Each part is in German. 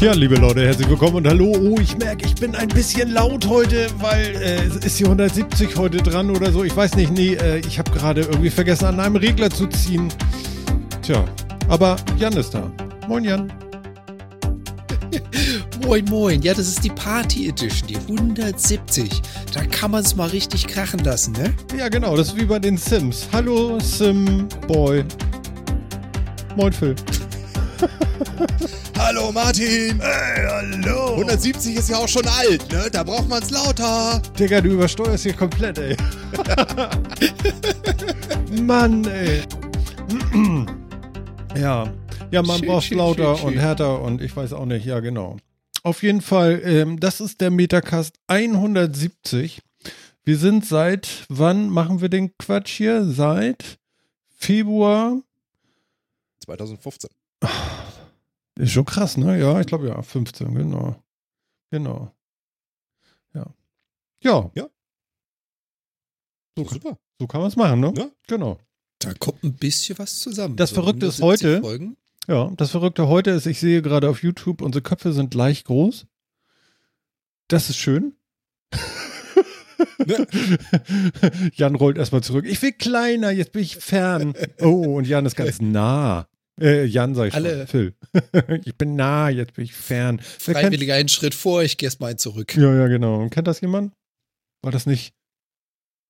Tja, liebe Leute, herzlich willkommen und hallo. Oh, ich merke, ich bin ein bisschen laut heute, weil äh, es ist hier 170 heute dran oder so. Ich weiß nicht, nee, äh, ich habe gerade irgendwie vergessen, an einem Regler zu ziehen. Tja, aber Jan ist da. Moin, Jan. Moin, moin. Ja, das ist die Party Edition, die 170. Da kann man es mal richtig krachen lassen, ne? Ja, genau, das ist wie bei den Sims. Hallo, Sim Boy. Moin, Phil. Hallo Martin! Hey, hallo! 170 ist ja auch schon alt, ne? Da braucht man es lauter. Digga, du übersteuerst hier komplett, ey. Mann, ey. ja. Ja, man braucht lauter schön, und schön. härter und ich weiß auch nicht, ja, genau. Auf jeden Fall, ähm, das ist der Metacast 170. Wir sind seit, wann machen wir den Quatsch hier? Seit Februar 2015. Ist schon krass, ne? Ja, ich glaube ja, 15, genau. Genau. Ja. Ja. Ja. So, Super. so kann man es machen, ne? Ja. Genau. Da kommt ein bisschen was zusammen. Das Verrückte ist heute- 170 Folgen. Ja, das Verrückte heute ist, ich sehe gerade auf YouTube, unsere Köpfe sind gleich groß. Das ist schön. Ne? Jan rollt erstmal zurück. Ich will kleiner, jetzt bin ich fern. Oh, und Jan ist ganz nah. Äh, Jan sag ich schon. Alle- Phil. ich bin nah, jetzt bin ich fern. Kennt, Freiwillig einen Schritt vor, ich gehe erst mal einen zurück. ja, ja, genau. Und kennt das jemand? War das nicht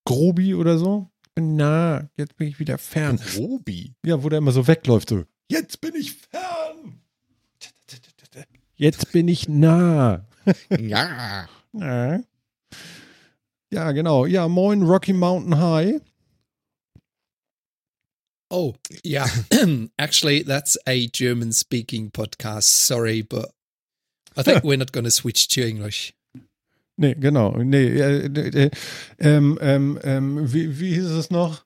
Grobi oder so? Ich bin nah, jetzt bin ich wieder fern. Robi. Ja, wo der immer so wegläuft, so. Jetzt bin ich fern. Jetzt bin ich nah. Ja. Ja, genau. Ja, moin Rocky Mountain High. Oh, yeah. Actually, that's a German speaking podcast. Sorry, but I think we're not going to switch to English. Nee, genau. Nee, äh, äh, äh, ähm, ähm, ähm, wie, wie hieß es noch?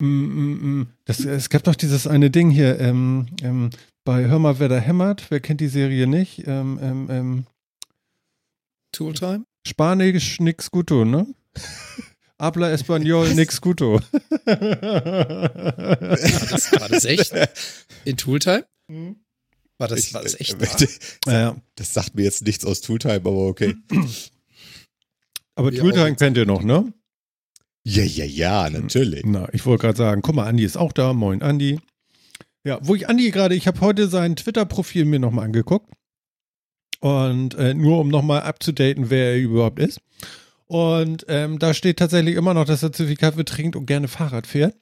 Mm, mm, mm. Das, es gab doch dieses eine Ding hier, ähm, ähm, bei Hör mal, wer da hämmert. Wer kennt die Serie nicht? Tooltime? Spanisch nix guto, ne? Habla Español nix guto. War das, war das echt? In Tooltime? War das, Ich- war das echt? ja, Das sagt mir jetzt nichts aus Tooltime, aber okay. aber Tooltime kennt ihr noch, ne? Ja, ja, ja, natürlich. Na, ich wollte gerade sagen, guck mal, Andi ist auch da. Moin, Andi. Ja, wo ich Andi gerade, ich habe heute sein Twitter-Profil mir nochmal angeguckt. Und äh, nur um nochmal abzudaten, wer er überhaupt ist. Und ähm, da steht tatsächlich immer noch, dass er zu viel Kaffee trinkt und gerne Fahrrad fährt.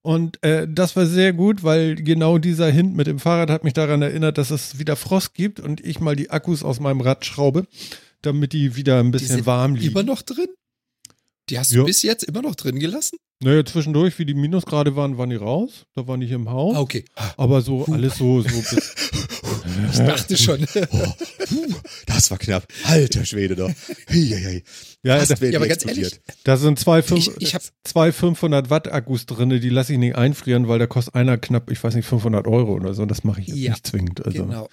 Und äh, das war sehr gut, weil genau dieser Hint mit dem Fahrrad hat mich daran erinnert, dass es wieder Frost gibt und ich mal die Akkus aus meinem Rad schraube, damit die wieder ein Die bisschen sind warm liegen. Immer noch drin? Die hast Ja. du bis jetzt immer noch drin gelassen? Naja, zwischendurch, wie die Minusgrade waren, waren die raus. Da waren die hier im Haus. Ah, okay. Aber so alles so, so bis. Ich dachte schon. Oh, puh, das war knapp. Alter Schwede doch. Hihihi. Ja, Fast da, wären Ja, aber ganz explodiert. ehrlich, da sind zwei, fünf, Ich- ich hab- zwei 500 Watt Akkus drin, die lasse ich nicht einfrieren, weil da kostet einer knapp, ich weiß nicht, 500 Euro oder so. Das mache ich jetzt Ja, nicht zwingend. Also. genau.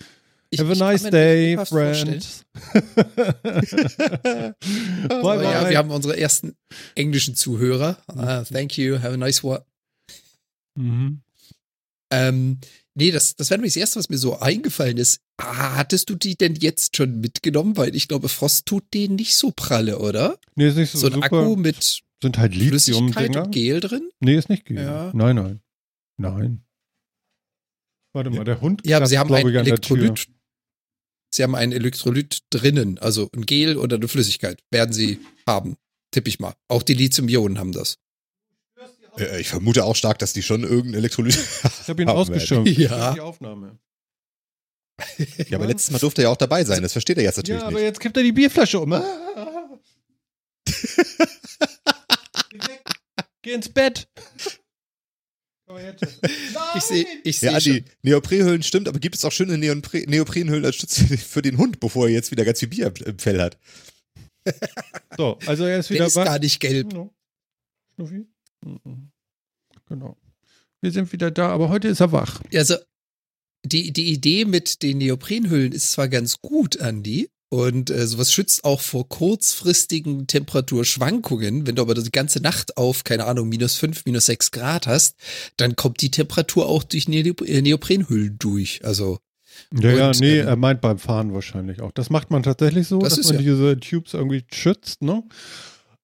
Ich, Have a nice day, friends. bye, bye. ja, wir haben unsere ersten englischen Zuhörer. Ah, thank you, have a nice one. mhm. Ähm, nee, das, das wäre nämlich das Erste, was mir so eingefallen ist. Ah, hattest du die denn jetzt schon mitgenommen? Weil ich glaube, Frost tut denen nicht so pralle, oder? Nee, ist nicht so, So ein super. Akku mit sind halt Flüssigkeit Lithium-Dinger. und Gel drin? Nee, ist nicht Gel. Ja. Nein, nein. Nein. Warte mal, der Hund Ja, aber sie kratzt, haben glaub ein ich, an der Tür. Elektrolyt. Sie haben ein Elektrolyt drinnen, also ein Gel oder eine Flüssigkeit. Werden sie haben, tippe ich mal. Auch die Lithium-Ionen haben das. Äh, Ich vermute auch stark, dass die schon irgendein Elektrolyt Ich habe ihn ausgeschimpft. Ja. Die Aufnahme. Ja, aber letztes Mal durfte er ja auch dabei sein. Das versteht er jetzt natürlich Ja, aber nicht. jetzt kippt er die Bierflasche um. Geh weg. Geh ins Bett. Ich sehe ich Ja, seh Andi, Neoprenhüllen stimmt, aber gibt es auch schöne Neopre Neoprenhüllen als Schutz für den Hund, bevor er jetzt wieder ganz viel Bier im- Fell hat? So, also er ist wieder der ist gar nicht gelb. No. Schnuffi? Mhm. Genau. Wir sind wieder da, aber heute ist er wach. Also, die, die Idee mit den Neoprenhüllen ist zwar ganz gut, Andi, und äh, sowas schützt auch vor kurzfristigen Temperaturschwankungen. Wenn du aber die ganze Nacht auf, keine Ahnung, minus fünf, minus sechs Grad hast, dann kommt die Temperatur auch durch äh, Neoprenhüllen durch. Also, Ja, ja, Und, nee, ähm, er meint beim Fahren wahrscheinlich auch. Das macht man tatsächlich so, Das dass ist man ja- diese Tubes irgendwie schützt, ne?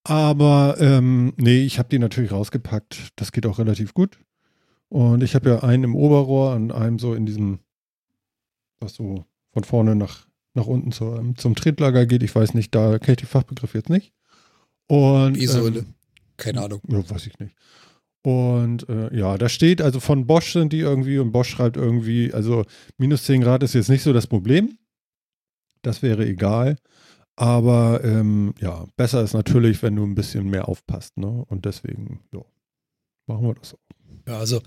Aber ähm, nee, ich habe die natürlich rausgepackt. Das geht auch relativ gut. Und ich habe ja einen im Oberrohr und einen so in diesem, was so von vorne nach, nach unten zur, zum Tretlager geht. Ich weiß nicht, da kenne ich den Fachbegriff jetzt nicht. Und E-Säule. ähm, Keine Ahnung. ja, weiß ich nicht. Und äh, ja, da steht, also von Bosch sind die irgendwie und Bosch schreibt irgendwie, also minus 10 Grad ist jetzt nicht so das Problem. Das wäre egal. Aber ähm, ja, besser ist natürlich, wenn du ein bisschen mehr aufpasst, ne? Und deswegen, ja, machen wir das auch. Ja, also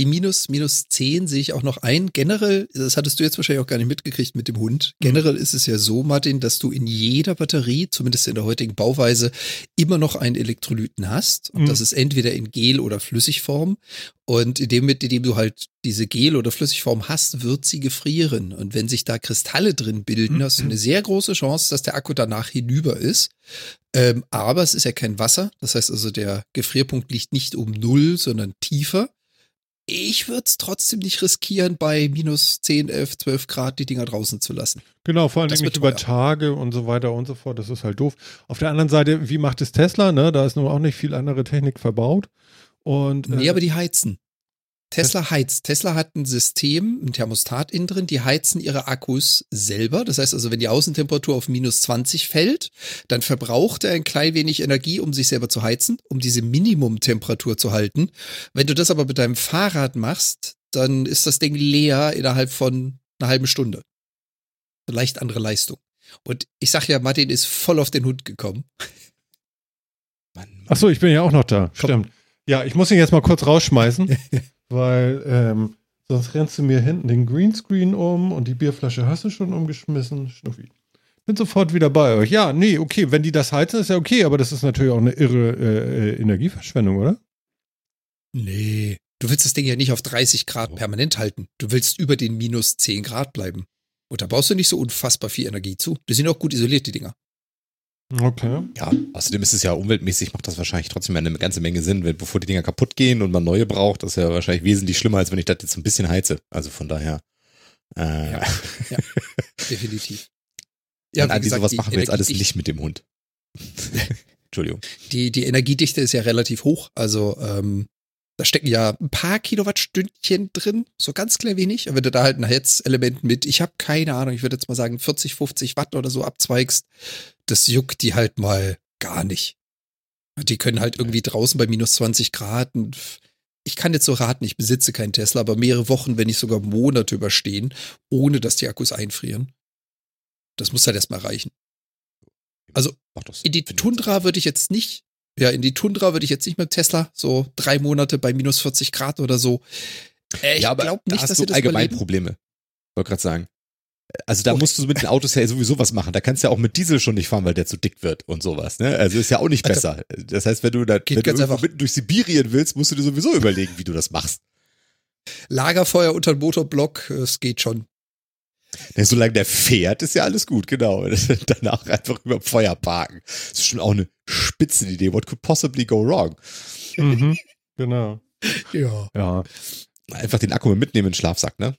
die minus, minus 10 sehe ich auch noch ein. Generell, das hattest du jetzt wahrscheinlich auch gar nicht mitgekriegt mit dem Hund. Generell ist es ja so, Martin, dass du in jeder Batterie, zumindest in der heutigen Bauweise, immer noch einen Elektrolyten hast. Und Mhm. das ist entweder in Gel- oder Flüssigform. Und in dem, mit dem du halt diese Gel- oder Flüssigform hast, wird sie gefrieren. Und wenn sich da Kristalle drin bilden, Mhm. hast du eine sehr große Chance, dass der Akku danach hinüber ist. Ähm, aber es ist ja kein Wasser. Das heißt also, der Gefrierpunkt liegt nicht um Null, sondern tiefer. Ich würde es trotzdem nicht riskieren, bei minus 10, 11, 12 Grad die Dinger draußen zu lassen. Genau, vor allem nicht über. Tage und so weiter und so fort. Das ist halt doof. Auf der anderen Seite, wie macht es Tesla? Ne? Da ist nun auch nicht viel andere Technik verbaut. Und, Nee, äh, aber die heizen. Tesla heizt. Tesla hat ein System, ein Thermostat innen drin, die heizen ihre Akkus selber. Das heißt also, wenn die Außentemperatur auf minus 20 fällt, dann verbraucht er ein klein wenig Energie, um sich selber zu heizen, um diese Minimumtemperatur zu halten. Wenn du das aber mit deinem Fahrrad machst, dann ist das Ding leer innerhalb von einer halben Stunde. Eine leicht andere Leistung. Und ich sag ja, Martin ist voll auf den Hund gekommen. Mann, Mann. Ach so, ich bin ja auch noch da. Komm. Stimmt. Ja, ich muss ihn jetzt mal kurz rausschmeißen, weil ähm, sonst rennst du mir hinten den Greenscreen um und die Bierflasche hast du schon umgeschmissen. Schnuffi. Bin sofort wieder bei euch. Ja, nee, okay, wenn die das heizen, ist ja okay, aber das ist natürlich auch eine irre äh, äh, Energieverschwendung, oder? Nee. Du willst das Ding ja nicht auf 30 Grad permanent halten. Du willst über den minus 10 Grad bleiben. Und da brauchst du nicht so unfassbar viel Energie zu. Die sind auch gut isoliert, die Dinger. Okay. Ja, außerdem ist es ja umweltmäßig, macht das wahrscheinlich trotzdem eine ganze Menge Sinn, wenn, bevor die Dinger kaputt gehen und man neue braucht, das ist ja wahrscheinlich wesentlich schlimmer, als wenn ich das jetzt ein bisschen heize. Also von daher. Äh, Ja. Definitiv. ja, wie Andi, gesagt, sowas machen wir jetzt alles nicht mit dem Hund. Entschuldigung. Die, die Energiedichte ist ja relativ hoch. Also ähm, da stecken ja ein paar Kilowattstündchen drin, so ganz klein wenig. Und wenn du da halt ein Heizelement mit, ich habe keine Ahnung, ich würde jetzt mal sagen 40, 50 Watt oder so abzweigst, das juckt die halt mal gar nicht. Die können halt irgendwie draußen bei minus 20 Grad. und Ich kann jetzt so raten, ich besitze keinen Tesla, aber mehrere Wochen, wenn nicht sogar Monate überstehen, ohne dass die Akkus einfrieren. Das muss halt erstmal reichen. Also in die Tundra würde ich jetzt nicht, ja, in die Tundra würde ich jetzt nicht mit Tesla, so drei Monate bei minus 40 Grad oder so. Äh, ich ja, glaube da nicht, hast dass du das allgemein überleben. Probleme. Wollte gerade sagen. Also da Oh. musst du mit den Autos ja sowieso was machen. Da kannst du ja auch mit Diesel schon nicht fahren, weil der zu dick wird und sowas. Ne? Also ist ja auch nicht besser. Das heißt, wenn du da wenn du einfach. mitten durch Sibirien willst, musst du dir sowieso überlegen, wie du das machst. Lagerfeuer unter dem Motorblock, es geht schon. Ja, solange der fährt, ist ja alles gut, genau. Danach einfach über Feuer parken. Das ist schon auch eine Spitzenidee. What could possibly go wrong? Mhm. genau. Ja. Ja. Einfach den Akku mitnehmen in den Schlafsack, ne?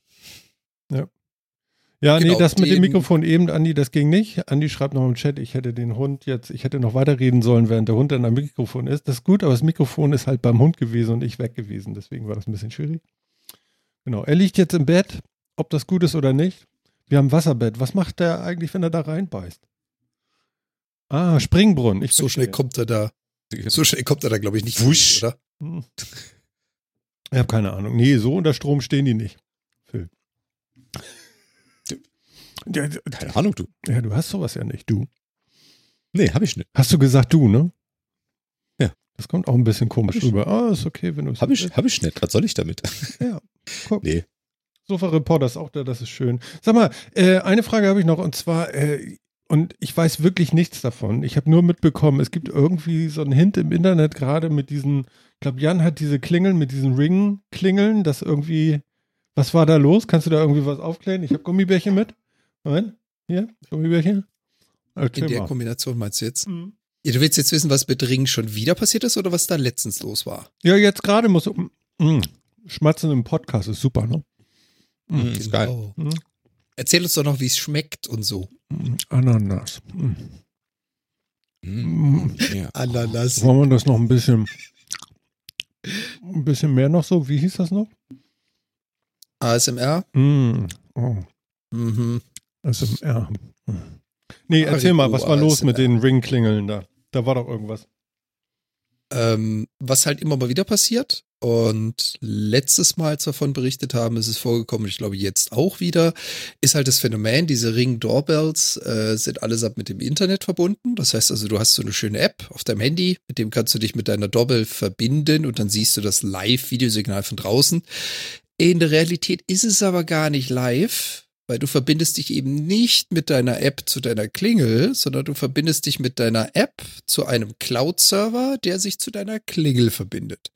Ja, nee, Genau, das mit dem Mikrofon eben, Andi, das ging nicht. Andi schreibt noch im Chat, ich hätte den Hund jetzt, ich hätte noch weiterreden sollen, während der Hund dann am Mikrofon ist. Das ist gut, aber das Mikrofon ist halt beim Hund gewesen und ich weg gewesen. Deswegen war das ein bisschen schwierig. Genau, er liegt jetzt im Bett, ob das gut ist oder nicht. Wir haben ein Wasserbett. Was macht der eigentlich, wenn er da reinbeißt? Ah, Springbrunnen. Ich So schnell kommt er da, so schnell kommt er da, glaube ich, nicht. Wusch. Oder? Hm. Ich habe keine Ahnung. Nee, so unter Strom stehen die nicht. Phil. Ja, Keine Ahnung, du. ja, du hast sowas ja nicht, du. Nee, hab ich nicht. Hast du gesagt du, ne? Ja. Das kommt auch ein bisschen komisch rüber. Ah, ist okay, wenn du es Hab ich, hab ich nicht. Was soll ich damit? Ja, guck. Nee. Sofa-Reporter ist auch da, das ist schön. Sag mal, äh, eine Frage habe ich noch und zwar, äh, und ich weiß wirklich nichts davon. Ich habe nur mitbekommen, es gibt irgendwie so einen Hint im Internet gerade mit diesen, ich glaube, Jan hat diese Klingeln mit diesen Ring-Klingeln, das irgendwie, was war da los? Kannst du da irgendwie was aufklären? Ich habe Gummibärchen mit. Moment, hier, Gummibärchen. Erzähl In der mal. Kombination meinst du jetzt? Mhm. Ja, du willst jetzt wissen, was mit Ring schon wieder passiert ist oder was da letztens los war? Ja, jetzt gerade muss, mm, schmatzen im Podcast ist super, ne? Mhm, ist geil. Mhm. Erzähl uns doch noch, wie es schmeckt und so. Mm, Ananas. Mm, ja. Ananas. Wollen wir das noch ein bisschen, ein bisschen mehr noch so? Wie hieß das noch? ASMR? Mm. Oh, Mhm. SMR. Mm. Nee, erzähl mal, was war los mit den Ringklingeln da? Da war doch irgendwas. Ähm, was halt immer mal wieder passiert. Und letztes Mal, als wir davon berichtet haben, ist es vorgekommen, ich glaube jetzt auch wieder, ist halt das Phänomen, diese Ring-Doorbells äh, sind allesamt mit dem Internet verbunden. Das heißt also, du hast so eine schöne App auf deinem Handy, mit dem kannst du dich mit deiner Doorbell verbinden und dann siehst du das Live-Videosignal von draußen. In der Realität ist es aber gar nicht live, weil du verbindest dich eben nicht mit deiner App zu deiner Klingel, sondern du verbindest dich mit deiner App zu einem Cloud-Server, der sich zu deiner Klingel verbindet.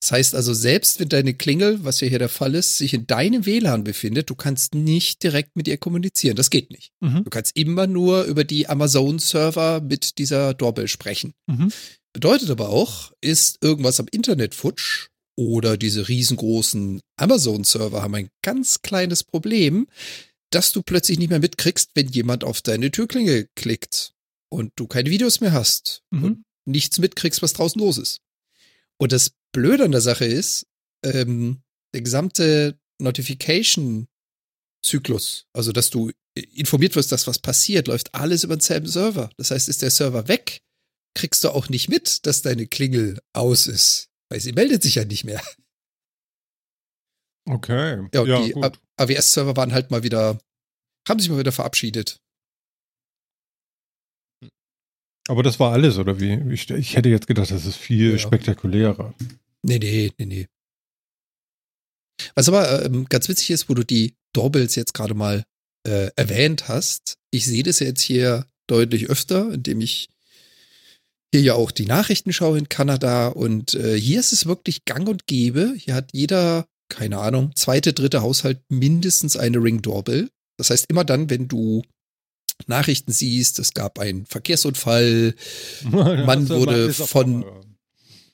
Das heißt also, selbst wenn deine Klingel, was ja hier der Fall ist, sich in deinem WLAN befindet, du kannst nicht direkt mit ihr kommunizieren. Das geht nicht. Mhm. Du kannst immer nur über die Amazon-Server mit dieser Doorbell sprechen. Mhm. Bedeutet aber auch, ist irgendwas am Internet futsch oder diese riesengroßen Amazon-Server haben ein ganz kleines Problem, dass du plötzlich nicht mehr mitkriegst, wenn jemand auf deine Türklingel klickt und du keine Videos mehr hast Mhm. und nichts mitkriegst, was draußen los ist. Und das Blöde an der Sache ist, ähm, der gesamte Notification-Zyklus, also dass du informiert wirst, dass was passiert, läuft alles über denselben Server. Das heißt, ist der Server weg, kriegst du auch nicht mit, dass deine Klingel aus ist, weil sie meldet sich ja nicht mehr. Okay. Ja, Ja, die. AWS-Server waren halt mal wieder, haben sich mal wieder verabschiedet. Aber das war alles, oder wie? Ich, ich hätte jetzt gedacht, das ist viel Ja. spektakulärer. Nee, nee, nee, nee. Was aber ähm, ganz witzig ist, wo du die Doorbells jetzt gerade mal äh, erwähnt hast, ich sehe das jetzt hier deutlich öfter, indem ich hier ja auch die Nachrichten schaue in Kanada und äh, hier ist es wirklich gang und gäbe. Hier hat jeder, keine Ahnung, zweite, dritte Haushalt mindestens eine Ring Doorbell. Das heißt, immer dann, wenn du Nachrichten siehst, es gab einen Verkehrsunfall, Man wurde von-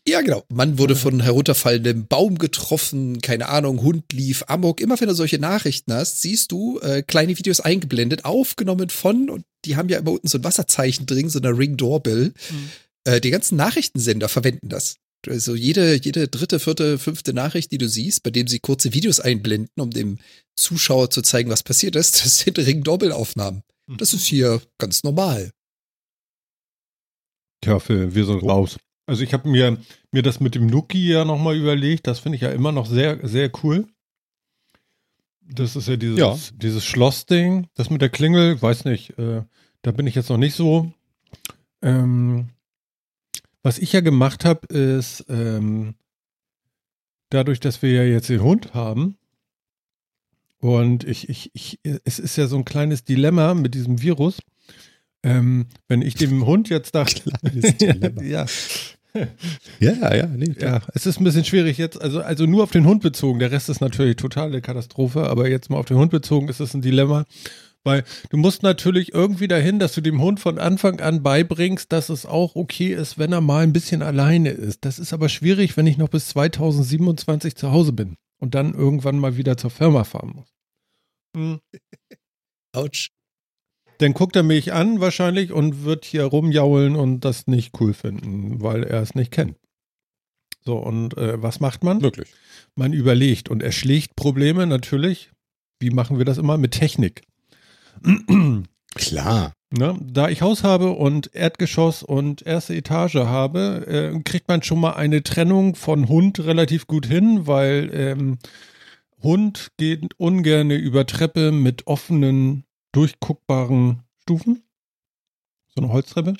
ja, genau. Mann wurde von herunterfallendem Baum getroffen, keine Ahnung, Hund lief amok. Immer wenn du solche Nachrichten hast, siehst du äh, kleine Videos eingeblendet, aufgenommen von, und die haben ja immer unten so ein Wasserzeichen drin, so eine Ring Doorbell. Mhm. Äh, die ganzen Nachrichtensender verwenden das. Also jede, jede dritte, vierte, fünfte Nachricht, die du siehst, bei dem sie kurze Videos einblenden, um dem Zuschauer zu zeigen, was passiert ist, das sind Ring Doorbell-Aufnahmen. Das ist hier ganz normal. Tja, Phil, wir sind raus. Also ich habe mir, mir das mit dem Nuki ja nochmal überlegt. Das finde ich ja immer noch sehr, sehr cool. Das ist ja dieses, Ja. dieses Schlossding. Das mit der Klingel, weiß nicht, äh, da bin ich jetzt noch nicht so. Ähm, was ich ja gemacht habe, ist, ähm, dadurch, dass wir ja jetzt den Hund haben, und ich, ich, ich, es ist ja so ein kleines Dilemma mit diesem Virus. Ähm, wenn ich dem Hund jetzt da. Kleines Dilemma. ja, Ja, ja, nee. ja, es ist ein bisschen schwierig jetzt, also, also nur auf den Hund bezogen. Der Rest ist natürlich totale Katastrophe, aber jetzt mal auf den Hund bezogen ist es ein Dilemma. Weil du musst natürlich irgendwie dahin, dass du dem Hund von Anfang an beibringst, dass es auch okay ist, wenn er mal ein bisschen alleine ist. Das ist aber schwierig, wenn ich noch bis 2027 zu Hause bin und dann irgendwann mal wieder zur Firma fahren muss. Hm. Autsch. Dann guckt er mich an wahrscheinlich und wird hier rumjaulen und das nicht cool finden, weil er es nicht kennt. So, und äh, was macht man? Wirklich. Man überlegt und erschlägt Probleme natürlich. Wie machen wir das immer? Mit Technik. Klar. Ne? Da ich Haus habe und Erdgeschoss und erste Etage habe, äh, kriegt man schon mal eine Trennung von Hund relativ gut hin, weil ähm, Hund geht ungern über Treppe mit offenen, durchguckbaren Stufen. So eine Holztreppe.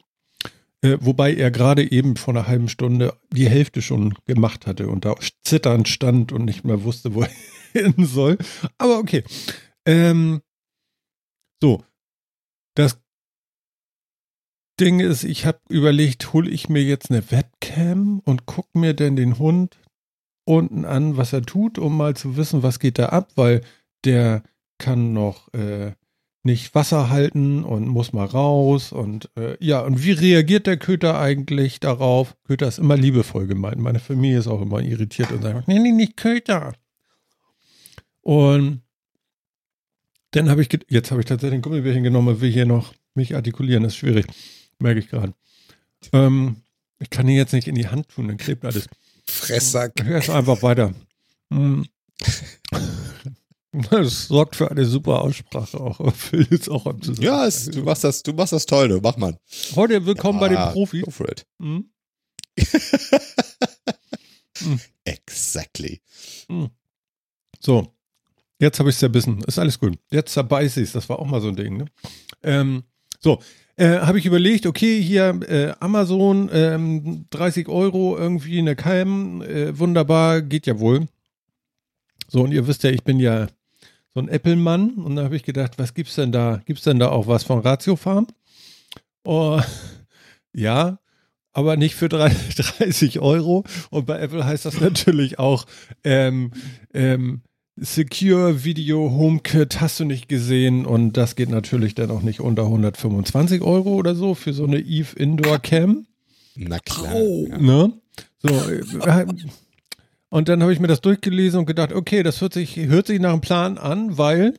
Äh, wobei er gerade eben vor einer halben Stunde die Hälfte schon gemacht hatte und da zitternd stand und nicht mehr wusste, wo er hin soll. Aber okay. Ähm, so. Das Ding ist, ich habe überlegt, hole ich mir jetzt eine Webcam und guck mir denn den Hund unten an, was er tut, um mal zu wissen, was geht da ab, weil der kann noch äh, nicht Wasser halten und muss mal raus und äh, ja, und wie reagiert der Köter eigentlich darauf? Köter ist immer liebevoll gemeint. Meine Familie ist auch immer irritiert und sagt, nee, nee, nicht Köter. Und Dann habe ich, jetzt habe ich tatsächlich ein Gummibärchen genommen will hier noch mich artikulieren. Das ist schwierig. Merke ich gerade. Ähm, ich kann ihn jetzt nicht in die Hand tun, dann klebt alles. Fressack. Ich esse einfach weiter. Mm. Das sorgt für eine super Aussprache auch. ist auch am. Ja, es, du machst das, du machst das toll, du mach mal. Heute willkommen bei den Ah, Profis. Go for it. Mm. Exactly. So, jetzt habe ich es zerbissen. Ist alles gut. Jetzt zerbeiß ich es. Das war auch mal so ein Ding. Ne? Ähm, so, äh, habe ich überlegt, okay, hier äh, Amazon, ähm, 30 Euro irgendwie eine Cam, äh, wunderbar, geht ja wohl. So, und ihr wisst ja, ich bin ja so ein Apple-Mann und da habe ich gedacht, was gibt's denn da? Gibt's denn da auch was von Ratio Farm? Oh, ja, aber nicht für drei- 30 Euro. Und bei Apple heißt das natürlich auch ähm, ähm, Secure Video HomeKit hast du nicht gesehen und das geht natürlich dann auch nicht unter 125 Euro oder so für so eine Eve Indoor Cam. Na klar. Au. Ja. Ne? So, äh, und dann habe ich mir das durchgelesen und gedacht, okay, das hört sich, hört sich nach einem Plan an, weil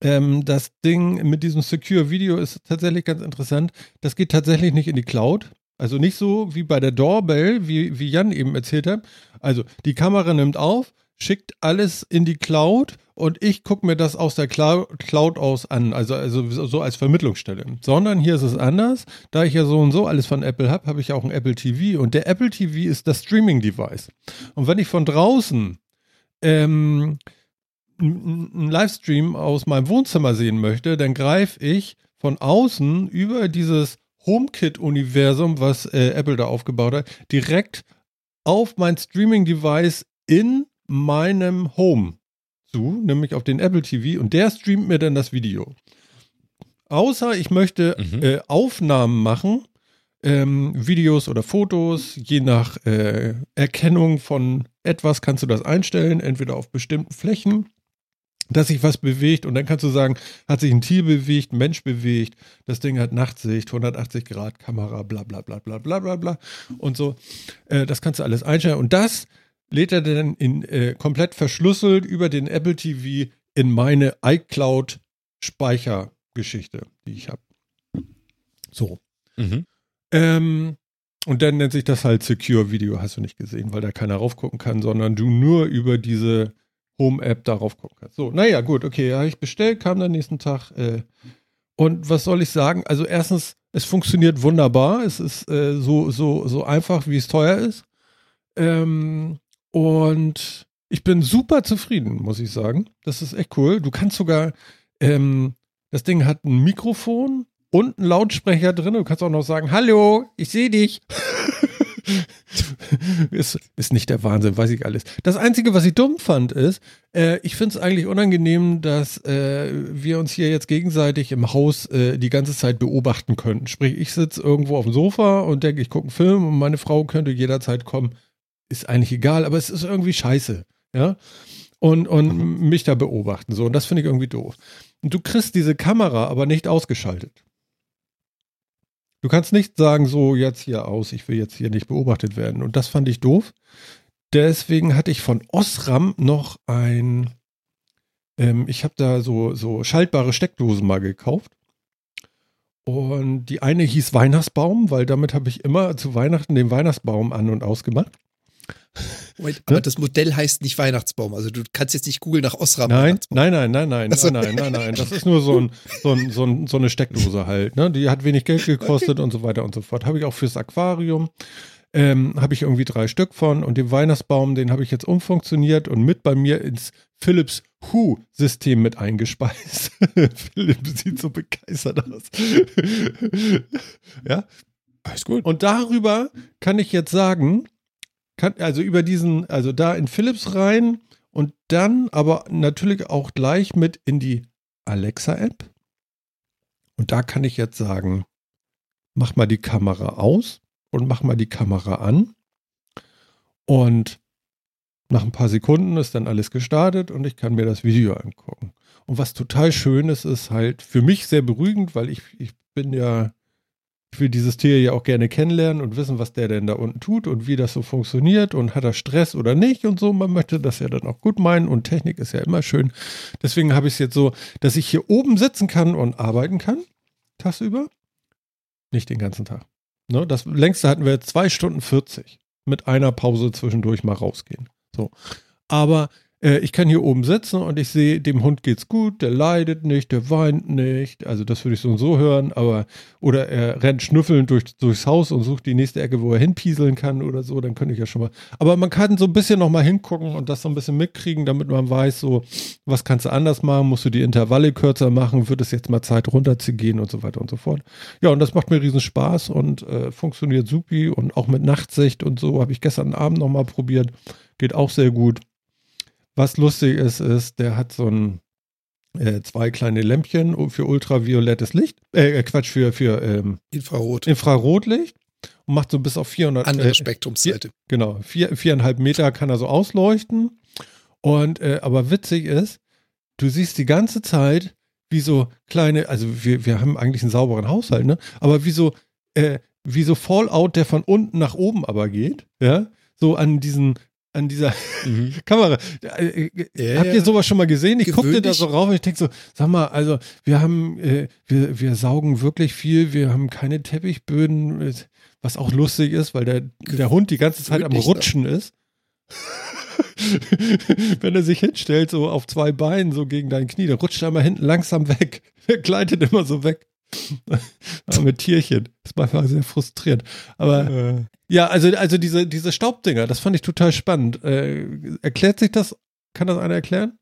ähm, das Ding mit diesem Secure Video ist tatsächlich ganz interessant. Das geht tatsächlich nicht in die Cloud. Also nicht so wie bei der Doorbell, wie, wie Jan eben erzählt hat. Also die Kamera nimmt auf, schickt alles in die Cloud und ich gucke mir das aus der Clou- Cloud aus an, also, also so als Vermittlungsstelle. Sondern hier ist es anders. Da ich ja so und so alles von Apple habe, habe ich auch ein Apple TV und der Apple TV ist das Streaming-Device. Und wenn ich von draußen ähm, einen Livestream aus meinem Wohnzimmer sehen möchte, dann greife ich von außen über dieses HomeKit-Universum, was äh, Apple da aufgebaut hat, direkt auf mein Streaming-Device in meinem Home zu, nämlich auf den Apple TV und der streamt mir dann das Video. Außer ich möchte Mhm. äh, Aufnahmen machen, ähm, Videos oder Fotos, je nach äh, Erkennung von etwas kannst du das einstellen, entweder auf bestimmten Flächen, dass sich was bewegt und dann kannst du sagen, hat sich ein Tier bewegt, ein Mensch bewegt, das Ding hat Nachtsicht, 180 Grad Kamera, bla bla bla bla bla bla bla und so. Äh, das kannst du alles einstellen und das lädt er dann in, äh, komplett verschlüsselt über den Apple TV in meine iCloud Speichergeschichte, die ich habe. So. Mhm. Ähm, und dann nennt sich das halt Secure Video, hast du nicht gesehen, weil da keiner raufgucken kann, sondern du nur über diese Home-App darauf gucken kannst. So, naja, gut, okay, habe ich bestellt, kam dann nächsten Tag. Äh, und was soll ich sagen? Also erstens, es funktioniert wunderbar. Es ist äh, so, so, so einfach, wie es teuer ist. Ähm, und ich bin super zufrieden, muss ich sagen. Das ist echt cool. Du kannst sogar, ähm, das Ding hat ein Mikrofon und einen Lautsprecher drin. Du kannst auch noch sagen, hallo, ich sehe dich. ist, ist nicht der Wahnsinn, weiß ich alles. Das Einzige, was ich dumm fand, ist, äh, ich finde es eigentlich unangenehm, dass äh, wir uns hier jetzt gegenseitig im Haus äh, die ganze Zeit beobachten können. Sprich, ich sitze irgendwo auf dem Sofa und denke, ich gucke einen Film und meine Frau könnte jederzeit kommen. Ist eigentlich egal, aber es ist irgendwie scheiße. Ja. Und, und mich da beobachten. So, und das finde ich irgendwie doof. Und du kriegst diese Kamera aber nicht ausgeschaltet. Du kannst nicht sagen, so jetzt hier aus, ich will jetzt hier nicht beobachtet werden. Und das fand ich doof. Deswegen hatte ich von Osram noch ein, ähm, ich habe da so, so schaltbare Steckdosen mal gekauft. Und die eine hieß Weihnachtsbaum, weil damit habe ich immer zu Weihnachten den Weihnachtsbaum an und ausgemacht. Moment, aber das Modell heißt nicht Weihnachtsbaum. Also du kannst jetzt nicht googeln nach Osram Nein, nein, nein, nein, nein, Ach so. nein, nein, nein. Das ist nur so, ein, so, ein, so, ein, so eine Steckdose halt. Ne? Die hat wenig Geld gekostet und so weiter und so fort. Habe ich auch fürs Aquarium. Ähm, habe ich irgendwie drei Stück von und den Weihnachtsbaum, den habe ich jetzt umfunktioniert und mit bei mir ins Philips Hue-System mit eingespeist. Philipp sieht so begeistert aus. ja, Alles gut. und darüber kann ich jetzt sagen, kann, also über diesen, also da in Philips rein und dann aber natürlich auch gleich mit in die Alexa-App. Und da kann ich jetzt sagen, mach mal die Kamera aus und mach mal die Kamera an. Und nach ein paar Sekunden ist dann alles gestartet und ich kann mir das Video angucken. Und was total schön ist, ist halt für mich sehr beruhigend, weil ich, ich bin ja ich will dieses Tier ja auch gerne kennenlernen und wissen, was der denn da unten tut und wie das so funktioniert und hat er Stress oder nicht und so. Man möchte das ja dann auch gut meinen und Technik ist ja immer schön. Deswegen habe ich es jetzt so, dass ich hier oben sitzen kann und arbeiten kann, tagsüber. Nicht den ganzen Tag. Ne, das längste hatten wir zwei Stunden 40 mit einer Pause zwischendurch mal rausgehen. So. Aber äh, ich kann hier oben sitzen und ich sehe, dem Hund geht's gut, der leidet nicht, der weint nicht. Also das würde ich so und so hören, aber oder er rennt schnüffelnd durch, durchs Haus und sucht die nächste Ecke, wo er hinpieseln kann oder so, dann könnte ich ja schon mal. Aber man kann so ein bisschen noch mal hingucken und das so ein bisschen mitkriegen, damit man weiß, so, was kannst du anders machen, musst du die Intervalle kürzer machen, wird es jetzt mal Zeit runterzugehen und so weiter und so fort. Ja, und das macht mir riesen Spaß und äh, funktioniert supi und auch mit Nachtsicht und so habe ich gestern Abend noch mal probiert. Geht auch sehr gut. Was lustig ist, ist, der hat so ein äh, zwei kleine Lämpchen für ultraviolettes Licht, äh, Quatsch, für, für ähm, Infrarot. Infrarotlicht und macht so bis auf 400 Andere äh, Spektrumsseite. Genau, vier, viereinhalb Meter kann er so ausleuchten. Und äh, aber witzig ist, du siehst die ganze Zeit, wie so kleine, also wir, wir haben eigentlich einen sauberen Haushalt, ne? Aber wie so, äh, wie so Fallout, der von unten nach oben aber geht, ja, so an diesen, an dieser Kamera. Äh, Ja, Habt ihr sowas schon mal gesehen? Ich guckte da so rauf und ich denke so, sag mal, also wir haben, äh, wir, wir saugen wirklich viel, wir haben keine Teppichböden, äh, was auch lustig ist, weil der, der Hund die ganze Zeit am ne? Rutschen ist. Wenn er sich hinstellt, so auf zwei Beinen, so gegen dein Knie, dann rutscht er immer hinten langsam weg. Er gleitet immer so weg. Arme Tierchen. Das ist manchmal sehr frustrierend. Aber ja, also, also diese, diese Staubdinger, das fand ich total spannend. Äh, erklärt sich das? Kann das einer erklären?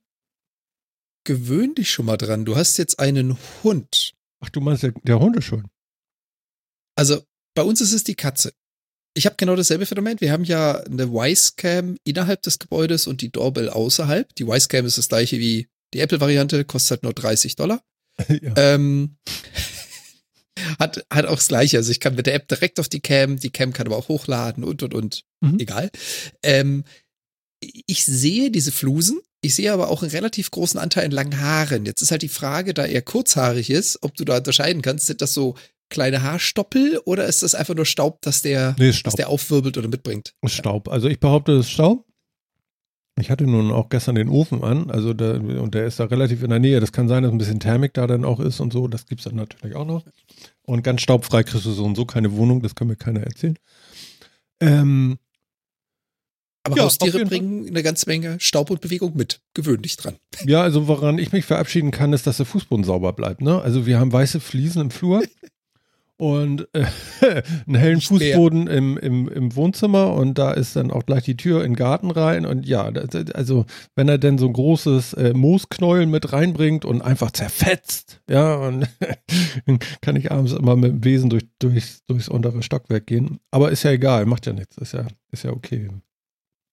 Gewöhn dich schon mal dran. Du hast jetzt einen Hund. Ach, du meinst der, der Hunde schon. Also bei uns ist es die Katze. Ich habe genau dasselbe Phänomen. Wir haben ja eine Wisecam innerhalb des Gebäudes und die Doorbell außerhalb. Die Wisecam ist das gleiche wie die Apple-Variante, kostet halt nur 30 Dollar. ja. Ähm, hat, hat auch das gleiche. Also ich kann mit der App direkt auf die Cam, die Cam kann aber auch hochladen und und und. Mhm. Egal. Ähm, ich sehe diese Flusen, ich sehe aber auch einen relativ großen Anteil an langen Haaren. Jetzt ist halt die Frage, da er kurzhaarig ist, ob du da unterscheiden kannst, sind das so kleine Haarstoppel oder ist das einfach nur Staub, dass der, Nee, ist dass Staub. der aufwirbelt oder mitbringt? Staub. Also ich behaupte, es ist Staub. Ich hatte nun auch gestern den Ofen an, also der, und der ist da relativ in der Nähe. Das kann sein, dass ein bisschen Thermik da dann auch ist und so. Das gibt es dann natürlich auch noch. Und ganz staubfrei kriegst du so und so keine Wohnung, das kann mir keiner erzählen. Ähm, Aber Ja, Haustiere bringen eine ganze Menge Staub und Bewegung mit. Gewöhn dich dran. ja, also woran ich mich verabschieden kann, ist, dass der Fußboden sauber bleibt. Ne? Also wir haben weiße Fliesen im Flur und äh, einen hellen. Fußboden im, im, im Wohnzimmer und da ist dann auch gleich die Tür in den Garten rein und ja, also wenn er denn so ein großes äh, Moosknäuel mit reinbringt und einfach zerfetzt, ja, und dann kann ich abends immer mit dem Besen durch, durch, durchs untere Stockwerk gehen. Aber ist ja egal, macht ja nichts, ist ja, ist ja okay.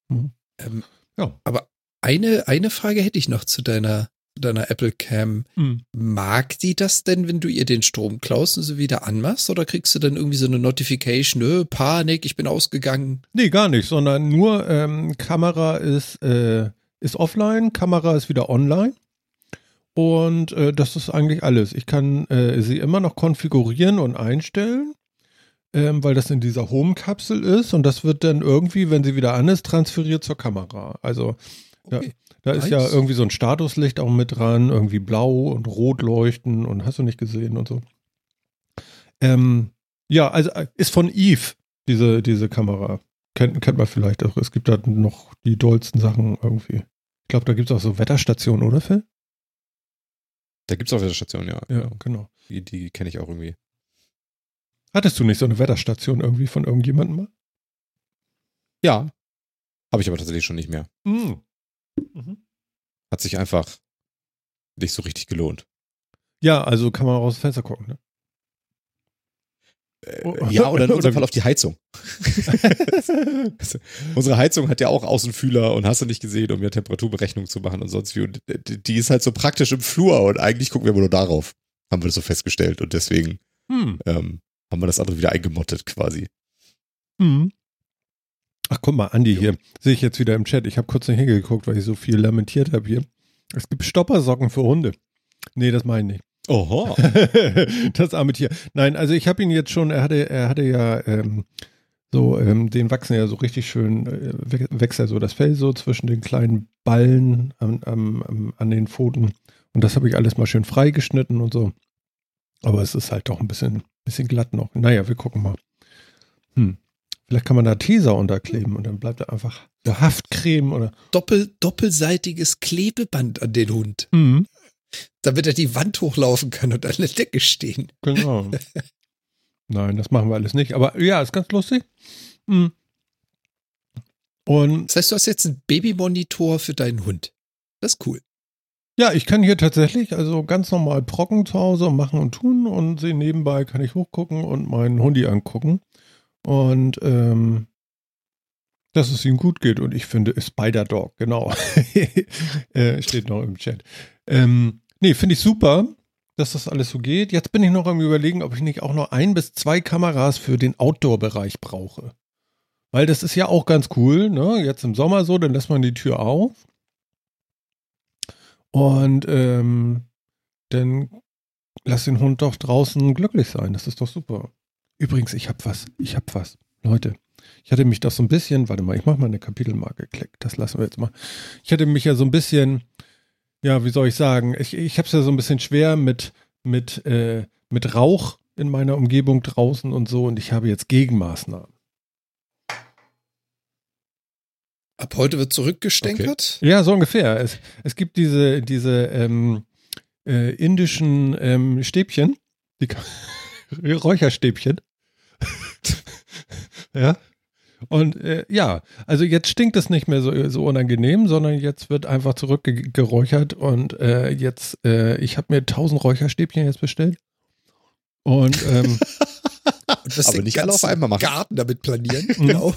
Mhm. Ähm, Ja. Aber eine, eine Frage hätte ich noch zu deiner, deiner Apple Cam. Mhm. Mag die das denn, wenn du ihr den Strom klaust und sie wieder anmachst? Oder kriegst du dann irgendwie so eine Notification, Panik, ich bin ausgegangen? Nee, gar nicht, sondern nur ähm, Kamera ist, äh, ist offline, Kamera ist wieder online. Und äh, das ist eigentlich alles. Ich kann äh, sie immer noch konfigurieren und einstellen, ähm, weil das in dieser Home-Kapsel ist und das wird dann irgendwie, wenn sie wieder an ist, transferiert zur Kamera. Also Okay. Da ist ja irgendwie so ein Statuslicht auch mit dran, irgendwie blau und rot leuchten und hast du nicht gesehen und so. Ähm, ja, also äh, ist von Eve, diese, diese Kamera. Kennt, kennt man vielleicht auch. Es gibt da noch die dollsten Sachen irgendwie. Ich glaube, da gibt es auch so Wetterstationen, oder Phil? Da gibt es auch Wetterstationen, ja. Ja, genau. Die, die kenne ich auch irgendwie. Hattest du nicht so eine Wetterstation irgendwie von irgendjemandem mal? Ja. Habe ich aber tatsächlich schon nicht mehr. Mhm. Mhm. Hat sich einfach nicht so richtig gelohnt. Ja, also kann man auch aus dem Fenster gucken, ne? Äh, Oh. ja, oder in unserem? Fall auf die Heizung. Unsere Heizung hat ja auch Außenfühler und hast du nicht gesehen, um ja Temperaturberechnung zu machen und sonst wie. Und die die ist halt so praktisch im Flur und eigentlich gucken wir immer nur darauf. Haben wir das so festgestellt und deswegen Hm. ähm, haben wir das andere wieder eingemottet quasi. Mhm. Ach, guck mal, Andi hier. Sehe ich jetzt wieder im Chat. Ich habe kurz nicht hingeguckt, weil ich so viel lamentiert habe hier. Es gibt Stoppersocken für Hunde. Nee, das meine ich nicht. Oho. das arme Tier. Nein, also ich habe ihn jetzt schon, er hatte, er hatte ja ähm, so, ähm, den wachsen ja so richtig schön, äh, wächst ja so das Fell so zwischen den kleinen Ballen an, am- am- an den Pfoten. Und das habe ich alles mal schön freigeschnitten und so. Aber es ist halt doch ein bisschen, bisschen glatt noch. Naja, wir gucken mal. Hm. Vielleicht kann man da Teser unterkleben und dann bleibt er einfach der Haftcreme oder. Doppel, doppelseitiges Klebeband an den Hund, Mhm. damit er die Wand hochlaufen kann und an der Decke stehen. Genau. Nein, das machen wir alles nicht. Aber ja, ist ganz lustig. Mhm. Und Das heißt, du hast jetzt einen Babymonitor für deinen Hund. Das ist cool. ja, ich kann hier tatsächlich also ganz normal Brocken zu Hause machen und tun und sehe nebenbei kann ich hochgucken und meinen Hundi angucken. Und ähm, dass es ihm gut geht. Und ich finde, Spider Dog, genau. äh, steht noch im Chat. Ähm, nee, finde ich super, dass das alles so geht. Jetzt bin ich noch am überlegen, ob ich nicht auch noch ein bis zwei Kameras für den Outdoor-Bereich brauche. Weil das ist ja auch ganz cool, ne? Jetzt im Sommer so, dann lässt man die Tür auf. Und ähm, dann lass den Hund doch draußen glücklich sein. Das ist doch super. Übrigens, ich hab was. Ich hab was. Leute, ich hatte mich doch so ein bisschen, warte mal, ich mach mal eine Kapitelmarke, klick, das lassen wir jetzt mal. Ich hatte mich ja so ein bisschen, ja, wie soll ich sagen, ich, ich hab's ja so ein bisschen schwer mit, mit, äh, mit Rauch in meiner Umgebung draußen und so und ich habe jetzt Gegenmaßnahmen. Ab heute wird zurückgestänkert. Ja, so ungefähr. Es, es gibt diese, diese ähm, äh, indischen ähm, Stäbchen, die Räucherstäbchen. Ja. Und äh, ja, also jetzt stinkt es nicht mehr so, so unangenehm, sondern jetzt wird einfach zurückgeräuchert und äh, jetzt, äh, ich habe mir 1000 Räucherstäbchen jetzt bestellt. Und ähm, Und was Aber nicht alle auf einmal machen. Garten damit planieren. Mhm. genau.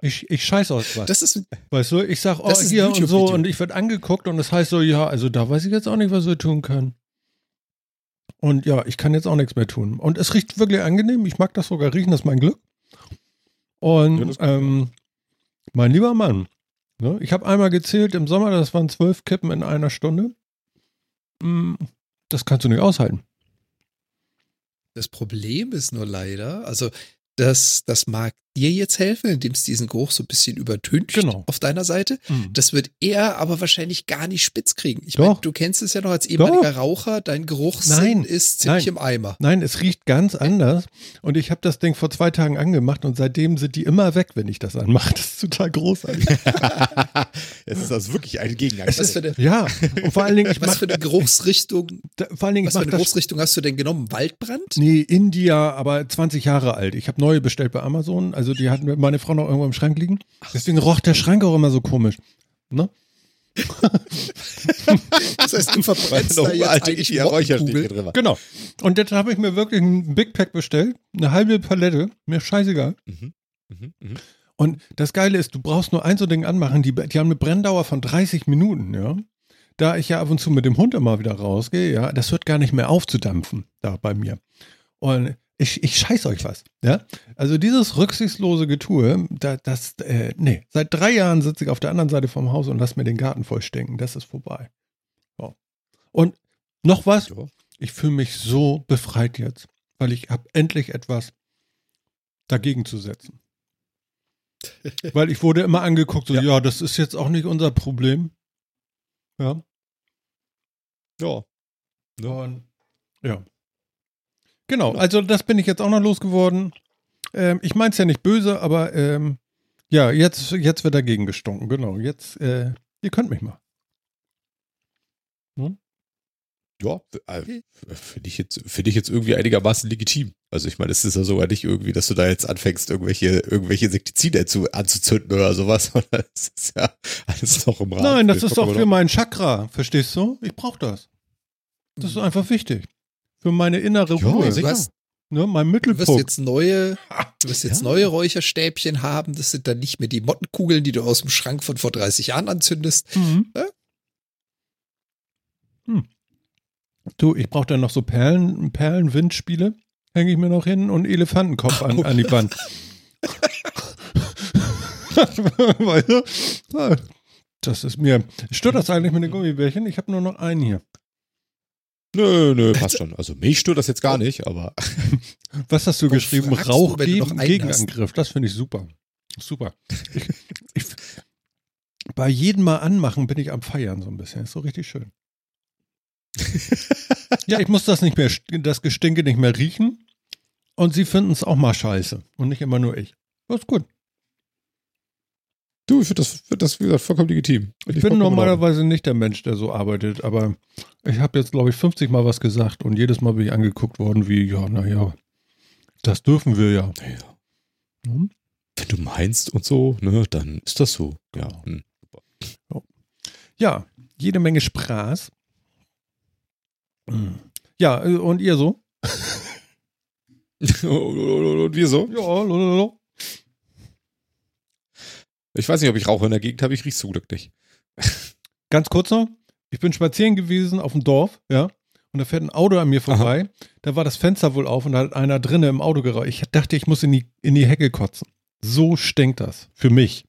ich, ich scheiß aus was. Das ist, Weißt du, ich sag, oh, Das hier und so und ich werde angeguckt und das heißt so, ja, also da weiß ich jetzt auch nicht, was wir tun können. Und ja, ich kann jetzt auch nichts mehr tun. Und es riecht wirklich angenehm. Ich mag das sogar riechen, das ist mein Glück. Und Ja, ähm, mein lieber Mann, ne, ich habe einmal gezählt im Sommer, das waren zwölf Kippen in einer Stunde. Mm, Das kannst du nicht aushalten. das Problem ist nur leider, also das, das mag dir jetzt helfen, indem es diesen Geruch so ein bisschen übertüncht Genau. auf deiner Seite. Mm. Das wird er aber wahrscheinlich gar nicht spitz kriegen. Ich meine, du kennst es ja noch als ehemaliger Doch. Raucher, dein Geruchssinn Nein. ist ziemlich Nein. im Eimer. Nein, es riecht ganz anders. Und ich habe das Ding vor zwei Tagen angemacht und seitdem sind die immer weg, wenn ich das anmache. Das ist total großartig. es ist also wirklich ein Gegengang. Was für eine, Ja, und vor allen Dingen, ich was für eine Geruchsrichtung, da, vor allen Dingen, was für eine das. Geruchsrichtung hast du denn genommen? Waldbrand? Nee, India, aber 20 Jahre alt. Ich habe neue bestellt bei Amazon. Also die hatten meine Frau noch irgendwo im Schrank liegen. Deswegen roch der Schrank auch immer so komisch. Ne? Das heißt, du verbrennst noch da jetzt uralte eigentlich Räucherstäbchen drin. Genau. Und jetzt habe ich mir wirklich ein Big Pack bestellt. Eine halbe Palette. Mir scheißegal. Mhm. Mhm. Mhm. Und das Geile ist, du brauchst nur ein so Ding anmachen. Die, die haben eine Brenndauer von 30 Minuten, ja. Da ich ja ab und zu mit dem Hund immer wieder rausgehe, ja, das hört gar nicht mehr aufzudampfen da bei mir. Und ich, ich scheiß euch was, ja. Also dieses rücksichtslose Getue, da, das, äh, nee, seit drei Jahren sitze ich auf der anderen Seite vom Haus und lass mir den Garten voll stinken. Das ist vorbei. Ja. Und noch was, ich fühle mich so befreit jetzt, weil ich habe endlich etwas dagegen zu setzen. Weil ich wurde immer angeguckt, so, ja. Ja. das ist jetzt auch nicht unser Problem. Ja. Ja. Und, ja. Genau, also das bin ich jetzt auch noch losgeworden. Ähm, ich meine es ja nicht böse, aber ähm, ja, jetzt, jetzt wird dagegen gestunken. Genau, jetzt, äh, ihr könnt mich mal. Ja, äh, finde ich, jetzt, finde ich jetzt irgendwie einigermaßen legitim. Also ich meine, es ist ja sogar nicht irgendwie, dass du da jetzt anfängst, irgendwelche, irgendwelche Insektizide zu, anzuzünden oder sowas, sondern es ist ja alles noch im Rahmen. Nein, das ist doch für in mein Chakra, verstehst du? Ich brauche das. Das ist einfach wichtig. Für meine innere Ja, Ruhe. sicher. Du, hast, Ne, mein du wirst Mittelpunkt. jetzt neue, du wirst jetzt Ja. neue Räucherstäbchen haben. Das sind dann nicht mehr die Mottenkugeln, die du aus dem Schrank von vor 30 Jahren anzündest. Mhm. Ja? Hm. Du, ich brauche dann noch so Perlen, Perlenwindspiele. Hänge ich mir noch hin und Elefantenkopf an, an die Wand. weißt du? Ja, Das ist mir. Stört das eigentlich mit den Gummibärchen? Ich habe nur noch einen hier. Nö, nö, passt schon. Also mich stört das jetzt gar nicht, aber. Was hast du Warum geschrieben? Rauch du gegen? Gegenangriff. Das finde ich super. Super. Ich, ich, bei jedem Mal anmachen bin ich am Feiern so ein bisschen. Ist so richtig schön. ja, ich muss das nicht mehr, das Gestinke nicht mehr riechen. Und sie finden es auch mal scheiße. Und nicht immer nur ich. Das ist gut. Du, ich finde das, find das, wie gesagt, vollkommen legitim. Ich bin normalerweise nicht der Mensch, der so arbeitet, aber ich habe jetzt, glaube ich, 50 Mal was gesagt und jedes Mal bin ich angeguckt worden wie, ja, naja, das dürfen wir ja. Naja, Hm? wenn du meinst und so, ne, dann ist das so. Ja. Hm. Ja, jede Menge Spaß. Hm. Ja, äh, und ihr so? und wir so? Ja, lololo. Ich weiß nicht, ob ich Rauch in der Gegend habe, ich riech's zum Glück nicht. Ganz kurz noch. Ich bin spazieren gewesen auf dem Dorf, ja. Und da fährt ein Auto an mir vorbei. Da war das Fenster wohl auf und da hat einer drinnen im Auto geraucht. Ich dachte, ich muss in die, in die Hecke kotzen. So stinkt das. Für mich.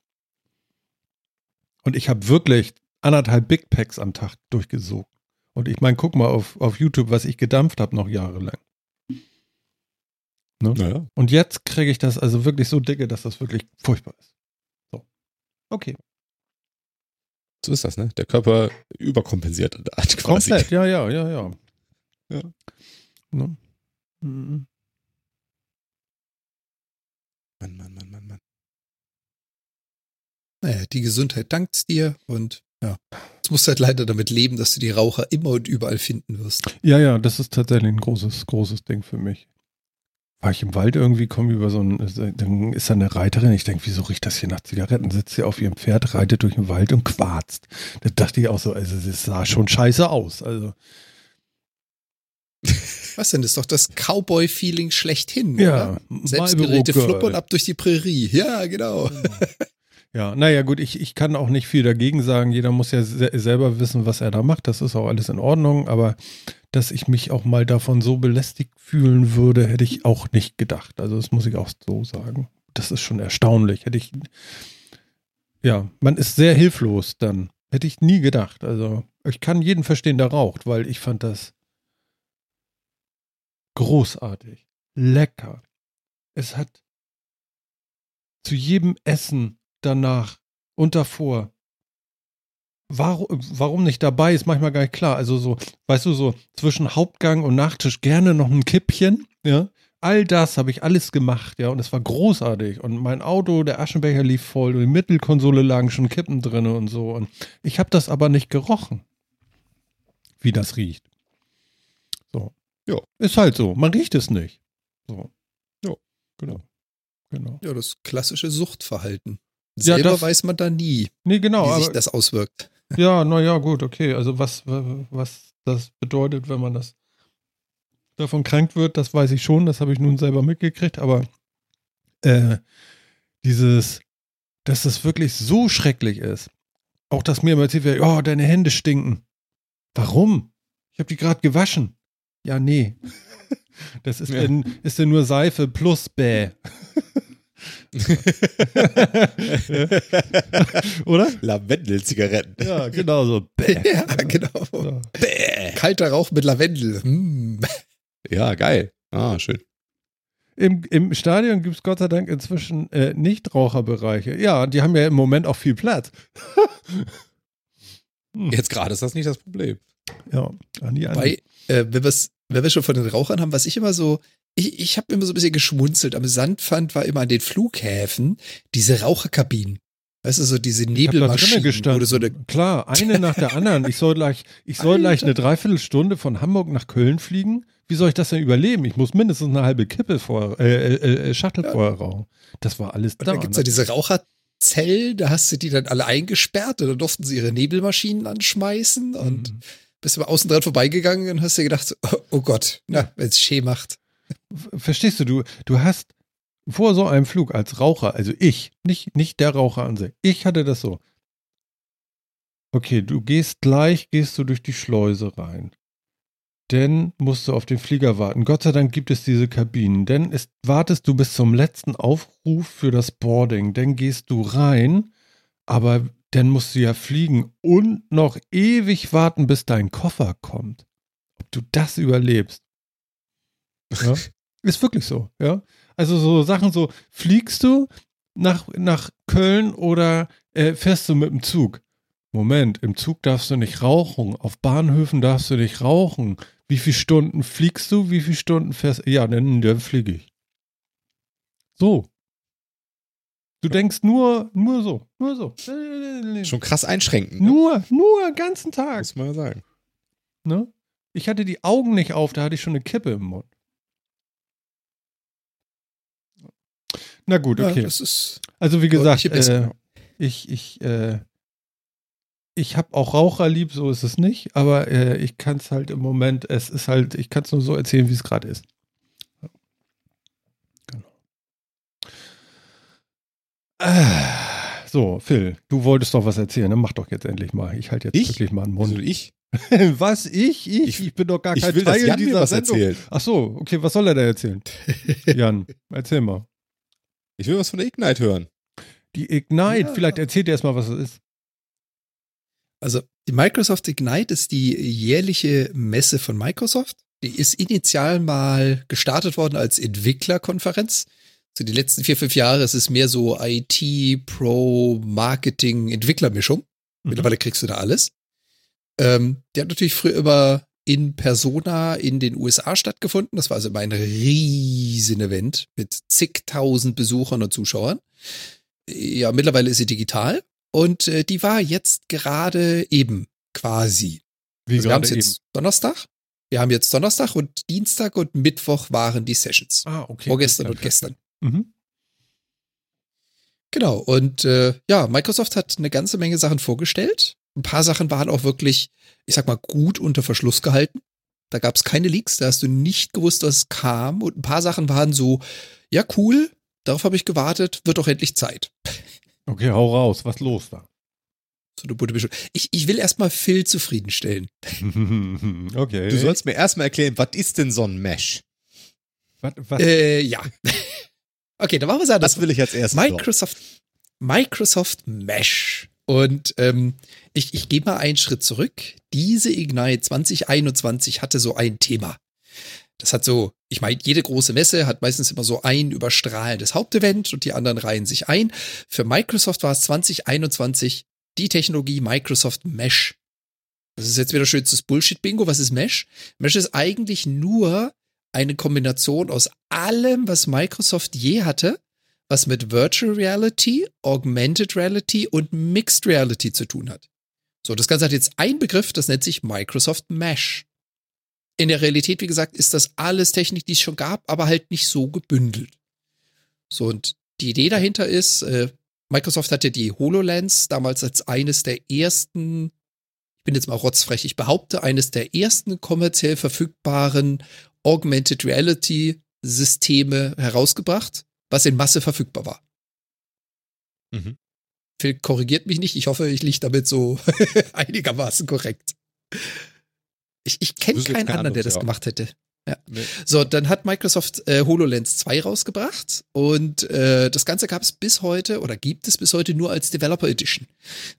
Und ich habe wirklich anderthalb Big Packs am Tag durchgesogen. Und ich meine, guck mal auf, auf YouTube, was ich gedampft habe noch jahrelang. Naja. Und jetzt kriege ich das also wirklich so dicke, dass das wirklich furchtbar ist. So. Okay. So ist das, ne? Der Körper überkompensiert hat quasi. Komplett, ja, ja, ja, ja. Ja. Ne? Mhm. Mann, Mann, Mann, Mann, Mann. Naja, die Gesundheit dankt dir und ja, du musst halt leider damit leben, dass du die Raucher immer und überall finden wirst. Ja, ja, das ist tatsächlich ein großes, großes Ding für mich. War ich im Wald irgendwie, komme über so ein, dann ist da eine Reiterin, ich denke, wieso riecht das hier nach Zigaretten? Sitzt sie auf ihrem Pferd, reitet durch den Wald und quarzt. Da dachte ich auch so, also es sah schon scheiße aus. Also, Was denn? Das ist doch das Cowboy-Feeling schlechthin. ja, Oder? Selbstgeräte fluppern ab durch die Prärie. Ja, genau. Ja, naja, gut, ich, ich kann auch nicht viel dagegen sagen. Jeder muss ja se selber wissen, was er da macht. Das ist auch alles in Ordnung. Aber dass ich mich auch mal davon so belästigt fühlen würde, hätte ich auch nicht gedacht. Also, das muss ich auch so sagen. Das ist schon erstaunlich. Hätte ich. Ja, man ist sehr hilflos dann. Hätte ich nie gedacht. Also, ich kann jeden verstehen, der raucht, weil ich fand das großartig. Lecker. Es hat zu jedem Essen danach und davor. Warum, warum nicht dabei, ist manchmal gar nicht klar. Also so, weißt du, so zwischen Hauptgang und Nachtisch gerne noch ein Kippchen, ja. All das habe ich alles gemacht, ja, und es war großartig. Und mein Auto, der Aschenbecher lief voll und die Mittelkonsole lagen schon Kippen drin und so. Und ich habe das aber nicht gerochen, wie das riecht. So. Ja. Ist halt so. Man riecht es nicht. So. Ja, genau. Genau. Ja, das klassische Suchtverhalten. Ja, Selber das- weiß man da nie, Nee, genau. wie aber sich das auswirkt. Ja, naja, gut, okay. Also was, was das bedeutet, wenn man das davon krank wird, das weiß ich schon, das habe ich nun selber mitgekriegt, aber äh, dieses, dass es wirklich so schrecklich ist. Auch dass mir immer erzählt wird, oh, deine Hände stinken. Warum? Ich habe die gerade gewaschen. Ja, nee. Das ist, Ja. Denn, ist denn nur Seife plus Bäh. Oder? Lavendelzigaretten. Ja, genau so. Bäh. Ja, genau. So. Bäh. Kalter Rauch mit Lavendel. Hm. Ja, geil. Ah, schön. Im, Im Stadion gibt es Gott sei Dank inzwischen äh, Nichtraucherbereiche. Ja, die haben ja im Moment auch viel Platz. Hm. Jetzt gerade ist das nicht das Problem. Ja, Andi, Andi. Bei, äh, wenn, wenn wir schon von den Rauchern haben, was ich immer so, ich, ich habe immer so ein bisschen geschmunzelt. Amüsant fand, war immer an den Flughäfen diese Raucherkabinen. Weißt du, so diese Ich da Nebelmaschinen, gestanden. du so eine Klar, eine nach der anderen. Ich soll gleich, ich soll gleich eine Dreiviertelstunde von Hamburg nach Köln fliegen. Wie soll ich das denn überleben? Ich muss mindestens eine halbe Kippe vor, äh, äh, äh, Shuttle Ja. vorher rauchen. Das war alles Und da. dann gibt's ja diese Raucherzellen, da hast du die dann alle eingesperrt und dann durften sie ihre Nebelmaschinen anschmeißen und Mhm. bist aber außen dran vorbeigegangen und hast dir gedacht, oh, oh Gott, na, wenn's schee macht. Verstehst du, du, du hast vor so einem Flug als Raucher, also ich, nicht, nicht der Raucher an sich, ich hatte das so. Okay, du gehst gleich, gehst du durch die Schleuse rein. Dann musst du auf den Flieger warten. Gott sei Dank gibt es diese Kabinen. Dann ist, wartest du bis zum letzten Aufruf für das Boarding. Dann gehst du rein, aber dann musst du ja fliegen und noch ewig warten, bis dein Koffer kommt. ob du das überlebst. Ja? Ist wirklich so, ja. Also so Sachen so, fliegst du nach, nach Köln oder äh, fährst du mit dem Zug? Moment, im Zug darfst du nicht rauchen, auf Bahnhöfen darfst du nicht rauchen. Wie viele Stunden fliegst du? Wie viele Stunden fährst du? Ja, dann, dann fliege ich. So. Du denkst nur, nur so, nur so. Schon krass einschränken. Ne? Nur, nur den ganzen Tag. Muss man ja sagen. Ne? Ich hatte die Augen nicht auf, da hatte ich schon eine Kippe im Mund. Na gut, okay. Ja, das ist also wie gesagt, äh, ich, ich, äh, ich habe auch Raucher lieb, so ist es nicht, aber äh, ich kann es halt im Moment, es ist halt, ich kann es nur so erzählen, wie es gerade ist. Ja. Genau. Ah, so, Phil, du wolltest doch was erzählen, ne? Mach doch jetzt endlich mal. Ich halte jetzt Ich? wirklich mal Also Mund. ich? was? Ich? Ich? Ich- Ich, bin doch gar Ich kein will, dass Teil dieser was Sendung. erzählt. Ach so, okay, was soll er da erzählen? Jan, erzähl mal. Ich will was von der Ignite hören. Die Ignite, Ja. vielleicht erzählt ihr erst mal, was es ist. Also die Microsoft Ignite ist die jährliche Messe von Microsoft. Die ist initial mal gestartet worden als Entwicklerkonferenz. So die letzten vier, fünf Jahre ist es mehr so IT, Pro, Marketing, Entwicklermischung. Mhm. Mittlerweile kriegst du da alles. Ähm, die hat natürlich früher immer in Persona in den USA stattgefunden. Das war also immer ein riesen Event mit zigtausend Besuchern und Zuschauern. Ja, mittlerweile ist sie digital und äh, die war jetzt gerade eben quasi. Wie Also wir haben gerade jetzt Donnerstag. Wir haben jetzt Donnerstag und Dienstag und Mittwoch waren die Sessions. Ah, okay. Vorgestern und gestern. Mhm. Genau. Und äh, ja, Microsoft hat eine ganze Menge Sachen vorgestellt. Ein paar Sachen waren auch wirklich, ich sag mal, gut unter Verschluss gehalten. Da gab es keine Leaks, da hast du nicht gewusst, was es kam. Und ein paar Sachen waren so, ja, cool, darauf habe ich gewartet, wird doch endlich Zeit. Okay, hau raus. Was los da? So eine bunte. Ich, ich will erstmal Phil zufriedenstellen. okay. Du sollst mir erstmal erklären, was ist denn so ein Mesh? was, was, Äh, ja. okay, dann machen wir es anders. Das will ich als erstes. Microsoft, Microsoft Mesh. Und ähm, ich, ich gehe mal einen Schritt zurück. Diese Ignite 2021 hatte so ein Thema. Das hat so, ich meine, jede große Messe hat meistens immer so ein überstrahlendes Hauptevent und die anderen reihen sich ein. Für Microsoft war es 2021 die Technologie Microsoft Mesh. Das ist jetzt wieder schönstes Bullshit-Bingo. Was ist Mesh? Mesh ist eigentlich nur eine Kombination aus allem, was Microsoft je hatte, was mit Virtual Reality, Augmented Reality und Mixed Reality zu tun hat. So, das Ganze hat jetzt einen Begriff, das nennt sich Microsoft Mesh. In der Realität, wie gesagt, ist das alles Technik, die es schon gab, aber halt nicht so gebündelt. So, und die Idee dahinter ist, äh, Microsoft hatte die HoloLens damals als eines der ersten, ich bin jetzt mal rotzfrech, ich behaupte, eines der ersten kommerziell verfügbaren Augmented Reality Systeme herausgebracht, was in Masse verfügbar war. Mhm. Phil korrigiert mich nicht. Ich hoffe, ich liege damit so einigermaßen korrekt. Ich, ich kenne keinen kein anderen, der das ja. gemacht hätte. Nee. So, dann hat Microsoft äh, HoloLens 2 rausgebracht und äh, das Ganze gab es bis heute oder gibt es bis heute nur als Developer Edition.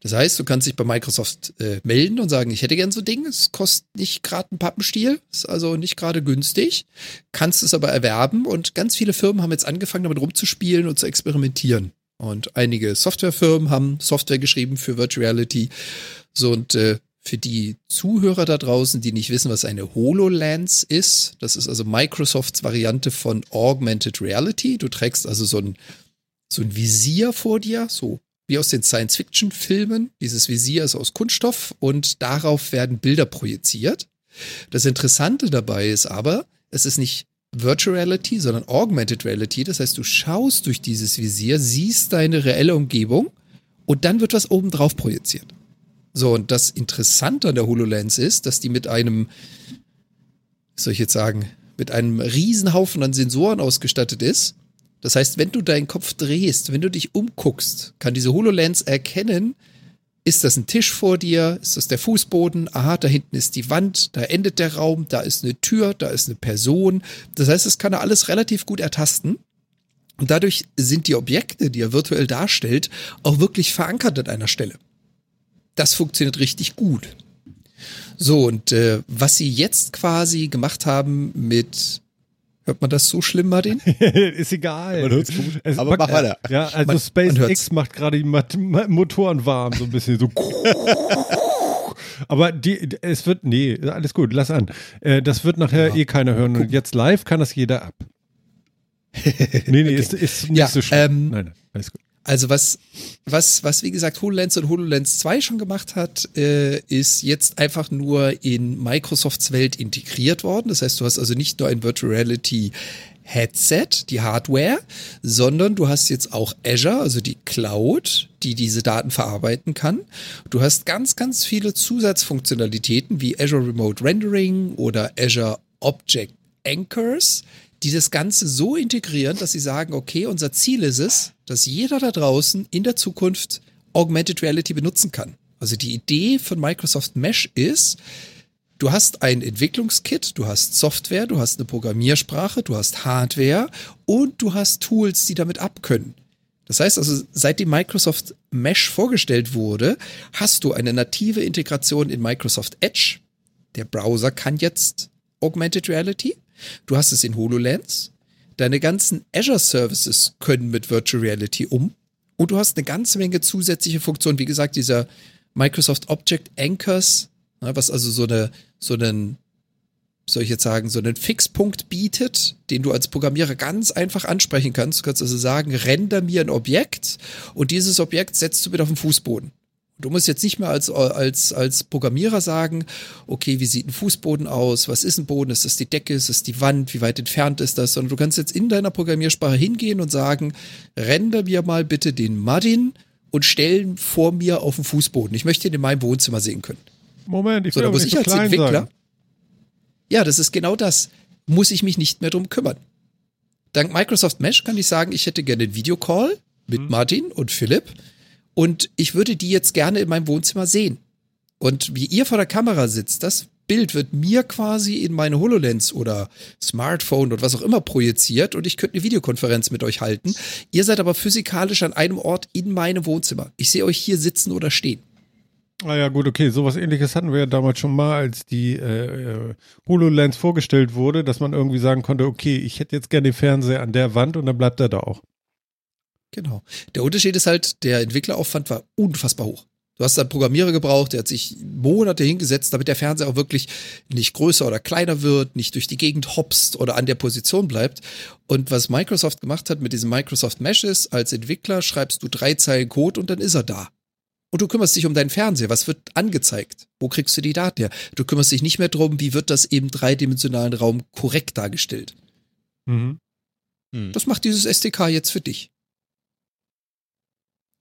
Das heißt, du kannst dich bei Microsoft äh, melden und sagen, ich hätte gern so ein Ding, es kostet nicht gerade einen Pappenstiel, ist also nicht gerade günstig, kannst es aber erwerben und ganz viele Firmen haben jetzt angefangen, damit rumzuspielen und zu experimentieren. Und einige Softwarefirmen haben Software geschrieben für Virtual Reality. So und äh, für die Zuhörer da draußen, die nicht wissen, was eine HoloLens ist, das ist also Microsofts Variante von Augmented Reality. Du trägst also so ein, so ein Visier vor dir, so wie aus den Science-Fiction-Filmen. Dieses Visier ist aus Kunststoff und darauf werden Bilder projiziert. Das Interessante dabei ist aber, es ist nicht Virtual Reality, sondern Augmented Reality. Das heißt, du schaust durch dieses Visier, siehst deine reelle Umgebung und dann wird was oben drauf projiziert. So, und das Interessante an der HoloLens ist, dass die mit einem, was soll ich jetzt sagen, mit einem Riesenhaufen an Sensoren ausgestattet ist. Das heißt, wenn du deinen Kopf drehst, wenn du dich umguckst, kann diese HoloLens erkennen, ist das ein Tisch vor dir? Ist das der Fußboden? Aha, da hinten ist die Wand, da endet der Raum, da ist eine Tür, da ist eine Person. Das heißt, es kann er alles relativ gut ertasten. Und dadurch sind die Objekte, die er virtuell darstellt, auch wirklich verankert an einer Stelle. Das funktioniert richtig gut. So, und äh, was sie jetzt quasi gemacht haben mit, hört man das so schlimm, Martin? ist egal. Man hört's gut. Es- Aber mach weiter. Ja, also Man- man hört's. SpaceX macht gerade die Mat- Ma- Motoren warm, so ein bisschen so. Aber die, es wird, nee, alles gut, lass an. Äh, das wird nachher eh keiner hören und jetzt live kann das jeder ab. Nee, nee, ist, ist nicht Ja, so schlimm. ähm, nein, nein, alles gut. Also was, was, was wie gesagt HoloLens und HoloLens 2 schon gemacht hat, äh, ist jetzt einfach nur in Microsofts Welt integriert worden. Das heißt, du hast also nicht nur ein Virtual Reality Headset, die Hardware, sondern du hast jetzt auch Azure, also die Cloud, die diese Daten verarbeiten kann. Du hast ganz, ganz viele Zusatzfunktionalitäten wie Azure Remote Rendering oder Azure Object Anchors, die das Ganze so integrieren, dass sie sagen, okay, unser Ziel ist es, dass jeder da draußen in der Zukunft Augmented Reality benutzen kann. Also die Idee von Microsoft Mesh ist, du hast ein Entwicklungskit, du hast Software, du hast eine Programmiersprache, du hast Hardware und du hast Tools, die damit abkönnen. Das heißt also, seitdem Microsoft Mesh vorgestellt wurde, hast du eine native Integration in Microsoft Edge. Der Browser kann jetzt Augmented Reality. Du hast es in HoloLens. Deine ganzen Azure Services können mit Virtual Reality um. Und du hast eine ganze Menge zusätzliche Funktionen. Wie gesagt, dieser Microsoft Object Anchors, ne, was also so eine, so einen, soll ich jetzt sagen, so einen Fixpunkt bietet, den du als Programmierer ganz einfach ansprechen kannst. Du kannst also sagen, render mir ein Objekt und dieses Objekt setzt du wieder auf den Fußboden. Du musst jetzt nicht mehr als, als, als Programmierer sagen, okay, wie sieht ein Fußboden aus? Was ist ein Boden? Ist das die Decke? Ist das die Wand? Wie weit entfernt ist das? Sondern du kannst jetzt in deiner Programmiersprache hingehen und sagen, render mir mal bitte den Martin und stellen vor mir auf den Fußboden. Ich möchte ihn in meinem Wohnzimmer sehen können. Moment, ich So, will aber muss nicht ich so als klein Entwickler, sein. ja, das ist genau das, muss ich mich nicht mehr drum kümmern. Dank Microsoft Mesh kann ich sagen, ich hätte gerne einen Videocall mit Mhm. Martin und Philipp und ich würde die jetzt gerne in meinem Wohnzimmer sehen. Und wie ihr vor der Kamera sitzt, das Bild wird mir quasi in meine HoloLens oder Smartphone oder was auch immer projiziert und ich könnte eine Videokonferenz mit euch halten. Ihr seid aber physikalisch an einem Ort in meinem Wohnzimmer. Ich sehe euch hier sitzen oder stehen. Ah ja, gut, okay. Sowas ähnliches hatten wir ja damals schon mal, als die äh, äh, HoloLens vorgestellt wurde, dass man irgendwie sagen konnte, okay, ich hätte jetzt gerne den Fernseher an der Wand und dann bleibt er da auch. Genau. Der Unterschied ist halt, der Entwickleraufwand war unfassbar hoch. Du hast einen Programmierer gebraucht, der hat sich Monate hingesetzt, damit der Fernseher auch wirklich nicht größer oder kleiner wird, nicht durch die Gegend hopst oder an der Position bleibt. Und was Microsoft gemacht hat mit diesem Microsoft Mesh ist, als Entwickler schreibst du drei Zeilen Code und dann ist er da. Und du kümmerst dich um deinen Fernseher. Was wird angezeigt? Wo kriegst du die Daten her? Du kümmerst dich nicht mehr drum, wie wird das im dreidimensionalen Raum korrekt dargestellt. Mhm. Hm. Das macht dieses SDK jetzt für dich.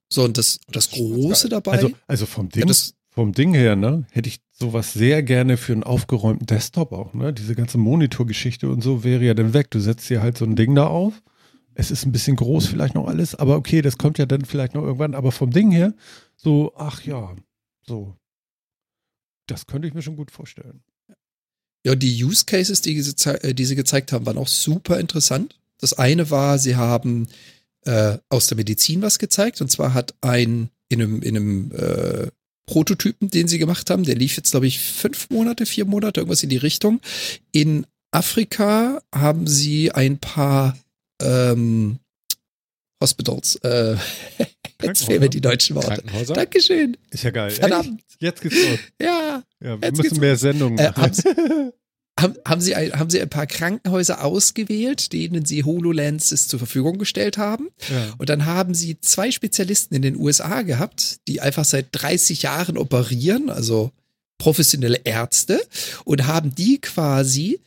So, und das, das Große dabei. Also, also vom Ding, das- vom Ding her, ne, hätte ich sowas sehr gerne für einen aufgeräumten Desktop auch, ne? Diese ganze Monitorgeschichte und so wäre ja dann weg. Du setzt dir halt so ein Ding da auf. Es ist ein bisschen groß vielleicht noch alles, aber okay, das kommt ja dann vielleicht noch irgendwann. Aber vom Ding her, so, ach ja, so. Das könnte ich mir schon gut vorstellen. Ja, die Use Cases, die sie, äh, die sie gezeigt haben, waren auch super interessant. Das eine war, sie haben äh, aus der Medizin was gezeigt. Und zwar hat ein in einem, in einem äh, Prototypen, den sie gemacht haben, der lief jetzt, glaube ich, fünf Monate, vier Monate, irgendwas in die Richtung. In Afrika haben sie ein paar ähm, Hospitals. Äh, jetzt fehlen mir die deutschen Worte. Krankenhäuser? Dankeschön. Ist ja geil. Verdammt. Echt? Jetzt geht's los. Ja. Ja, wir müssen mehr Sendungen Äh, machen. Haben, haben, Sie ein, haben Sie ein paar Krankenhäuser ausgewählt, denen Sie HoloLenses zur Verfügung gestellt haben? ja. Und dann haben Sie zwei Spezialisten in den USA gehabt, die einfach seit 30 Jahren operieren, also professionelle Ärzte, und haben die quasi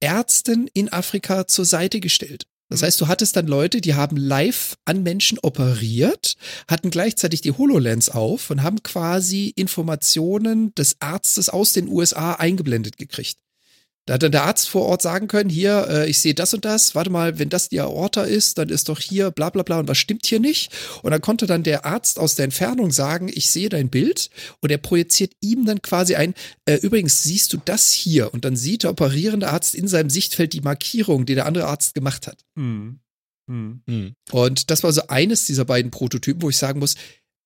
Ärzten in Afrika zur Seite gestellt. Das heißt, du hattest dann Leute, die haben live an Menschen operiert, hatten gleichzeitig die HoloLens auf und haben quasi Informationen des Arztes aus den USA eingeblendet gekriegt. Da hat dann der Arzt vor Ort sagen können, hier, äh, ich sehe das und das, warte mal, wenn das die Aorta ist, dann ist doch hier bla bla bla und was stimmt hier nicht? Und dann konnte dann der Arzt aus der Entfernung sagen, ich sehe dein Bild und er projiziert ihm dann quasi ein, äh, übrigens siehst du das hier und dann sieht der operierende Arzt in seinem Sichtfeld die Markierung, die der andere Arzt gemacht hat. Hm. Hm. Hm. Und das war so eines dieser beiden Prototypen, wo ich sagen muss,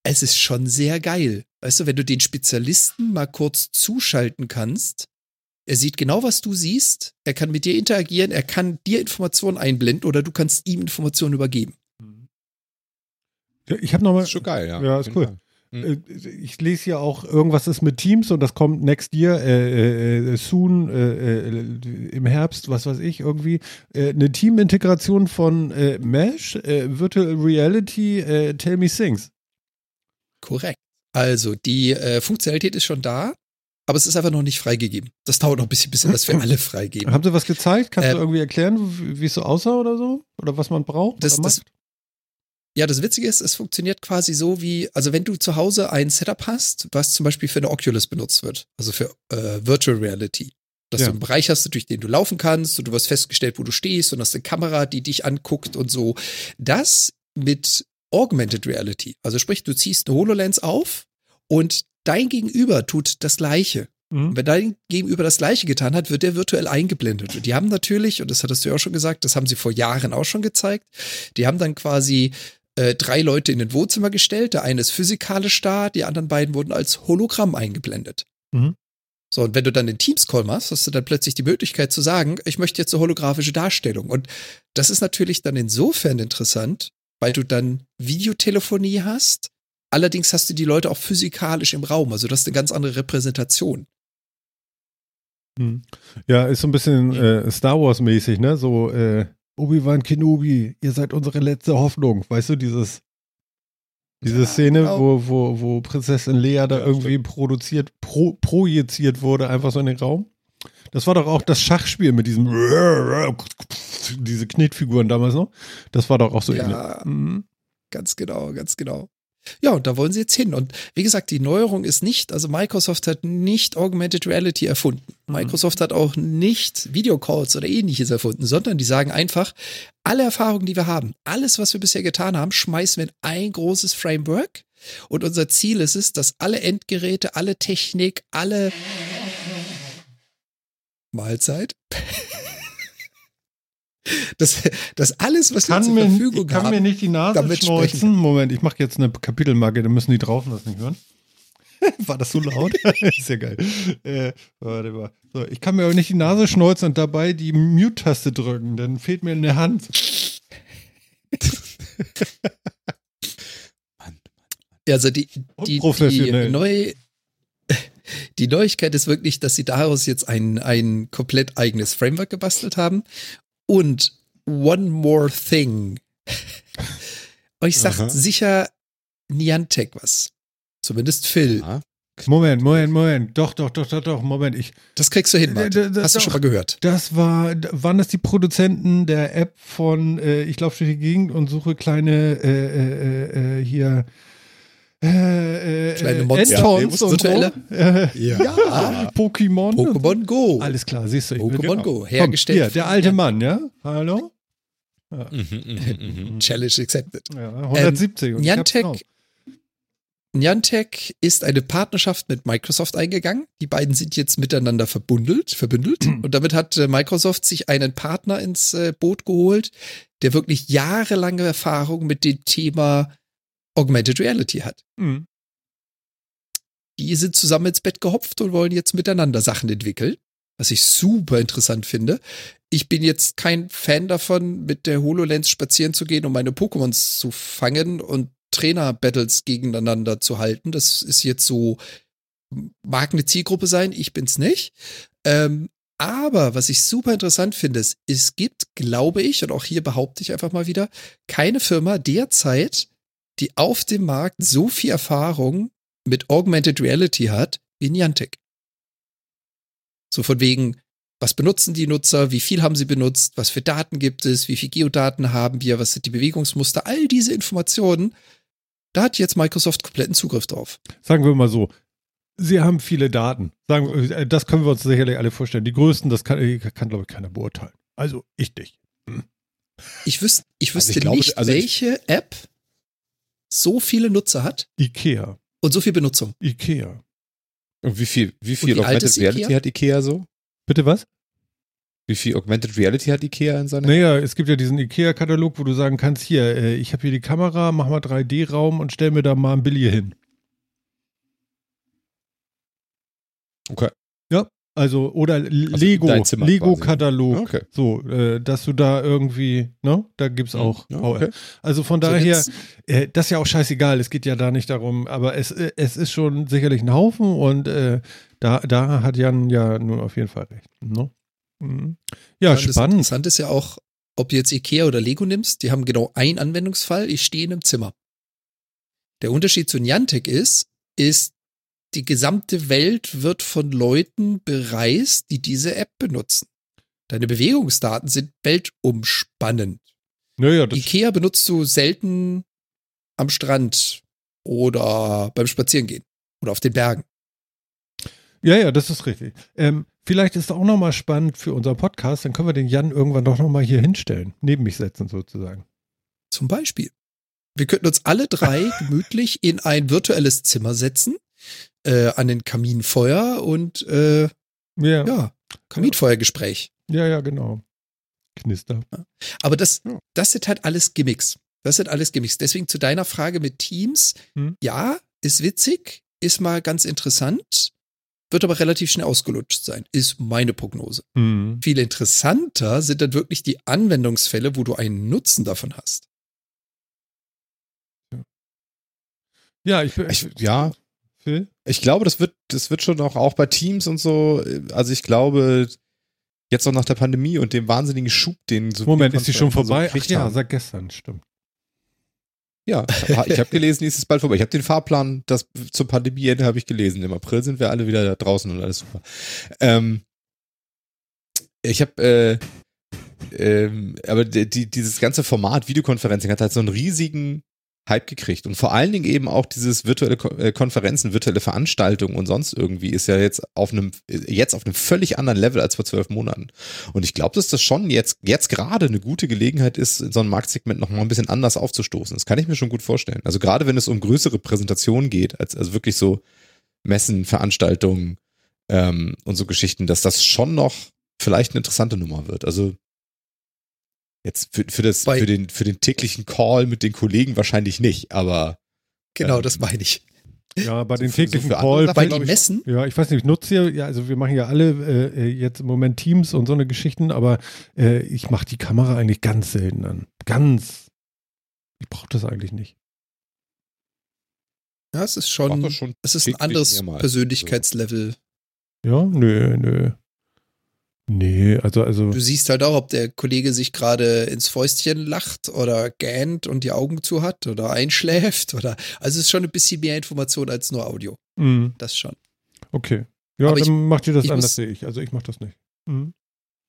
es ist schon sehr geil. Weißt du, wenn du den Spezialisten mal kurz zuschalten kannst, er sieht genau, was du siehst, er kann mit dir interagieren, er kann dir Informationen einblenden oder du kannst ihm Informationen übergeben. Ich habe nochmal. Das ist schon geil, ja. Ja, ist cool. Fall. Äh, Ich lese ja auch, irgendwas ist mit Teams und das kommt next year, äh, äh, soon, äh, äh, im Herbst, was weiß ich, irgendwie. Äh, eine Teamintegration von äh, Mesh, äh, Virtual Reality, äh, Tell Me Things. Korrekt. Also, die äh, Funktionalität ist schon da, aber es ist einfach noch nicht freigegeben. Das dauert noch ein bisschen, bis wir das für alle freigeben. Haben Sie was gezeigt? Kannst du Ähm, irgendwie erklären, wie es so aussah oder so? Oder was man braucht? Das- das-? Ja, das Witzige ist, es funktioniert quasi so wie, also wenn du zu Hause ein Setup hast, was zum Beispiel für eine Oculus benutzt wird, also für äh, Virtual Reality, dass Ja. du einen Bereich hast, durch den du laufen kannst und du hast festgestellt, wo du stehst und hast eine Kamera, die dich anguckt und so. Das mit Augmented Reality, also sprich, du ziehst eine HoloLens auf und dein Gegenüber tut das Gleiche. Mhm. Und wenn dein Gegenüber das Gleiche getan hat, wird der virtuell eingeblendet. Und die haben natürlich, und das hattest du ja auch schon gesagt, das haben sie vor Jahren auch schon gezeigt, die haben dann quasi äh, drei Leute in den Wohnzimmer gestellt. Der eine ist physikalisch da, die anderen beiden wurden als Hologramm eingeblendet. Mhm. So, und wenn du dann den Teams-Call machst, hast du dann plötzlich die Möglichkeit zu sagen, ich möchte jetzt eine holographische Darstellung. Und das ist natürlich dann insofern interessant, weil du dann Videotelefonie hast. Allerdings hast du die Leute auch physikalisch im Raum. Also das ist eine ganz andere Repräsentation. Hm. Ja, ist so ein bisschen äh, Star Wars-mäßig, ne? So, äh, Obi-Wan Kenobi, ihr seid unsere letzte Hoffnung. Weißt du, dieses, diese Ja, Szene, genau. wo, wo, wo Prinzessin Lea da Ja, irgendwie produziert, pro, projiziert wurde, einfach so in den Raum. Das war doch auch das Schachspiel mit diesem, diese Knetfiguren damals noch. Das war doch auch so Ja. ähnlich. Mhm. Ganz genau, ganz genau. Ja, und da wollen sie jetzt hin. Und wie gesagt, die Neuerung ist nicht, also Microsoft hat nicht Augmented Reality erfunden. Mhm. Microsoft hat auch nicht Videocalls oder ähnliches erfunden, sondern die sagen einfach, alle Erfahrungen, die wir haben, alles, was wir bisher getan haben, schmeißen wir in ein großes Framework. Und unser Ziel ist es, dass alle Endgeräte, alle Technik, alle Mahlzeit, dass, dass alles, was wir Kann, zur mir, Verfügung ich kann haben, mir nicht die Nase schneuzen. Moment, ich mache jetzt eine Kapitelmarke, dann müssen die draußen das nicht hören. War das so laut? ist ja geil. Äh, warte mal. So, ich kann mir aber nicht die Nase schneuzen und dabei die Mute-Taste drücken, dann fehlt mir eine Hand. Also die, die, die neue die Neuigkeit ist wirklich, dass sie daraus jetzt ein, ein komplett eigenes Framework gebastelt haben. Und one more thing. Euch sagt Aha. sicher Niantic was. Zumindest Phil. Ja. Moment, Moment, Moment. Doch, doch, doch, doch, doch, Moment. Ich, Das kriegst du hin, da- Martin. da- Hast du doch. schon mal gehört. das war, waren das die Produzenten der App von, äh, ich laufe durch die Gegend und suche kleine, äh, äh, äh, hier, äh, äh, Kleine äh, Monster. Add-ons Ja, und so. Äh, Ja. ja, Pokémon. Pokémon Go. Alles klar, siehst du. Pokémon genau. Go. Komm, Hergestellt. Hier, der alte Mann, ja? Hallo? Mhm, mhm, mhm. Challenge accepted. Ja, 170. und ich hab's Niantic. Niantic ist eine Partnerschaft mit Microsoft eingegangen. Die beiden sind jetzt miteinander verbundelt, verbündelt. Und damit hat Microsoft sich einen Partner ins Boot geholt, der wirklich jahrelange Erfahrung mit dem Thema Augmented Reality hat. Mhm. Die sind zusammen ins Bett gehopft und wollen jetzt miteinander Sachen entwickeln, was ich super interessant finde. Ich bin jetzt kein Fan davon, mit der HoloLens spazieren zu gehen, um meine Pokémons zu fangen und Trainer-Battles gegeneinander zu halten. Das ist jetzt so, mag eine Zielgruppe sein, ich bin's nicht. Ähm, aber was ich super interessant finde, ist, es gibt, glaube ich, und auch hier behaupte ich einfach mal wieder, keine Firma derzeit, die auf dem Markt so viel Erfahrung mit Augmented Reality hat wie Niantic. So von wegen, was benutzen die Nutzer, wie viel haben sie benutzt, was für Daten gibt es, wie viel Geodaten haben wir, was sind die Bewegungsmuster, all diese Informationen, da hat jetzt Microsoft kompletten Zugriff drauf. Sagen wir mal so. Sie haben viele Daten. Sagen, wir, äh, das können wir uns sicherlich alle vorstellen. Die größten, das kann, äh, kann glaube ich, keiner beurteilen. Also ich nicht. Ich, wüs ich Also ich wüsste glaube, nicht, also ich- welche App so viele Nutzer hat Ikea. und so viel Benutzung. Ikea. Und wie viel, wie viel wie Augmented Reality Ikea? hat Ikea so? Bitte was? Wie viel Augmented Reality hat Ikea in seiner? Naja, es gibt ja diesen IKEA-Katalog, wo du sagen kannst, hier, äh, ich habe hier die Kamera, mach mal 3D-Raum und stell mir da mal ein Billy hin. Okay. Also, oder Also Lego, Zimmer Lego-Katalog. Okay. So, äh, dass du da irgendwie, ne, da gibt's auch. Ja, okay. Also von So, daher, äh, das ist ja auch scheißegal, es geht ja da nicht darum, aber es, äh, es ist schon sicherlich ein Haufen und äh, da, da hat Jan ja nun auf jeden Fall recht. Ne? Mhm. Ja, Das spannend. Interessante ist ja auch, ob du jetzt Ikea oder Lego nimmst, die haben genau einen Anwendungsfall, ich stehe in einem Zimmer. Der Unterschied zu Niantic ist, ist, die gesamte Welt wird von Leuten bereist, die diese App benutzen. Deine Bewegungsdaten sind weltumspannend. Naja, das, Ikea benutzt du selten am Strand oder beim Spazierengehen oder auf den Bergen. ja, ja, das ist richtig. Ähm, vielleicht ist auch nochmal spannend für unseren Podcast, dann können wir den Jan irgendwann doch nochmal hier hinstellen, neben mich setzen sozusagen. Zum Beispiel. Wir könnten uns alle drei gemütlich in ein virtuelles Zimmer setzen, äh, an den Kaminfeuer und äh, Ja, ja, Kaminfeuergespräch. ja, ja genau. Knister. Aber das, Ja. das sind halt alles Gimmicks. Das sind alles Gimmicks. Deswegen zu deiner Frage mit Teams. Hm. Ja, ist witzig, ist mal ganz interessant, wird aber relativ schnell ausgelutscht sein, ist meine Prognose. Mhm. Viel interessanter sind dann wirklich die Anwendungsfälle, wo du einen Nutzen davon hast. Ja, ich, Ich, ja, Phil? ich glaube, das wird, das wird schon auch, auch bei Teams und so. Also ich glaube, jetzt auch nach der Pandemie und dem wahnsinnigen Schub, den so Moment, ist die schon vorbei? So Ach ja, haben. seit gestern, stimmt. Ja, ich habe gelesen, die ist es bald vorbei. Ich habe den Fahrplan, das zur Pandemieende habe ich gelesen. Im April sind wir alle wieder da draußen und alles super. Ähm, ich habe, äh, ähm, aber die, dieses ganze Format Videokonferencing hat halt so einen riesigen Hype gekriegt und vor allen Dingen eben auch dieses virtuelle äh, Konferenzen, virtuelle Veranstaltungen und sonst irgendwie ist ja jetzt auf einem jetzt auf einem völlig anderen Level als vor zwölf Monaten. Und ich glaube, dass das schon jetzt jetzt gerade eine gute Gelegenheit ist, so ein Marktsegment noch mal ein bisschen anders aufzustoßen. Das kann ich mir schon gut vorstellen. Also gerade wenn es um größere Präsentationen geht, als also wirklich so Messen, Veranstaltungen ähm, und so Geschichten, dass das schon noch vielleicht eine interessante Nummer wird. Also jetzt für, für das Bei- für den für den täglichen Call mit den Kollegen wahrscheinlich nicht, aber Genau, Ähm, das meine ich. Ja, bei So den so täglichen andere Call. Bei den Messen, Ja, ich weiß nicht, ich nutze ja, ja, also wir machen ja alle äh, äh, jetzt im Moment Teams und so eine Geschichten, aber äh, ich mache die Kamera eigentlich ganz selten an. Ganz. Ich brauche das eigentlich nicht. ja, es ist schon, das schon es ist ein anderes mehrmals. Persönlichkeitslevel. Ja, nö, nö. Nee, also, also. Du siehst halt auch, ob der Kollege sich gerade ins Fäustchen lacht oder gähnt und die Augen zu hat oder einschläft oder, also es ist schon ein bisschen mehr Information als nur Audio. mh, Das schon. okay. Ja, Aber dann ich- macht ihr das anders, muss- sehe ich. Also ich mache das nicht. Mhm.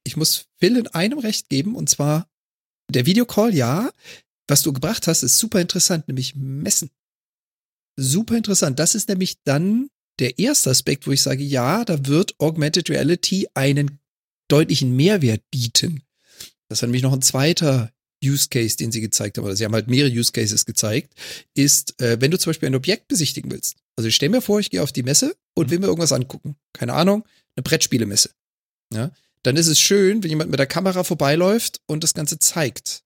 Ich muss Phil in einem Recht geben und zwar der Videocall, ja. Was du gebracht hast, ist super interessant, nämlich Messen. Super interessant. Das ist nämlich dann der erste Aspekt, wo ich sage, ja, da wird Augmented Reality einen deutlichen Mehrwert bieten. Das war nämlich noch ein zweiter Use Case, den sie gezeigt haben, oder sie haben halt mehrere Use Cases gezeigt, ist, äh, wenn du zum Beispiel ein Objekt besichtigen willst. Also ich stell mir vor, ich gehe auf die Messe und will mir irgendwas angucken. Keine Ahnung, eine Brettspielemesse. Ja, dann ist es schön, wenn jemand mit der Kamera vorbeiläuft und das Ganze zeigt.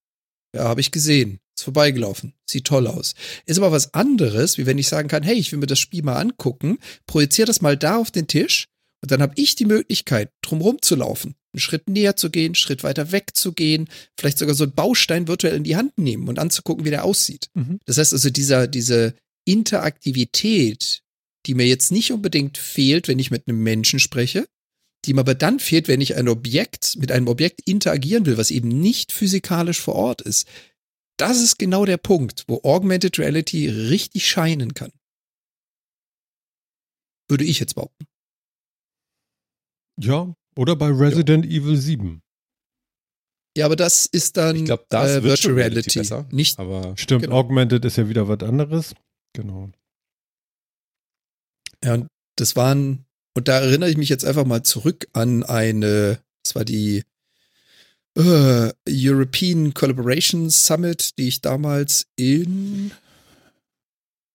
Ja, habe ich gesehen. Ist vorbeigelaufen. Sieht toll aus. Ist aber was anderes, wie wenn ich sagen kann, hey, ich will mir das Spiel mal angucken, projiziere das mal da auf den Tisch und dann habe ich die Möglichkeit, drumherum zu laufen, einen Schritt näher zu gehen, einen Schritt weiter weg zu gehen, vielleicht sogar so einen Baustein virtuell in die Hand nehmen und anzugucken, wie der aussieht. Mhm. Das heißt also, dieser, diese Interaktivität, die mir jetzt nicht unbedingt fehlt, wenn ich mit einem Menschen spreche, die mir aber dann fehlt, wenn ich ein Objekt mit einem Objekt interagieren will, was eben nicht physikalisch vor Ort ist. Das ist genau der Punkt, wo Augmented Reality richtig scheinen kann. Würde ich jetzt behaupten. Ja, oder bei Resident Evil 7. Ja, aber das ist dann Ich glaube, das äh, Virtual Reality Reality. besser. Nicht, Aber Stimmt, Genau. Augmented ist ja wieder was anderes. Genau. Ja, und das waren, und da erinnere ich mich jetzt einfach mal zurück an eine, das war die äh, European Collaboration Summit, die ich damals in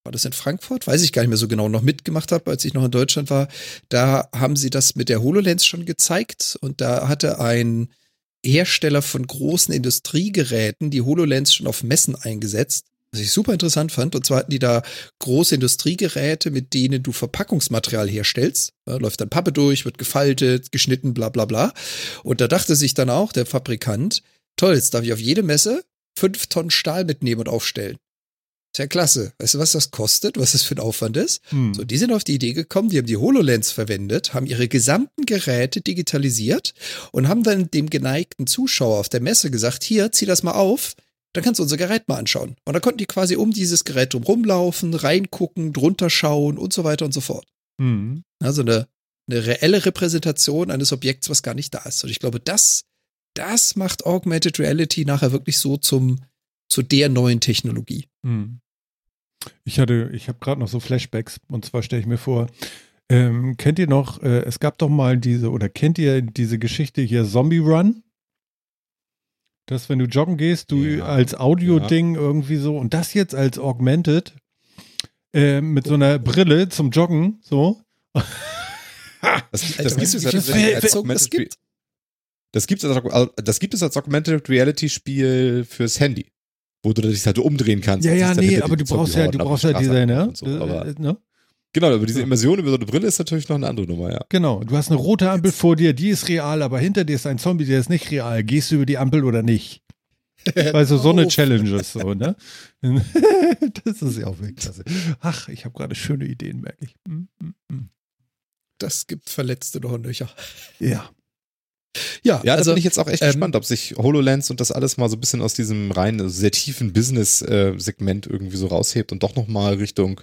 war das in Frankfurt? Weiß ich gar nicht mehr so genau, noch mitgemacht habe, als ich noch in Deutschland war. Da haben sie das mit der HoloLens schon gezeigt und da hatte ein Hersteller von großen Industriegeräten die HoloLens schon auf Messen eingesetzt. Was ich super interessant fand. Und zwar hatten die da große Industriegeräte, mit denen du Verpackungsmaterial herstellst. Da läuft dann Pappe durch, wird gefaltet, geschnitten, bla bla bla. Und da dachte sich dann auch der Fabrikant, toll, jetzt darf ich auf jede Messe fünf Tonnen Stahl mitnehmen und aufstellen. Ist ja klasse. Weißt du, was das kostet? Was das für ein Aufwand ist? Hm. So, die sind auf die Idee gekommen, die haben die HoloLens verwendet, haben ihre gesamten Geräte digitalisiert und haben dann dem geneigten Zuschauer auf der Messe gesagt, hier, zieh das mal auf, dann kannst du unser Gerät mal anschauen. Und dann konnten die quasi um dieses Gerät drum rumlaufen, reingucken, drunter schauen und so weiter und so fort. Hm. Also eine, eine reelle Repräsentation eines Objekts, was gar nicht da ist. Und ich glaube, das, das macht Augmented Reality nachher wirklich so zum, zu der neuen Technologie. Hm. Ich hatte, ich habe gerade noch so Flashbacks und zwar stelle ich mir vor, ähm, kennt ihr noch, äh, es gab doch mal diese, oder kennt ihr diese Geschichte hier Zombie Run? Dass wenn du joggen gehst, du Ja, als Audio-Ding irgendwie so und das jetzt als Augmented äh, mit so einer Brille zum Joggen, so. Das, das weißt gibt ja als Vernetzung das gibt? Das gibt es als, das gibt es als Augmented Reality Spiel fürs Handy, wo du dich halt umdrehen kannst. Ja, ja, nee, aber du die brauchst ja, du brauchst ja diese, ne? So, aber, Äh, ne? genau, aber diese Ja. Immersion über so eine Brille ist natürlich noch eine andere Nummer, ja. Genau, du hast eine rote Ampel vor dir, die ist real, aber hinter dir ist ein Zombie, der ist nicht real. Gehst du über die Ampel oder nicht? Also so eine. Challenge ist so, ne? das ist ja auch wirklich klasse. Ach, ich habe gerade schöne Ideen, merke ich. Hm, hm, hm. Das gibt Verletzte noch und Löcher. Ja. Ja, Ja, da also bin ich jetzt auch echt ähm, gespannt, ob sich HoloLens und das alles mal so ein bisschen aus diesem rein also sehr tiefen Business-Segment irgendwie so raushält und doch nochmal Richtung,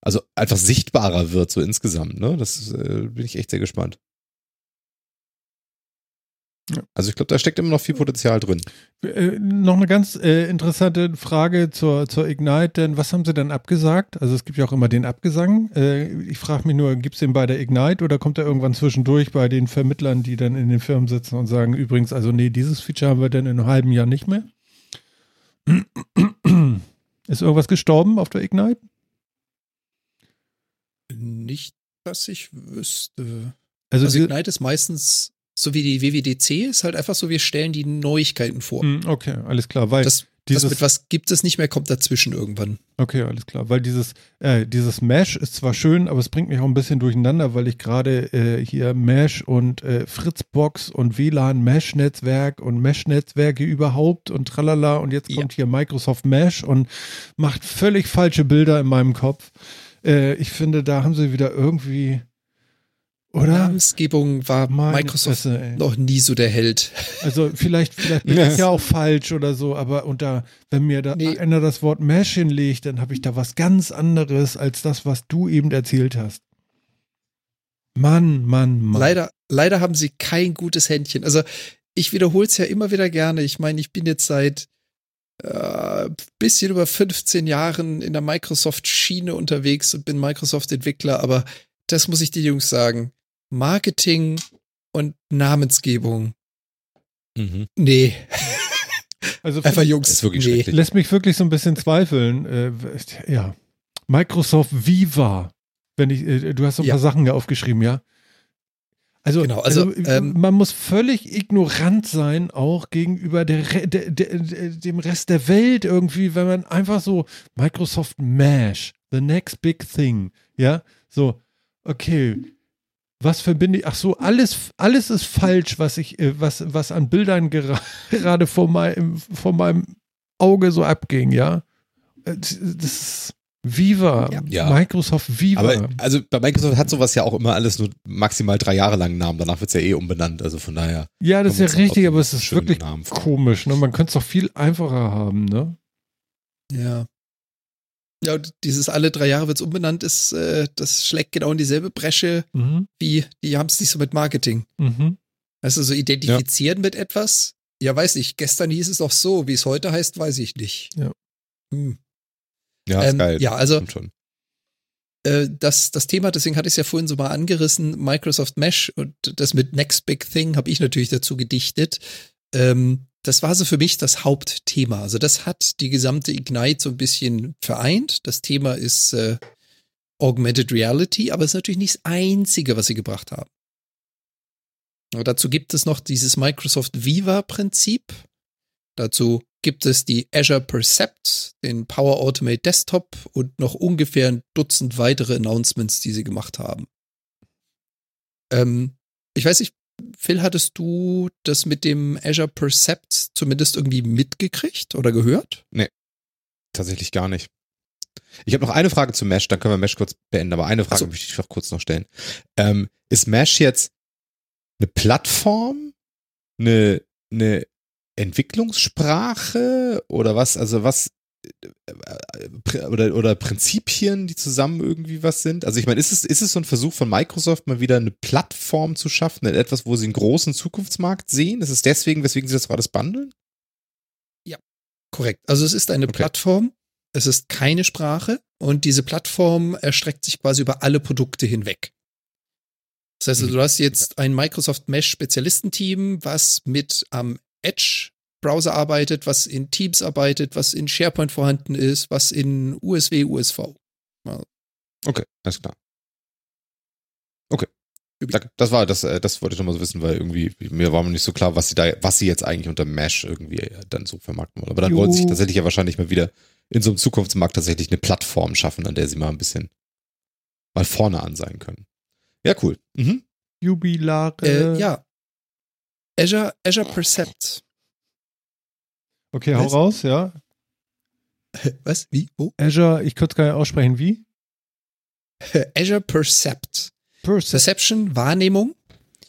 also einfach sichtbarer wird, so insgesamt, ne? Das äh, bin ich echt sehr gespannt. Ja. Also ich glaube, da steckt immer noch viel Potenzial drin. Äh, noch eine ganz äh, interessante Frage zur, zur Ignite, denn was haben sie denn abgesagt? Also es gibt ja auch immer den Abgesang. Äh, ich frage mich nur, gibt es den bei der Ignite oder kommt er irgendwann zwischendurch bei den Vermittlern, die dann in den Firmen sitzen und sagen, übrigens, also nee, dieses Feature haben wir dann in einem halben Jahr nicht mehr? Ist irgendwas gestorben auf der Ignite? nicht, dass ich wüsste. Also, Also die- Ignite ist meistens so wie die WWDC, ist halt einfach so, wir stellen die Neuigkeiten vor. Hm, okay, alles klar, weil Das, dieses das mit was gibt es nicht mehr, kommt dazwischen irgendwann. Okay, alles klar. Weil dieses, äh, dieses Mesh ist zwar schön, aber es bringt mich auch ein bisschen durcheinander, weil ich gerade äh, hier Mesh und äh, Fritzbox und WLAN Mesh-Netzwerk und Mesh-Netzwerke überhaupt und tralala und jetzt Ja. kommt hier Microsoft Mesh und macht völlig falsche Bilder in meinem Kopf. Äh, ich finde, da haben sie wieder irgendwie, oder? Namensgebung war Meine Microsoft Fresse, ey. noch nie so der Held. Also vielleicht, vielleicht bin ich ja auch falsch oder so, aber unter, wenn mir da Nee. einer das Wort Mesh hinlegt, dann habe ich da was ganz anderes als das, was du eben erzählt hast. Mann, Mann, Mann. Leider, leider haben sie kein gutes Händchen. Also ich wiederhole es ja immer wieder gerne. Ich meine, ich bin jetzt seit äh, bisschen über 15 Jahren in der Microsoft-Schiene unterwegs und bin Microsoft-Entwickler, aber das muss ich den Jungs sagen. Marketing und Namensgebung. Nee, Also einfach Jungs. Das ist wirklich nee. lässt mich wirklich so ein bisschen zweifeln. Äh, ja. Microsoft Viva. Wenn ich, äh, du hast so ein Ja. paar Sachen ja aufgeschrieben, ja. Also, Genau, also, ähm, man muss völlig ignorant sein, auch gegenüber der, der, der, der, dem Rest der Welt irgendwie, wenn man einfach so Microsoft Mesh, the next big thing, ja, so, okay, was verbinde ich, ach so, alles, alles ist falsch, was ich, äh, was, was an Bildern gera gerade vor, meinem vor meinem Auge so abging, ja. Äh, Das ist Viva, Ja. Microsoft Viva. Aber also bei Microsoft hat sowas ja auch immer alles nur maximal drei Jahre lang einen Namen. Danach wird es ja eh umbenannt. Also von daher. ja, das ist ja richtig, aber es ist wirklich komisch, ne? Man könnte es doch viel einfacher haben, ne? Ja. Ja, dieses alle drei Jahre wird's umbenannt, ist, äh, das schlägt genau in dieselbe Bresche Mhm. wie, die haben es nicht so mit Marketing. Mhm. Also so identifizieren mit etwas. Ja, weiß ich, gestern hieß es doch so, wie es heute heißt, weiß ich nicht. Ja. Hm. Ja, ist Ähm, geil. ja, also äh, das, das Thema, deswegen hatte ich es ja vorhin so mal angerissen, Microsoft Mesh und das mit Next Big Thing habe ich natürlich dazu gedichtet. Ähm, das war so für mich das Hauptthema. Also das hat die gesamte Ignite so ein bisschen vereint. Das Thema ist äh, Augmented Reality, aber es ist natürlich nicht das Einzige, was sie gebracht haben. Aber dazu gibt es noch dieses Microsoft Viva-Prinzip. Dazu gibt es die Azure Percept, den Power Automate Desktop und noch ungefähr ein Dutzend weitere Announcements, die sie gemacht haben. Ähm, ich weiß nicht, Phil, hattest du das mit dem Azure Percept zumindest irgendwie mitgekriegt oder gehört? Nee, tatsächlich gar nicht. Ich habe noch eine Frage zu Mesh, dann können wir Mesh kurz beenden, aber eine Frage so. möchte ich noch kurz noch stellen. Ähm, ist Mesh jetzt eine Plattform, eine, eine Entwicklungssprache oder was? Also was oder, oder Prinzipien, die zusammen irgendwie was sind? Also ich meine, ist es, ist es so ein Versuch von Microsoft, mal wieder eine Plattform zu schaffen, etwas, wo sie einen großen Zukunftsmarkt sehen? Ist es deswegen, weswegen sie das gerade bundeln? Ja, korrekt. Also es ist eine okay. Plattform, es ist keine Sprache und diese Plattform erstreckt sich quasi über alle Produkte hinweg. Das heißt, mhm. du hast jetzt ein Microsoft Mesh Spezialistenteam, was mit am Edge Browser arbeitet, was in Teams arbeitet, was in SharePoint vorhanden ist, was in USW, USV. Okay, alles klar. Okay. Das war, das, äh, das wollte ich nochmal so wissen, weil irgendwie, mir war nicht so klar, was sie da, was sie jetzt eigentlich unter Mesh irgendwie äh, dann so vermarkten wollen. Aber dann jo. wollen sie sich tatsächlich ja wahrscheinlich mal wieder in so einem Zukunftsmarkt tatsächlich eine Plattform schaffen, an der sie mal ein bisschen mal vorne an sein können. Ja, cool. Mhm. Jubilare. Äh, ja. Azure, Azure Percept Okay, hau Was? raus, ja. Was? Wie? Wo? Azure, ich könnte es gar nicht aussprechen, wie? Azure Percept. Percept. Perception, Wahrnehmung.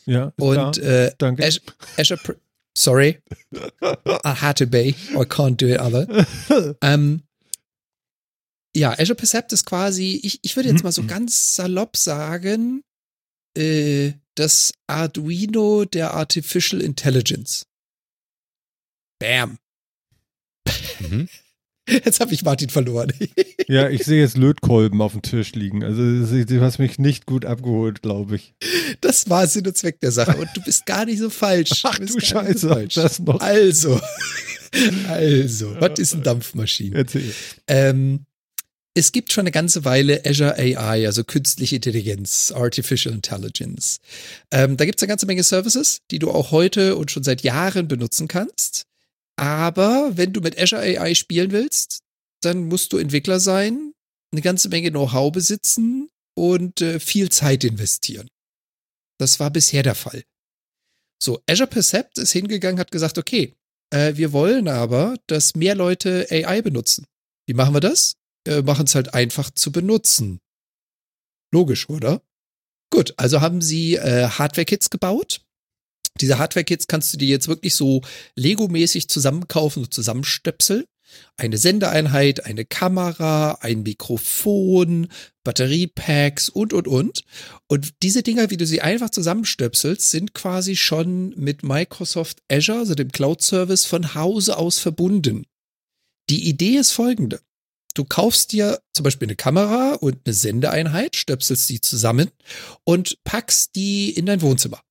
Ja. Und äh, Danke. Azure, Azure per Sorry. I had to be. I can't do it other. ähm, ja, Azure Percept ist quasi, ich, ich würde jetzt mal so ganz salopp sagen, äh, das Arduino der Artificial Intelligence. Bam. Mhm. Jetzt habe ich Martin verloren. ja, ich sehe jetzt Lötkolben auf dem Tisch liegen. Also du hast mich nicht gut abgeholt, glaube ich. Das war Sinn und Zweck der Sache. Und du bist gar nicht so falsch. Ach du, du Scheiße, so falsch. das noch. Also, also, was ist eine Dampfmaschine? Erzähl. Ähm, es gibt schon eine ganze Weile Azure AI, also künstliche Intelligenz, Artificial Intelligence. Ähm, da gibt es eine ganze Menge Services, die du auch heute und schon seit Jahren benutzen kannst. Aber wenn du mit Azure AI spielen willst, dann musst du Entwickler sein, eine ganze Menge Know-how besitzen und äh, viel Zeit investieren. Das war bisher der Fall. So, Azure Percept ist hingegangen, hat gesagt, okay, äh, wir wollen aber, dass mehr Leute AI benutzen. Wie machen wir das? Äh, machen es halt einfach zu benutzen. Logisch, oder? Gut, also haben sie äh, Hardware-Kits gebaut, diese Hardware-Kits kannst du dir jetzt wirklich so Lego-mäßig zusammenkaufen und zusammenstöpseln. Eine Sendeeinheit, eine Kamera, ein Mikrofon, Batteriepacks und, und, und. Und diese Dinger, wie du sie einfach zusammenstöpselst, sind quasi schon mit Microsoft Azure, also dem Cloud-Service, von Hause aus verbunden. Die Idee ist folgende. Du kaufst dir zum Beispiel eine Kamera und eine Sendeeinheit, stöpselst die zusammen und packst die in dein Wohnzimmer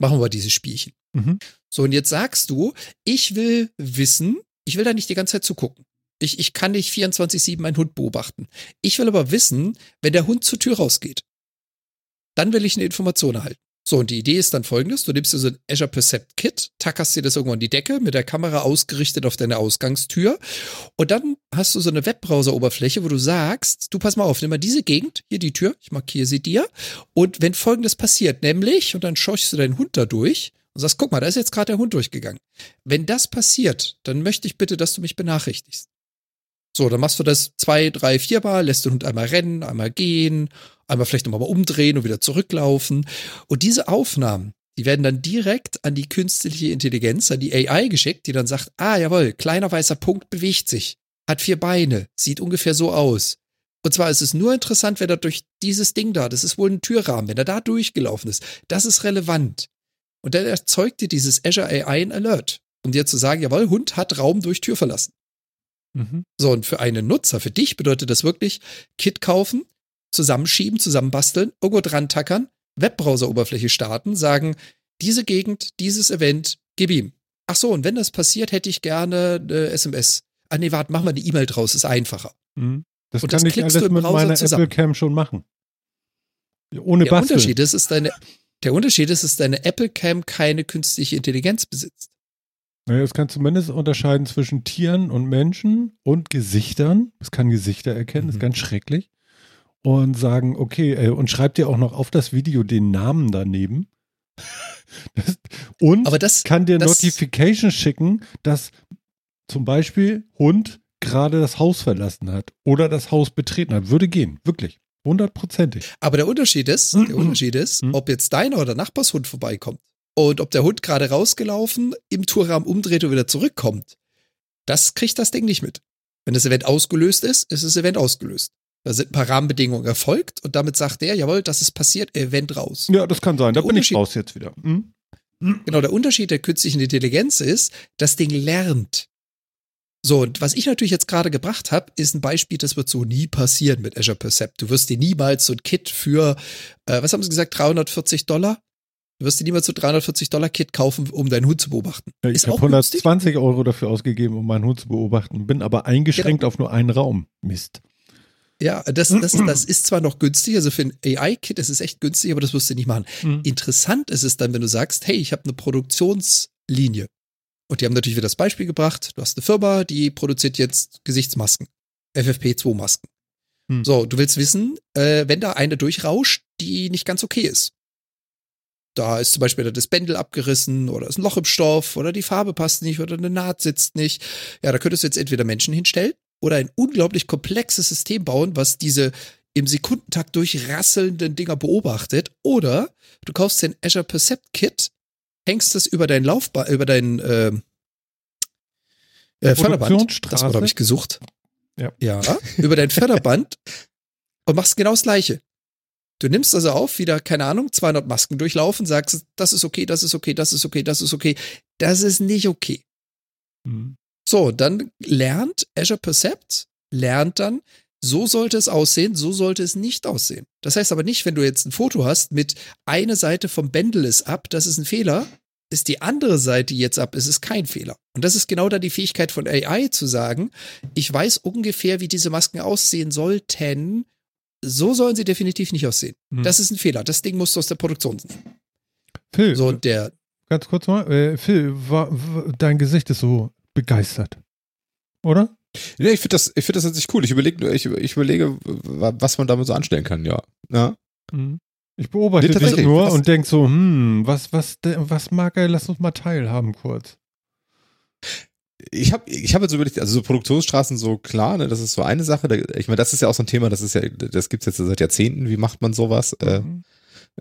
machen wir dieses Spielchen. Mhm. So, und jetzt sagst du, ich will wissen, ich will da nicht die ganze Zeit zugucken. Ich, ich kann nicht 24-7 meinen Hund beobachten. Ich will aber wissen, wenn der Hund zur Tür rausgeht, dann will ich eine Information erhalten. So, und die Idee ist dann folgendes: Du nimmst dir so ein Azure Percept Kit, tackerst dir das irgendwo an die Decke, mit der Kamera ausgerichtet auf deine Ausgangstür. Und dann hast du so eine Webbrowser-Oberfläche, wo du sagst: Du pass mal auf, nimm mal diese Gegend, hier die Tür, ich markiere sie dir. Und wenn folgendes passiert, nämlich, und dann scheuchst du deinen Hund da durch und sagst: Guck mal, da ist jetzt gerade der Hund durchgegangen. Wenn das passiert, dann möchte ich bitte, dass du mich benachrichtigst. So, dann machst du das zwei, drei, viermal, lässt den Hund einmal rennen, einmal gehen, einmal vielleicht nochmal umdrehen und wieder zurücklaufen. Und diese Aufnahmen, die werden dann direkt an die künstliche Intelligenz, an die AI geschickt, die dann sagt, ah, jawohl, kleiner weißer Punkt bewegt sich, hat vier Beine, sieht ungefähr so aus. Und zwar ist es nur interessant, wenn er durch dieses Ding da, das ist wohl ein Türrahmen, wenn er da durchgelaufen ist, das ist relevant. Und dann erzeugt dir dieses Azure AI ein Alert, um dir zu sagen, jawohl, Hund hat Raum durch Tür verlassen. Mhm. So, und für einen Nutzer, für dich bedeutet das wirklich Kit kaufen, zusammenschieben, zusammenbasteln, irgendwo dran tackern, Webbrowser-Oberfläche starten, sagen, diese Gegend, dieses Event, gib ihm. ach so, und wenn das passiert, hätte ich gerne eine SMS. Ah nee, warte, mach mal eine E-Mail draus, ist einfacher. Mhm. Das Und kann das ich klickst alles du im mit Browser meiner zusammen. Apple Cam schon machen. Ohne Der Basteln. Unterschied ist, ist deine, der Unterschied ist, dass deine Apple Cam keine künstliche Intelligenz besitzt. Naja, es kann zumindest unterscheiden zwischen Tieren und Menschen und Gesichtern. Es kann Gesichter erkennen, das ist Mhm. ganz schrecklich. Und sagen, okay, äh, und schreibt dir auch noch auf das Video den Namen daneben. Das, und Aber das, kann dir das- Notification schicken, dass zum Beispiel Hund gerade das Haus verlassen hat oder das Haus betreten hat. Würde gehen, wirklich. Hundertprozentig. aber der Unterschied ist, der Unterschied ist, Mhm. ob jetzt deiner oder Nachbarshund vorbeikommt und ob der Hund gerade rausgelaufen, im Tourrahmen umdreht und wieder zurückkommt. Das kriegt das Ding nicht mit. Wenn das Event ausgelöst ist, ist das Event ausgelöst. Da sind ein paar Rahmenbedingungen erfolgt und damit sagt der, jawohl, das ist passiert, Event raus. Ja, das kann sein. Da Der bin ich raus jetzt wieder. Hm? Genau, der Unterschied der künstlichen Intelligenz ist, das Ding lernt. So, und was ich natürlich jetzt gerade gebracht habe, ist ein Beispiel, das wird so nie passieren mit Azure Percept. Du wirst dir niemals so ein Kit für, äh, was haben sie gesagt, 340 Dollar? Du wirst dir niemals so ein 340 Dollar Kit kaufen, um deinen Hund zu beobachten. Ja, ich habe auch günstig. 120 Euro dafür ausgegeben, um meinen Hund zu beobachten, bin aber eingeschränkt Genau. auf nur einen Raum. Mist. Ja, das, das, das ist zwar noch günstig, also für ein AI-Kit ist es echt günstig, aber das wirst du nicht machen. Hm. Interessant ist es dann, wenn du sagst, hey, ich habe eine Produktionslinie. Und die haben natürlich wieder das Beispiel gebracht, du hast eine Firma, die produziert jetzt Gesichtsmasken, FFP2-Masken. Hm. So, du willst wissen, äh, wenn da eine durchrauscht, die nicht ganz okay ist. Da ist zum Beispiel das Bändel abgerissen oder ist ein Loch im Stoff oder die Farbe passt nicht oder eine Naht sitzt nicht. Ja, da könntest du jetzt entweder Menschen hinstellen oder ein unglaublich komplexes System bauen, was diese im Sekundentakt durchrasselnden Dinger beobachtet. Oder du kaufst den Azure Percept Kit, hängst es über dein Laufbahn, über dein äh, äh, Förderband. Das. Wort habe ich gesucht. Ja. ja, über dein Förderband und machst genau das Gleiche. Du nimmst also auf, wieder, keine Ahnung, 200 Masken durchlaufen, sagst, das ist okay, das ist okay, das ist okay, das ist okay. Das ist nicht okay. Hm. So, dann lernt Azure Percept, lernt dann, so sollte es aussehen, so sollte es nicht aussehen. Das heißt aber nicht, wenn du jetzt ein Foto hast mit eine Seite vom Bändel ist ab, das ist ein Fehler, ist die andere Seite jetzt ab, ist es kein Fehler. Und das ist genau da die Fähigkeit von AI zu sagen, ich weiß ungefähr, wie diese Masken aussehen sollten. So sollen sie definitiv nicht aussehen. Hm. Das ist ein Fehler. Das Ding musst du aus der Produktion nehmen. Phil, So, und der, ganz kurz mal. Äh, Phil, wa, wa, dein Gesicht ist so begeistert. Oder? Nee, ich finde das, ich finde das sich cool. Ich überlege, ich, ich überlege, was man damit so anstellen kann, ja. Ja. Mhm. Ich beobachte Nee, dich tatsächlich. nur Was- und denk so, hm, was, was, was mag er? Lass uns mal teilhaben kurz. Ich habe ich hab jetzt überlegt, also so Produktionsstraßen so klar, ne, das ist so eine Sache. Da, ich meine, das ist ja auch so ein Thema, das ist ja, das gibt's jetzt seit Jahrzehnten. Wie macht man sowas? Äh, Mhm.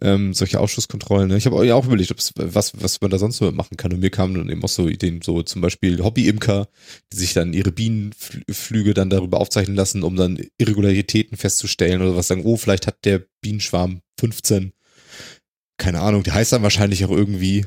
Ähm, solche Ausschusskontrollen. Ne? Ich habe ja auch überlegt, was, was man da sonst so machen kann. Und mir kamen dann eben auch so Ideen, so zum Beispiel Hobbyimker, die sich dann ihre Bienenflüge dann darüber aufzeichnen lassen, um dann Irregularitäten festzustellen oder was sagen, oh, vielleicht hat der Bienenschwarm 15. Keine Ahnung, die heißt dann wahrscheinlich auch irgendwie,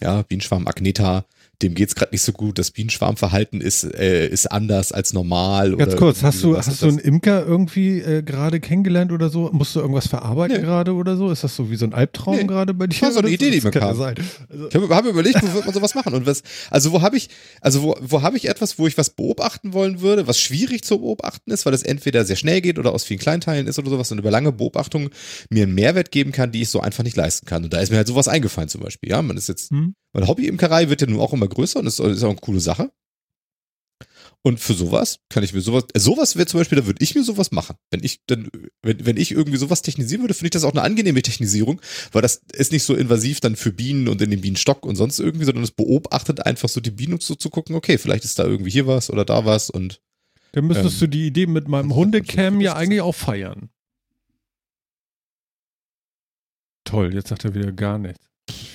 ja, Bienenschwarm Agneta, dem geht's gerade nicht so gut. Das Bienenschwarmverhalten ist, äh, ist anders als normal. Ganz kurz, hast du, hast du einen Imker irgendwie äh, gerade kennengelernt oder so? Musst du irgendwas verarbeiten Nee. gerade oder so? Ist das so wie so ein Albtraum Nee. gerade bei dir? war so eine Idee, die Das mir kam. sein. Also, Ich habe hab überlegt, wo wird man sowas machen und was, also wo habe ich, also wo, wo habe ich etwas, wo ich was beobachten wollen würde, was schwierig zu beobachten ist, weil es entweder sehr schnell geht oder aus vielen Kleinteilen ist oder sowas und über lange Beobachtung mir einen Mehrwert geben kann, die ich so einfach nicht leisten kann. Und da ist mir halt sowas eingefallen zum Beispiel. Ja, man ist jetzt, hm? Meine Hobbyimkerei wird ja nun auch immer größer und ist, ist auch eine coole Sache. Und für sowas kann ich mir sowas, äh, sowas wäre zum Beispiel, da würde ich mir sowas machen. Wenn ich dann, wenn, wenn ich irgendwie sowas technisieren würde, finde ich das auch eine angenehme Technisierung, weil das ist nicht so invasiv dann für Bienen und in den Bienenstock und sonst irgendwie, sondern es beobachtet einfach so die Bienen, um so zu gucken, okay, vielleicht ist da irgendwie hier was oder da was und Dann müsstest Ähm, du die Idee mit meinem Hundecam ja eigentlich auch feiern. Toll, jetzt sagt er wieder gar nichts.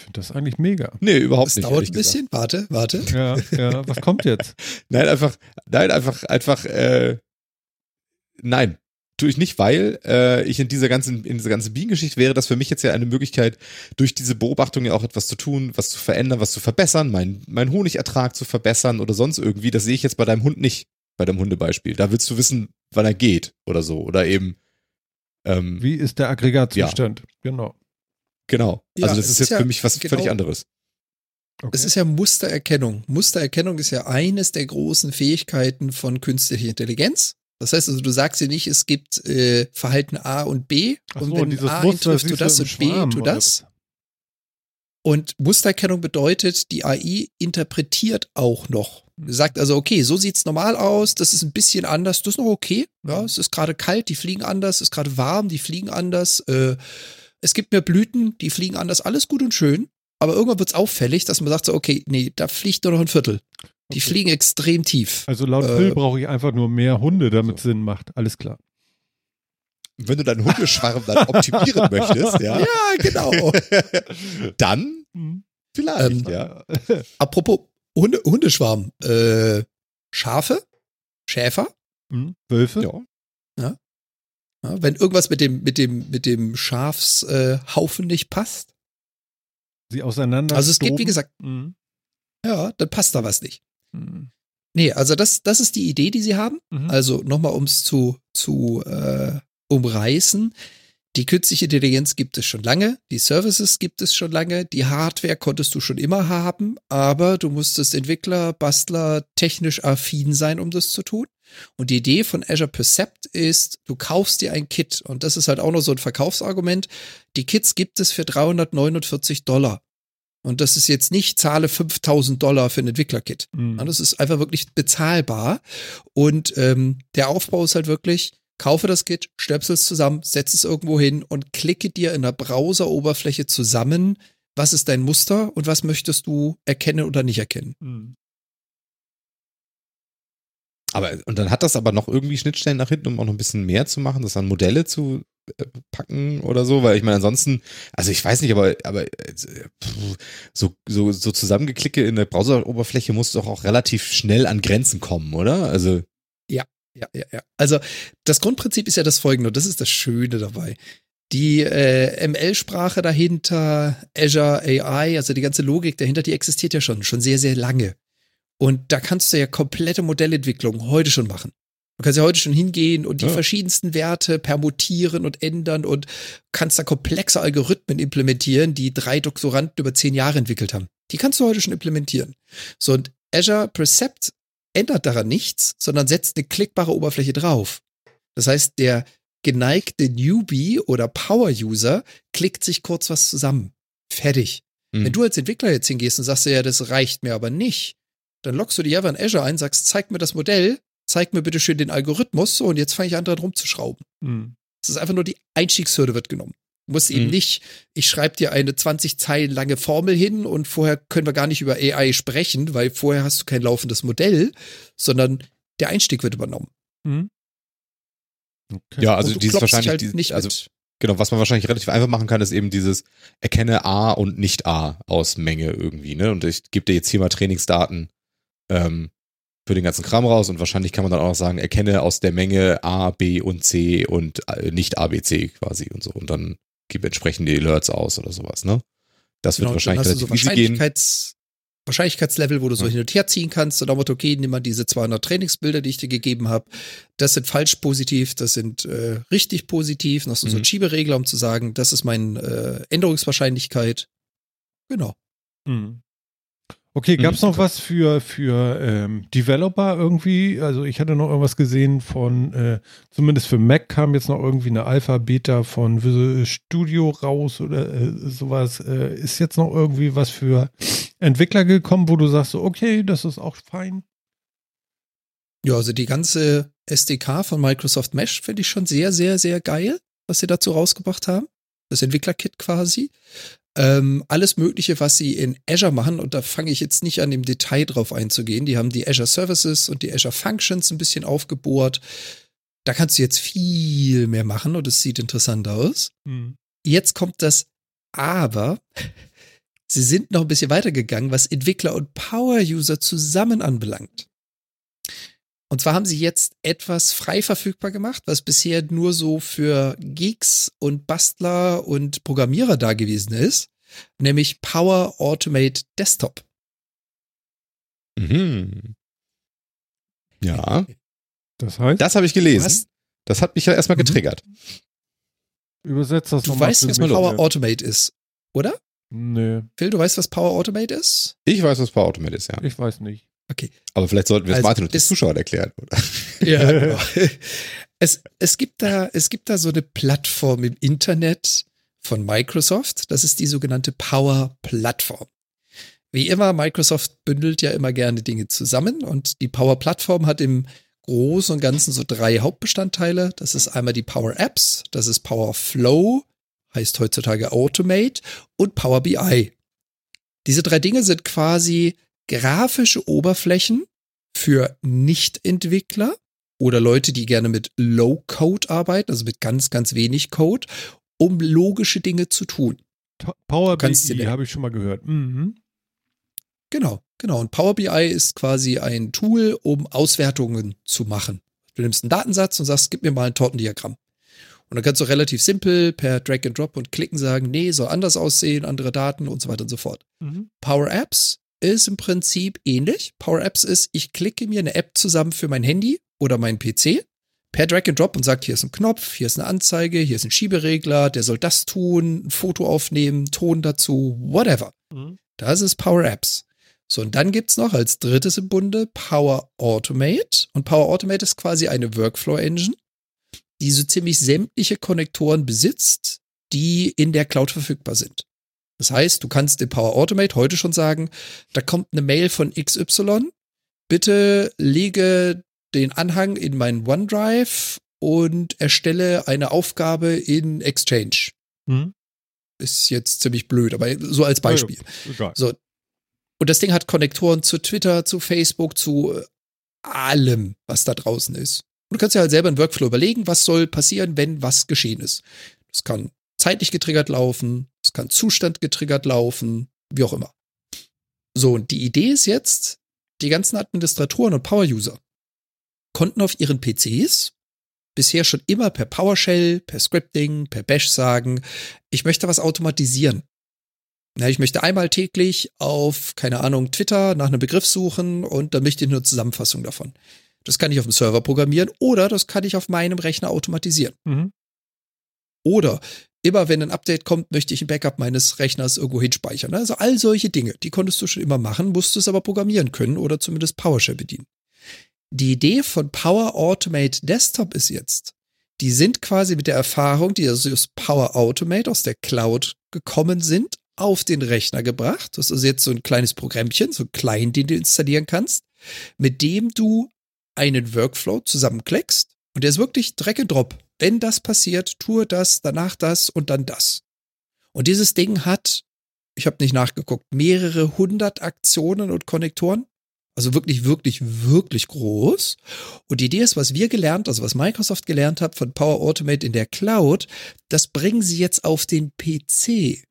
Finde das eigentlich mega. nee, überhaupt das nicht. dauert ehrlich ein gesagt. bisschen. Warte, warte. Ja, ja, was kommt jetzt? Nein, einfach, nein, einfach, einfach, äh, nein. Tue ich nicht, weil äh, ich in dieser ganzen, in dieser ganzen Bienengeschichte wäre das für mich jetzt ja eine Möglichkeit, durch diese Beobachtung ja auch etwas zu tun, was zu verändern, was zu verbessern, mein, mein Honigertrag zu verbessern oder sonst irgendwie. Das sehe ich jetzt bei deinem Hund nicht, bei deinem Hundebeispiel. Da willst du wissen, wann er geht oder so. Oder eben, ähm, Wie ist der Aggregatzustand? Genau. Genau. Ja, also das es ist ist jetzt ja für mich was genau- völlig anderes. Okay. Es ist ja Mustererkennung. Mustererkennung ist ja eines der großen Fähigkeiten von künstlicher Intelligenz. Das heißt also, du sagst dir nicht, es gibt äh, Verhalten A und B Ach und so, wenn A Muster siehst du das und B tu das. Und Mustererkennung bedeutet, die AI interpretiert auch noch. Mhm. Sagt also, okay, so sieht's normal aus, das ist ein bisschen anders, das ist noch okay. Ja, Mhm. es ist gerade kalt, die fliegen anders, es ist gerade warm, die fliegen anders. Äh, es gibt mehr Blüten, die fliegen anders, alles gut und schön. Aber irgendwann wird's auffällig, dass man sagt so, okay, nee, da fliegt nur noch ein Viertel. Die Okay. fliegen extrem tief. Also laut Äh, Phil brauche ich einfach nur mehr Hunde, damit es Sinn macht. Alles klar. Wenn du deinen Hundeschwarm dann optimieren möchtest, ja, Ja, genau. dann Mhm. vielleicht, Ähm, ja. Apropos Hunde, Hundeschwarm. Äh, Schafe? Schäfer? Mhm. Wölfe? ja. Wenn irgendwas mit dem, mit dem, mit dem Schafshaufen äh, nicht passt. Sie auseinander. Also es geht, wie gesagt, Mhm. ja, dann passt da was nicht. Mhm. Nee, also das, das ist die Idee, die sie haben. Mhm. Also nochmal, um es zu, zu äh, umreißen. Die künstliche Intelligenz gibt es schon lange, die Services gibt es schon lange, die Hardware konntest du schon immer haben, aber du musstest Entwickler, Bastler, technisch affin sein, um das zu tun. Und die Idee von Azure Percept ist, du kaufst dir ein Kit und das ist halt auch noch so ein Verkaufsargument. Die Kits gibt es für 349 Dollar. Und das ist jetzt nicht, zahle 5000 Dollar für ein Entwicklerkit. Mhm. Das ist einfach wirklich bezahlbar. Und ähm, der Aufbau ist halt wirklich, kaufe das Kit, stöpsel es zusammen, setz es irgendwo hin und klicke dir in der Browser-Oberfläche zusammen, was ist dein Muster und was möchtest du erkennen oder nicht erkennen. Mhm. Aber, und dann hat das aber noch irgendwie Schnittstellen nach hinten, um auch noch ein bisschen mehr zu machen, das an Modelle zu äh, packen oder so, weil ich meine, ansonsten, also ich weiß nicht, aber, aber so, so, so zusammengeklicke in der Browseroberfläche muss doch auch relativ schnell an Grenzen kommen, oder? Also, Ja, ja, ja. Also das Grundprinzip ist ja das folgende, und das ist das Schöne dabei. Die äh, ML-Sprache dahinter, Azure AI, also die ganze Logik dahinter, die existiert ja schon, schon sehr, sehr lange. Und da kannst du ja komplette Modellentwicklung heute schon machen. Du kannst ja heute schon hingehen und die Ja. verschiedensten Werte permutieren und ändern und kannst da komplexe Algorithmen implementieren, die drei Doktoranden über zehn Jahre entwickelt haben. Die kannst du heute schon implementieren. So, und Azure Percept ändert daran nichts, sondern setzt eine klickbare Oberfläche drauf. Das heißt, der geneigte Newbie oder Power-User klickt sich kurz was zusammen. Fertig. hm. Wenn du als Entwickler jetzt hingehst und sagst, ja, das reicht mir aber nicht, dann loggst du dich einfach in Azure ein, sagst, zeig mir das Modell, zeig mir bitte schön den Algorithmus, so, und jetzt fange ich an, dran rumzuschrauben. Mhm. Es ist einfach nur die Einstiegshürde wird genommen. Du musst eben Mhm. nicht, ich schreibe dir eine 20 Zeilen lange Formel hin und vorher können wir gar nicht über AI sprechen, weil vorher hast du kein laufendes Modell, sondern der Einstieg wird übernommen. Mhm. Okay. ja, also dieses wahrscheinlich, halt die, nicht also mit. Genau, was man wahrscheinlich relativ einfach machen kann, ist eben dieses erkenne A und nicht A aus Menge irgendwie, ne? Und ich gebe dir jetzt hier mal Trainingsdaten ähm, für den ganzen Kram raus und wahrscheinlich kann man dann auch noch sagen, erkenne aus der Menge A, B und C und äh, nicht A, B, C quasi und so. Und dann gib entsprechend die Alerts aus oder sowas, ne? Das wird Genau, wahrscheinlich dann hast du relativ so. Wahrscheinlichkeits, Wahrscheinlichkeitslevel, wo du so Ja. hin und her ziehen kannst. Und dann Motto, okay, nimm mal diese 200 Trainingsbilder, die ich dir gegeben habe. Das sind falsch positiv, das sind äh, richtig positiv. Dann hast du so Mhm. einen Schieberegler, um zu sagen, das ist meine äh, Änderungswahrscheinlichkeit. Genau. Mhm. Okay, gab es Mhm, noch was für, für ähm, Developer irgendwie? Also ich hatte noch irgendwas gesehen von, äh, zumindest für Mac kam jetzt noch irgendwie eine Alpha, Beta von Visual Studio raus oder äh, sowas. Äh, ist jetzt noch irgendwie was für Entwickler gekommen, wo du sagst, so, okay, das ist auch fein? Ja, also die ganze SDK von Microsoft Mesh finde ich schon sehr, sehr, sehr geil, was sie dazu rausgebracht haben. Das Entwicklerkit quasi. Ähm, alles Mögliche, was sie in Azure machen, und da fange ich jetzt nicht an, im Detail drauf einzugehen. Die haben die Azure Services und die Azure Functions ein bisschen aufgebohrt. Da kannst du jetzt viel mehr machen und es sieht interessant aus. Mhm. Jetzt kommt das Aber. Sie sind noch ein bisschen weitergegangen, was Entwickler und Power-User zusammen anbelangt. Und zwar haben sie jetzt etwas frei verfügbar gemacht, was bisher nur so für Geeks und Bastler und Programmierer da gewesen ist, nämlich Power Automate Desktop. Mhm. Ja, Das heißt, das habe ich Du, gelesen. hast, Das hat mich ja erstmal Mhm. getriggert. übersetzt das du nochmal weißt, für was. Power Automate ist, oder? Nö, Phil, du weißt, was Power Automate ist? Ich weiß, was Power Automate ist, ja. ich weiß nicht. Aber vielleicht sollten wir es Also, Martin und den Zuschauern erklären, oder? Ja, genau. Es, es, gibt da, es gibt da so eine Plattform im Internet von Microsoft. Das ist die sogenannte Power Plattform. Wie immer, Microsoft bündelt ja immer gerne Dinge zusammen und die Power Plattform hat im Großen und Ganzen so drei Hauptbestandteile. Das ist einmal die Power Apps, das ist Power Flow, heißt heutzutage Automate und Power BI. Diese drei Dinge sind quasi grafische Oberflächen für Nicht-Entwickler oder Leute, die gerne mit Low-Code arbeiten, also mit ganz, ganz wenig Code, um logische Dinge zu tun. Power BI habe ich schon mal gehört. Mhm. Genau, genau. Und Power BI ist quasi ein Tool, um Auswertungen zu machen. Du nimmst einen Datensatz und sagst, gib mir mal ein Tortendiagramm. Und dann kannst du relativ simpel per Drag and Drop und Klicken sagen, nee, soll anders aussehen, andere Daten und so weiter und so fort. Mhm. Power Apps ist im Prinzip ähnlich. Power Apps ist, ich klicke mir eine App zusammen für mein Handy oder mein PC per Drag and Drop und sagt, hier ist ein Knopf, hier ist eine Anzeige, hier ist ein Schieberegler, der soll das tun, ein Foto aufnehmen, Ton dazu, whatever. Mhm. Das ist Power Apps. So, und dann gibt's noch als drittes im Bunde Power Automate. Und Power Automate ist quasi eine Workflow-Engine, die so ziemlich sämtliche Konnektoren besitzt, die in der Cloud verfügbar sind. Das heißt, du kannst in Power Automate heute schon sagen, da kommt eine Mail von XY, bitte lege den Anhang in meinen OneDrive und erstelle eine Aufgabe in Exchange. Mhm. Ist jetzt ziemlich blöd, aber so als Beispiel. Egal. So. Und das Ding hat Konnektoren zu Twitter, zu Facebook, zu äh, allem, was da draußen ist. Und du kannst ja halt selber einen Workflow überlegen, was soll passieren, wenn was geschehen ist. Das kann zeitlich getriggert laufen, kann Zustand getriggert laufen, wie auch immer. So, und die Idee ist jetzt, die ganzen Administratoren und Power-User konnten auf ihren PCs bisher schon immer per PowerShell, per Scripting, per Bash sagen, ich möchte was automatisieren. Na, ich möchte einmal täglich auf, keine Ahnung, Twitter nach einem Begriff suchen und dann möchte ich eine Zusammenfassung davon. Das kann ich auf dem Server programmieren oder das kann ich auf meinem Rechner automatisieren. Mhm. Oder immer wenn ein Update kommt, möchte ich ein Backup meines Rechners irgendwo hinspeichern. Also all solche Dinge, die konntest du schon immer machen, musst du es aber programmieren können oder zumindest PowerShell bedienen. Die Idee von Power Automate Desktop ist jetzt, die sind quasi mit der Erfahrung, die aus Power Automate aus der Cloud gekommen sind, auf den Rechner gebracht. Das ist jetzt so ein kleines Programmchen, so klein, den du installieren kannst, mit dem du einen Workflow zusammenklickst und der ist wirklich Drag and Drop. Wenn das passiert, tue das, danach das und dann das. Und dieses Ding hat, ich habe nicht nachgeguckt, mehrere hundert Aktionen und Konnektoren. Also wirklich, wirklich, wirklich groß. Und die Idee ist, was wir gelernt, also was Microsoft gelernt hat von Power Automate in der Cloud, das bringen sie jetzt auf den PC.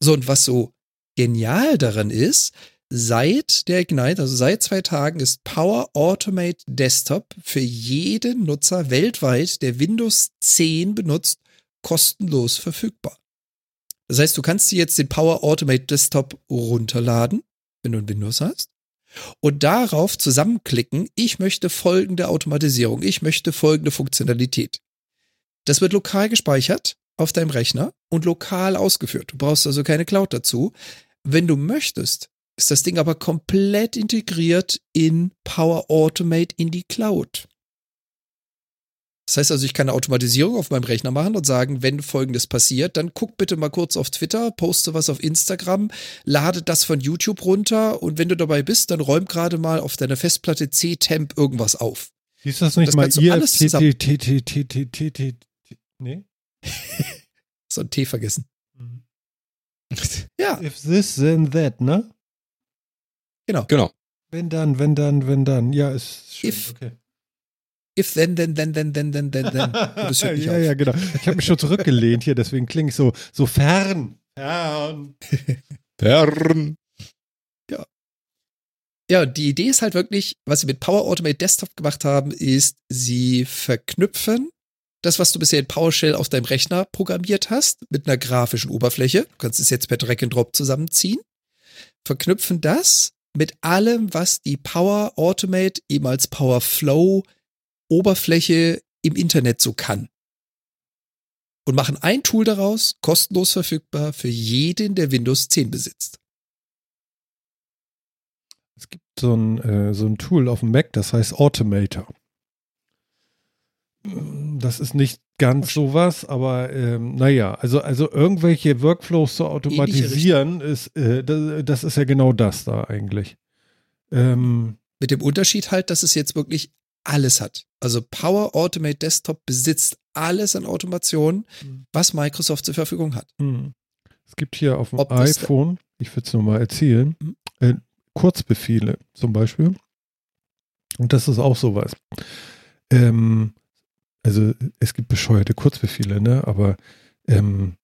So, und was so genial daran ist, seit der Ignite, also seit zwei Tagen, ist Power Automate Desktop für jeden Nutzer weltweit, der Windows 10 benutzt, kostenlos verfügbar. Das heißt, du kannst dir jetzt den Power Automate Desktop runterladen, wenn du ein Windows hast, und darauf zusammenklicken, ich möchte folgende Automatisierung, ich möchte folgende Funktionalität. Das wird lokal gespeichert auf deinem Rechner und lokal ausgeführt. Du brauchst also keine Cloud dazu. Wenn du möchtest, ist das Ding aber komplett integriert in Power Automate in die Cloud. Das heißt also, ich kann eine Automatisierung auf meinem Rechner machen und sagen, wenn folgendes passiert, dann guck bitte mal kurz auf Twitter, poste was auf Instagram, lade das von YouTube runter und wenn du dabei bist, dann räum gerade mal auf deiner Festplatte C-Temp irgendwas auf. Hieß das nicht Das mal kannst du alles zusammen- IFTTTTTT? Nee? So ein T vergessen. Ja, If this, then that, ne? Genau. Wenn dann, wenn dann, wenn dann. Ja, ist schön. If- okay. if then, then, then, then, then, then, then, then. Das hört nicht ja, auf. ja, genau. Ich habe mich schon zurückgelehnt hier, deswegen klinge ich so, so fern. Fern. Pern. Ja, die Idee ist halt wirklich, was sie mit Power Automate Desktop gemacht haben, ist, sie verknüpfen das, was du bisher in PowerShell auf deinem Rechner programmiert hast, mit einer grafischen Oberfläche. Du kannst es jetzt per Drag and Drop zusammenziehen. Verknüpfen das mit allem, was die Power Automate eben als Power Flow Oberfläche im Internet so kann. und machen ein Tool daraus, kostenlos verfügbar für jeden, der Windows 10 besitzt. Es gibt so ein, äh, so ein Tool auf dem Mac, das heißt Automator. Das ist nicht ganz sowas, aber ähm, naja, also, also irgendwelche Workflows zu automatisieren, ist, äh, das, das, ist ja genau das da eigentlich. Ähm, Mit dem Unterschied halt, dass es jetzt wirklich alles hat. Also Power Automate Desktop besitzt alles an Automation, mhm. was Microsoft zur Verfügung hat. Mhm. Es gibt hier auf dem Ob iPhone, ich würde es nochmal erzählen, mhm. äh, Kurzbefehle zum Beispiel. Und das ist auch sowas. Ähm, also es gibt bescheuerte Kurzbefehle, ne? Aber ähm,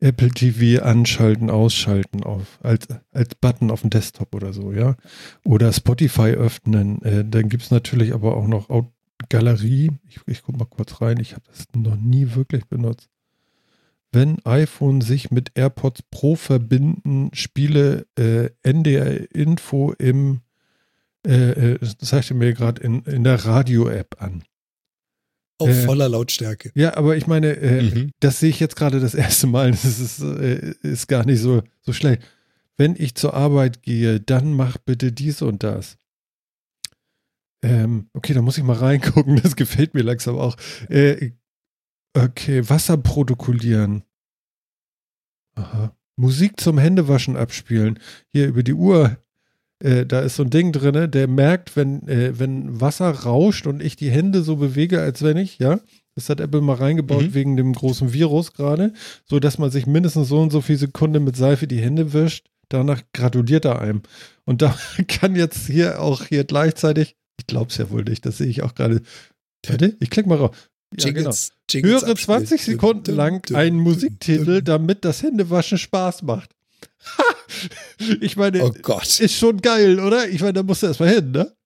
Apple TV anschalten, ausschalten auf, als, als Button auf dem Desktop oder so, ja. Oder Spotify öffnen. Äh, dann gibt es natürlich aber auch noch Out Galerie. Ich, ich gucke mal kurz rein. Ich habe das noch nie wirklich benutzt. Wenn iPhone sich mit AirPods Pro verbinden, spiele äh, NDR Info im, äh, äh das zeigte mir gerade in, in der Radio-App an. Auf äh, voller Lautstärke. Ja, aber ich meine, äh, mhm. das sehe ich jetzt gerade das erste Mal. Das ist, äh, ist gar nicht so, so schlecht. Wenn ich zur Arbeit gehe, dann mach bitte dies und das. Ähm, okay, da muss ich mal reingucken. Das gefällt mir langsam auch. Äh, okay, Wasser protokollieren. Aha. Musik zum Händewaschen abspielen. Hier über die Uhr äh, da ist so ein Ding drin, der merkt, wenn, äh, wenn Wasser rauscht und ich die Hände so bewege, als wenn ich, ja, das hat Apple mal reingebaut mhm. wegen dem großen Virus gerade, so dass man sich mindestens so und so viele Sekunden mit Seife die Hände wischt. Danach gratuliert er einem. Und da kann jetzt hier auch hier gleichzeitig, ich glaube es ja wohl nicht, das sehe ich auch gerade. Warte, ich klicke mal raus. Ja, Jingles, genau. Jingles Höre 20 Sekunden lang einen Musiktitel, damit das Händewaschen Spaß macht. ich meine, oh Gott. ist schon geil, oder? Ich meine, da musst du erstmal hin, ne?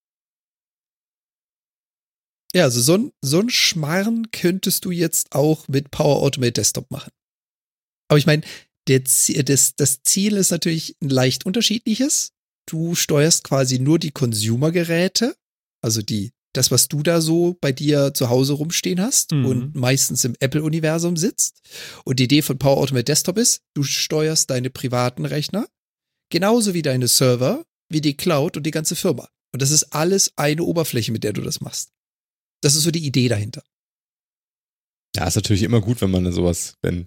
Ja, also so ein, so ein Schmarren könntest du jetzt auch mit Power Automate Desktop machen. Aber ich meine, der, das, das Ziel ist natürlich ein leicht unterschiedliches. Du steuerst quasi nur die Consumer-Geräte, also die das, was du da so bei dir zu Hause rumstehen hast mhm. und meistens im Apple-Universum sitzt. Und die Idee von Power Automate Desktop ist, du steuerst deine privaten Rechner, genauso wie deine Server, wie die Cloud und die ganze Firma. Und das ist alles eine Oberfläche, mit der du das machst. Das ist so die Idee dahinter. Ja, ist natürlich immer gut, wenn man sowas, wenn,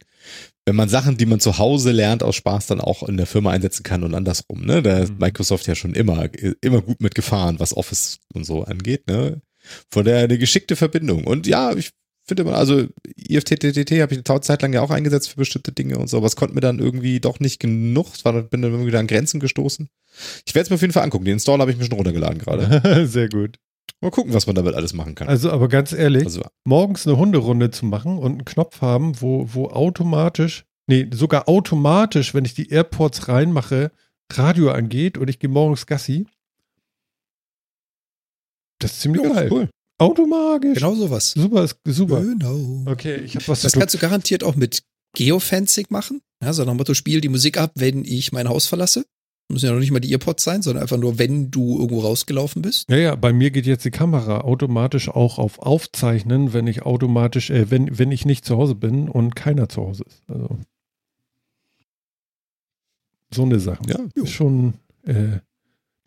wenn man Sachen, die man zu Hause lernt, aus Spaß dann auch in der Firma einsetzen kann und andersrum, ne? Da ist mhm. Microsoft ja schon immer, immer gut mitgefahren, was Office und so angeht, ne? Von der eine geschickte Verbindung. Und ja, ich finde immer, also IFTTT habe ich eine Zeit lang ja auch eingesetzt für bestimmte Dinge und so, aber es konnte mir dann irgendwie doch nicht genug. War, bin dann immer wieder an Grenzen gestoßen. Ich werde es mir auf jeden Fall angucken. Den Install habe ich mir schon runtergeladen gerade. Sehr gut. Mal gucken, was man damit alles machen kann. Also, aber ganz ehrlich, also, morgens eine Hunderunde zu machen und einen Knopf haben, wo, wo automatisch, nee, sogar automatisch, wenn ich die AirPods reinmache, Radio angeht und ich gehe morgens Gassi. Das ist ziemlich ja, geil. Cool. Automagisch. Genau sowas. Super, ist super. Genau. Okay, ich habe was Das kannst du garantiert auch mit Geofencing machen. Ja, so nach dem Motto, spiel die Musik ab, wenn ich mein Haus verlasse. Müssen ja noch nicht mal die Earpods sein, sondern einfach nur, wenn du irgendwo rausgelaufen bist. Ja, ja, bei mir geht jetzt die Kamera automatisch auch auf Aufzeichnen, wenn ich automatisch, äh, wenn, wenn ich nicht zu Hause bin und keiner zu Hause ist. Also so eine Sache. Ja, ist schon äh,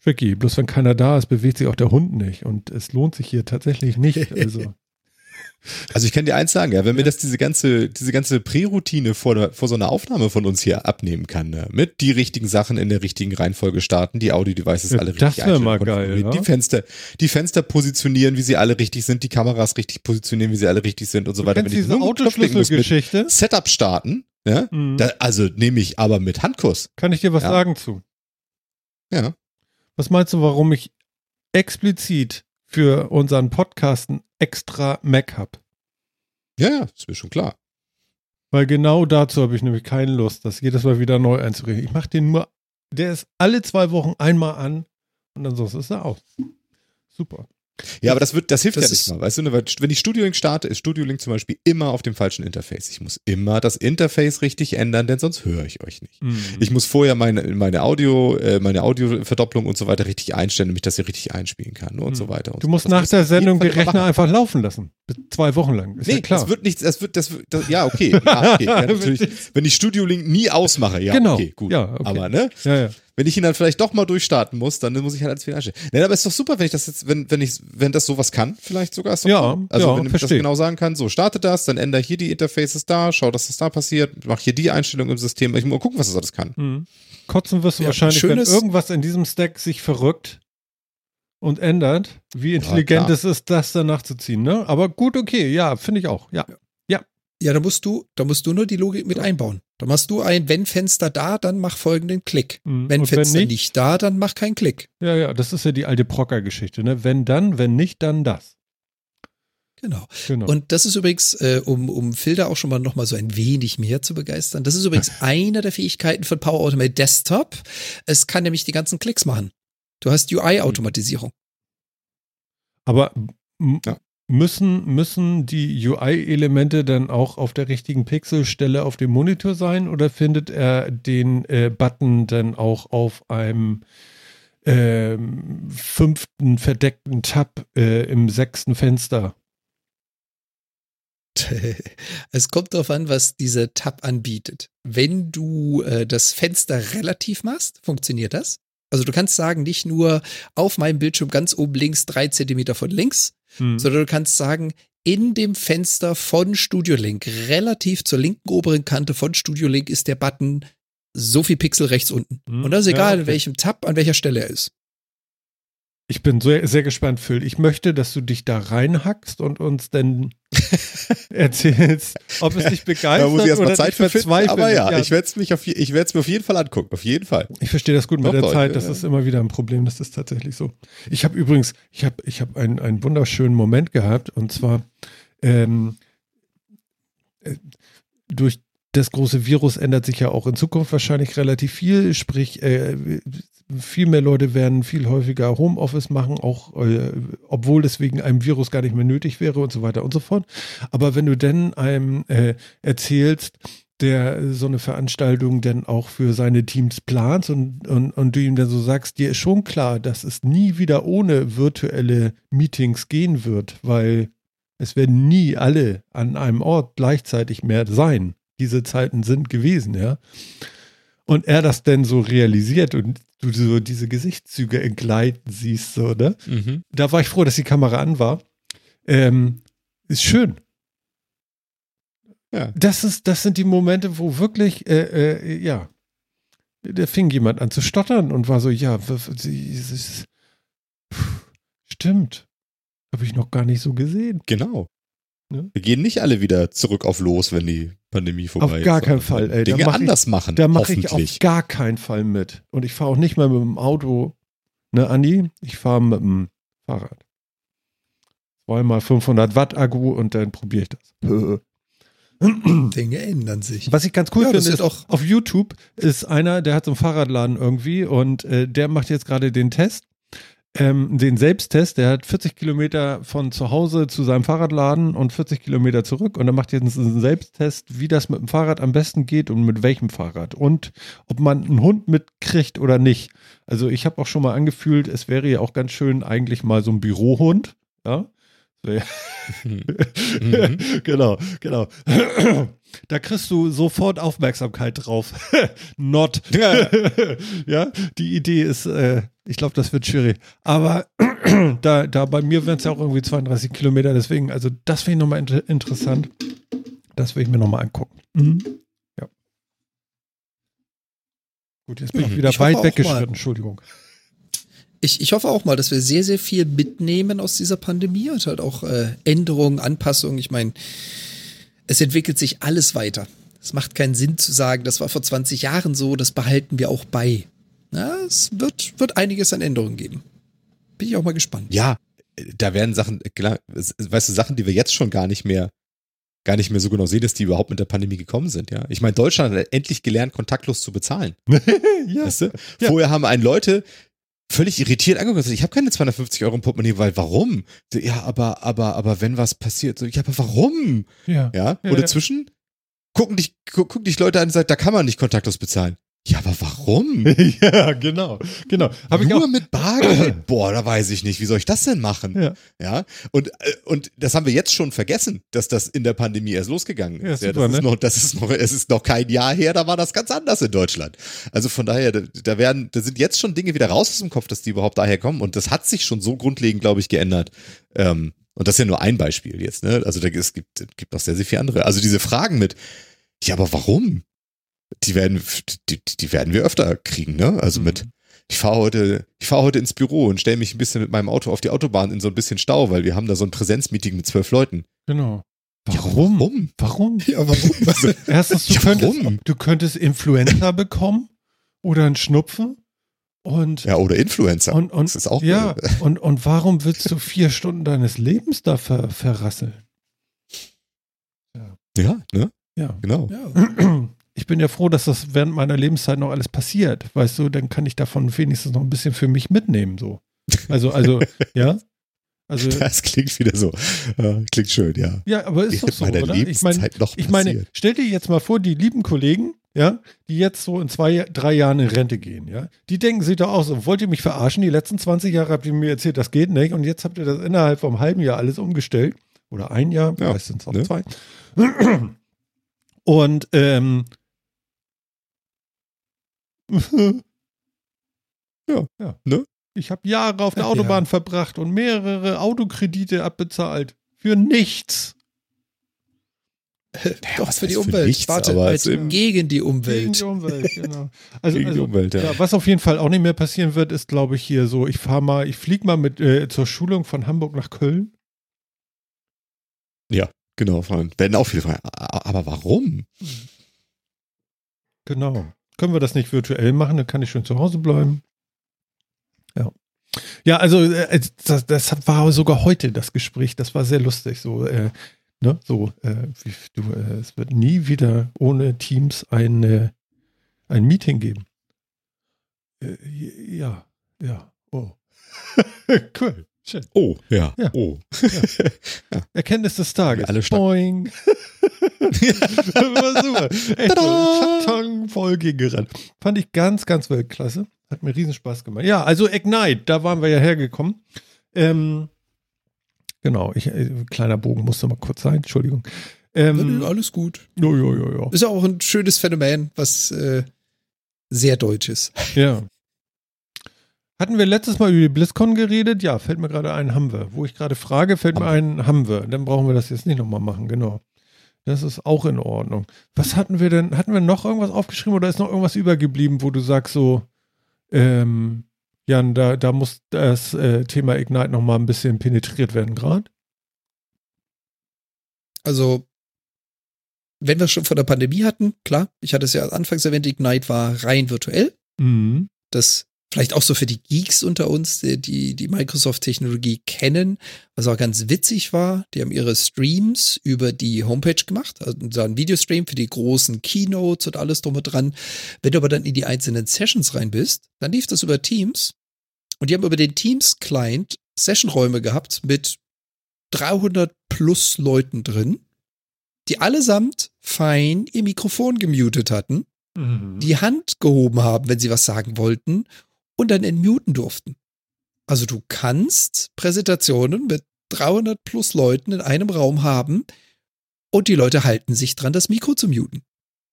tricky. Bloß wenn keiner da ist, bewegt sich auch der Hund nicht. Und es lohnt sich hier tatsächlich nicht. Also also ich kann dir eins sagen, ja, wenn mir das diese ganze, diese ganze Prä-Routine vor, vor so einer Aufnahme von uns hier abnehmen kann, ne? mit die richtigen Sachen in der richtigen Reihenfolge starten, die Audio-Devices ja, alle richtig Das wäre mal geil. Ja? Die Fenster, die Fenster positionieren, wie sie alle richtig sind, die Kameras richtig positionieren, wie sie alle richtig sind und so du weiter. Wenn ich diese Autoschlüsselgeschichte Setup starten, ja, mhm. da, also nehme ich aber mit Handkuss. Kann ich dir was ja. sagen zu? Ja. Was meinst du, warum ich explizit für unseren Podcast ein extra Mac habe. Ja, ja, ist mir schon klar. Weil genau dazu habe ich nämlich keine Lust, das jedes Mal wieder neu einzurichten. Ich mache den nur, der ist alle zwei Wochen einmal an und ansonsten ist er aus. Super. Ja, aber das wird, das hilft das ja nicht mal, weißt du, ne, wenn ich Studio Link starte, ist Studio Link zum Beispiel immer auf dem falschen Interface. Ich muss immer das Interface richtig ändern, denn sonst höre ich euch nicht. Mhm. Ich muss vorher meine, meine Audio, äh, meine Audioverdopplung und so weiter richtig einstellen, damit ich das hier richtig einspielen kann und mhm. so weiter. Und du musst nach der Sendung die Rechner machen. einfach laufen lassen. Zwei Wochen lang. Ist nee, ja klar. das wird nichts, das wird, das, wird- das ja, okay. Ja, okay. Ja, natürlich, wenn ich Studio Link nie ausmache, ja, Genau. okay, gut. Ja, okay. Aber, ne? ja, ja. Wenn ich ihn dann vielleicht doch mal durchstarten muss, dann muss ich halt alles wieder einstellen. Nein, aber ist doch super, wenn ich das jetzt, wenn, wenn ich, wenn das sowas kann, vielleicht sogar. Ist doch Ja, cool. Also ja, wenn ich das genau sagen kann, so starte das, dann ändere hier die Interfaces da, schau, dass das da passiert, mach hier die Einstellung im System. Ich muss mal gucken, was das alles kann. Mhm. Kotzen wirst du Ja, wahrscheinlich, wenn irgendwas in diesem Stack sich verrückt und ändert. Wie intelligent klar. es ist, das dann nachzuziehen, ne? Aber gut, okay, ja, finde ich auch. Ja. Ja, da musst du, da musst du nur die Logik mit einbauen. Da machst du ein, wenn Fenster da, dann mach folgenden Klick. Mhm. Wenn Und Fenster nicht, nicht, da, dann mach keinen Klick. Ja, ja, das ist ja die alte Procker-Geschichte, ne? Wenn dann, wenn nicht, dann das. Genau. Genau. Und das ist übrigens, äh, um, um Phil da auch schon mal noch mal so ein wenig mehr zu begeistern, das ist übrigens eine der Fähigkeiten von Power Automate Desktop. Es kann nämlich die ganzen Klicks machen. Du hast UI-Automatisierung. Aber m- Ja. Müssen, müssen die UI-Elemente dann auch auf der richtigen Pixelstelle auf dem Monitor sein oder findet er den äh, Button dann auch auf einem ähm, fünften verdeckten Tab äh, im sechsten Fenster? Es kommt darauf an, was dieser Tab anbietet. Wenn du äh, das Fenster relativ machst, funktioniert das. Also du kannst sagen, nicht nur auf meinem Bildschirm ganz oben links, drei Zentimeter von links, Hm. sondern du kannst sagen, in dem Fenster von Studio Link, relativ zur linken oberen Kante von Studio Link, ist der Button so viel Pixel rechts unten. Hm, Und das ist ja, egal, okay. in welchem Tab, an welcher Stelle er ist. Ich bin sehr, sehr gespannt, Phil. Ich möchte, dass du dich da reinhackst und uns dann erzählst, ob es dich Da begeistert muss ich erstmal oder Zeit für finden, verzweifelt. aber ja, ich werde es mich auf, je- ich werde es mir auf jeden Fall angucken, auf jeden Fall. Ich verstehe das gut mit Doch, der Zeit. ja, Das ja. ist immer wieder ein Problem. Das ist tatsächlich so. Ich habe übrigens, ich habe, ich habe einen, einen wunderschönen Moment gehabt und zwar ähm, äh, durch das große Virus ändert sich ja auch in Zukunft wahrscheinlich relativ viel. Sprich, äh, viel mehr Leute werden viel häufiger Homeoffice machen, auch äh, obwohl es wegen einem Virus gar nicht mehr nötig wäre und so weiter und so fort. Aber wenn du denn einem äh, erzählst, der so eine Veranstaltung dann auch für seine Teams plant und, und, und du ihm dann so sagst, dir ist schon klar, dass es nie wieder ohne virtuelle Meetings gehen wird, weil es werden nie alle an einem Ort gleichzeitig mehr sein. Diese Zeiten sind gewesen, ja. Und er das denn so realisiert und du so diese Gesichtszüge entgleiten siehst, so, ne? Da war ich froh, dass die Kamera an war. Ähm, ist schön. Ja. Das ist, das sind die Momente, wo wirklich, äh, äh, ja, da fing jemand an zu stottern und war so, ja, stimmt, habe ich noch gar nicht so gesehen. Genau. Ne? Wir gehen nicht alle wieder zurück auf los, wenn die Pandemie vorbei Auf ist. gar keinen Fall, ey. Dinge mach ich- anders machen. Da mache ich auf gar keinen Fall mit. Und ich fahre auch nicht mehr mit dem Auto, ne, Andi? Ich fahre mit dem Fahrrad. Zweimal 500 Watt Akku und dann probiere ich das. Dinge ändern sich. Was ich ganz cool Ja, finde, ist, auch- auf YouTube ist einer, der hat so einen Fahrradladen irgendwie und äh, der macht jetzt gerade den Test, ähm, den Selbsttest. Der hat 40 Kilometer von zu Hause zu seinem Fahrradladen und 40 Kilometer zurück und er macht jetzt einen Selbsttest, wie das mit dem Fahrrad am besten geht und mit welchem Fahrrad und ob man einen Hund mitkriegt oder nicht. Also ich habe auch schon mal angefühlt, es wäre ja auch ganz schön eigentlich mal so ein Bürohund, ja. Mhm. genau, genau. Da kriegst du sofort Aufmerksamkeit drauf. Not. Ja. ja, die Idee ist, äh, ich glaube, das wird schwierig. Aber da, da bei mir wären es ja auch irgendwie 32 Kilometer, deswegen, also das finde ich nochmal inter interessant. Das will ich mir nochmal angucken. Mhm. Ja. Gut, jetzt bin ich wieder Ich weit weggeschritten. Entschuldigung. Ich, ich hoffe auch mal, dass wir sehr, sehr viel mitnehmen aus dieser Pandemie und halt auch äh, Änderungen, Anpassungen. Ich meine, es entwickelt sich alles weiter. Es macht keinen Sinn zu sagen, das war vor 20 Jahren so, das behalten wir auch bei. Ja, es wird, wird einiges an Änderungen geben. Bin ich auch mal gespannt. ja, da werden Sachen, klar, weißt du, Sachen, die wir jetzt schon gar nicht mehr, gar nicht mehr so genau sehen, dass die überhaupt mit der Pandemie gekommen sind, ja. Ich meine, Deutschland hat endlich gelernt, kontaktlos zu bezahlen. ja. Weißt du? Ja. Vorher haben einen Leute völlig irritiert angeguckt gesagt, ich habe keine 250 Euro im Portemonnaie, weil warum? So, ja, aber, aber, aber wenn was passiert, so, ja, aber warum? ja. Ja? Oder ja. zwischen gucken dich, gu- gucken dich Leute an und sagen, da kann man nicht kontaktlos bezahlen. Ja, aber warum? ja, genau, genau. Hab ich Nur auch, mit Bargeld? Boah, da weiß ich nicht. Wie soll ich das denn machen? Ja. Ja. Und, äh, und das haben wir jetzt schon vergessen, dass das in der Pandemie erst losgegangen Ja, ist. Ja, super, das, ist ne? noch, das ist noch, es ist noch kein Jahr her, da war das ganz anders in Deutschland. Also von daher, da, da werden, da sind jetzt schon Dinge wieder raus aus dem Kopf, dass die überhaupt daher kommen. Und das hat sich schon so grundlegend, glaube ich, geändert. Ähm, und das ist ja nur ein Beispiel jetzt, ne? Also da, es gibt, es gibt noch sehr, sehr viele andere. Also diese Fragen mit, ja, aber warum? Die werden, die, die werden wir öfter kriegen, ne? Also mit, ich fahre heute, ich fahre heute ins Büro und stelle mich ein bisschen mit meinem Auto auf die Autobahn in so ein bisschen Stau, weil wir haben da so ein Präsenzmeeting mit zwölf Leuten. genau. Ja, Warum? warum? Warum? Ja, warum? Erstens, du, Ja, könntest, warum? du könntest Influenza bekommen oder einen Schnupfen und Ja, oder Influencer. Und, und, das ist auch ja, und, und warum willst du vier Stunden deines Lebens da ver, verrasseln? ja, ne? Ja. Genau. Ja. Ich bin ja froh, dass das während meiner Lebenszeit noch alles passiert. Weißt du, dann kann ich davon wenigstens noch ein bisschen für mich mitnehmen, so. Also, also, ja. Also, Das klingt wieder so. Äh, klingt schön, ja. ja, aber ist doch so, meiner oder? Ich meine, Lebenszeit noch ich meine, passiert. stell dir jetzt mal vor, die lieben Kollegen, ja, die jetzt so in zwei, drei Jahren in Rente gehen, ja, die denken sich doch auch so, wollt ihr mich verarschen? Die letzten 20 Jahre habt ihr mir erzählt, das geht nicht und jetzt habt ihr das innerhalb vom halben Jahr alles umgestellt oder ein Jahr, Ja, es auch ne? zwei. Und ähm, Ja, ja. ne? Ich habe Jahre auf der Ja. Autobahn verbracht und mehrere Autokredite abbezahlt. Für nichts. Doch, was für die heißt für Umwelt. nichts, Warte, aber als gegen die Gegen Umwelt. die Umwelt, genau. Also, Gegen die also Umwelt, ja. ja, was auf jeden Fall auch nicht mehr passieren wird, ist, glaube ich, hier so, ich fahre mal, ich fliege mal mit äh, zur Schulung von Hamburg nach Köln. Genau, Freund. Werden auch viele fragen. Aber warum? Genau. Können wir das nicht virtuell machen, dann kann ich schön zu Hause bleiben. Ja. Ja, also äh, das, das war sogar heute das Gespräch, das war sehr lustig. So, äh, ne, so, äh, wie, du, äh, es wird nie wieder ohne Teams ein, äh, ein Meeting geben. Äh, ja, ja, oh. cool, schön. Oh, ja. Ja. Oh. Erkenntnis des Tages. Wir alle. Boing. das war super. Echt, Tada! Schatang voll gegengerannt. Fand ich ganz, ganz Weltklasse. Hat mir riesen Spaß gemacht. Ja, also Ignite, da waren wir ja hergekommen. Ähm, genau, ich, äh, kleiner Bogen musste mal kurz sein, Entschuldigung. Ähm, Alles gut. jo, jo, jo, jo. Ist auch ein schönes Phänomen, was äh, sehr deutsch ist. Ja. Hatten wir letztes Mal über die BlizzCon geredet? Ja, fällt mir gerade ein, haben wir. Wo ich gerade frage, fällt mir ein, haben wir. Dann brauchen wir das jetzt nicht nochmal machen, genau. Das ist auch in Ordnung. Was hatten wir denn? Hatten wir noch irgendwas aufgeschrieben oder ist noch irgendwas übergeblieben, wo du sagst so, ähm, Jan, da, da muss das äh, Thema Ignite nochmal ein bisschen penetriert werden gerade? Also, wenn wir schon von der Pandemie hatten, klar, ich hatte es ja anfangs erwähnt, Ignite war rein virtuell. Mhm. Das vielleicht auch so für die Geeks unter uns, die die, Microsoft-Technologie kennen, was auch ganz witzig war. Die haben ihre Streams über die Homepage gemacht, also ein Videostream für die großen Keynotes und alles drum und dran. Wenn du aber dann in die einzelnen Sessions rein bist, dann lief das über Teams und die haben über den Teams-Client Sessionräume gehabt mit 300 plus Leuten drin, die allesamt fein ihr Mikrofon gemutet hatten Mhm. die Hand gehoben haben, wenn sie was sagen wollten und dann entmuten durften. Also du kannst Präsentationen mit 300 plus Leuten in einem Raum haben und die Leute halten sich dran, das Mikro zu muten.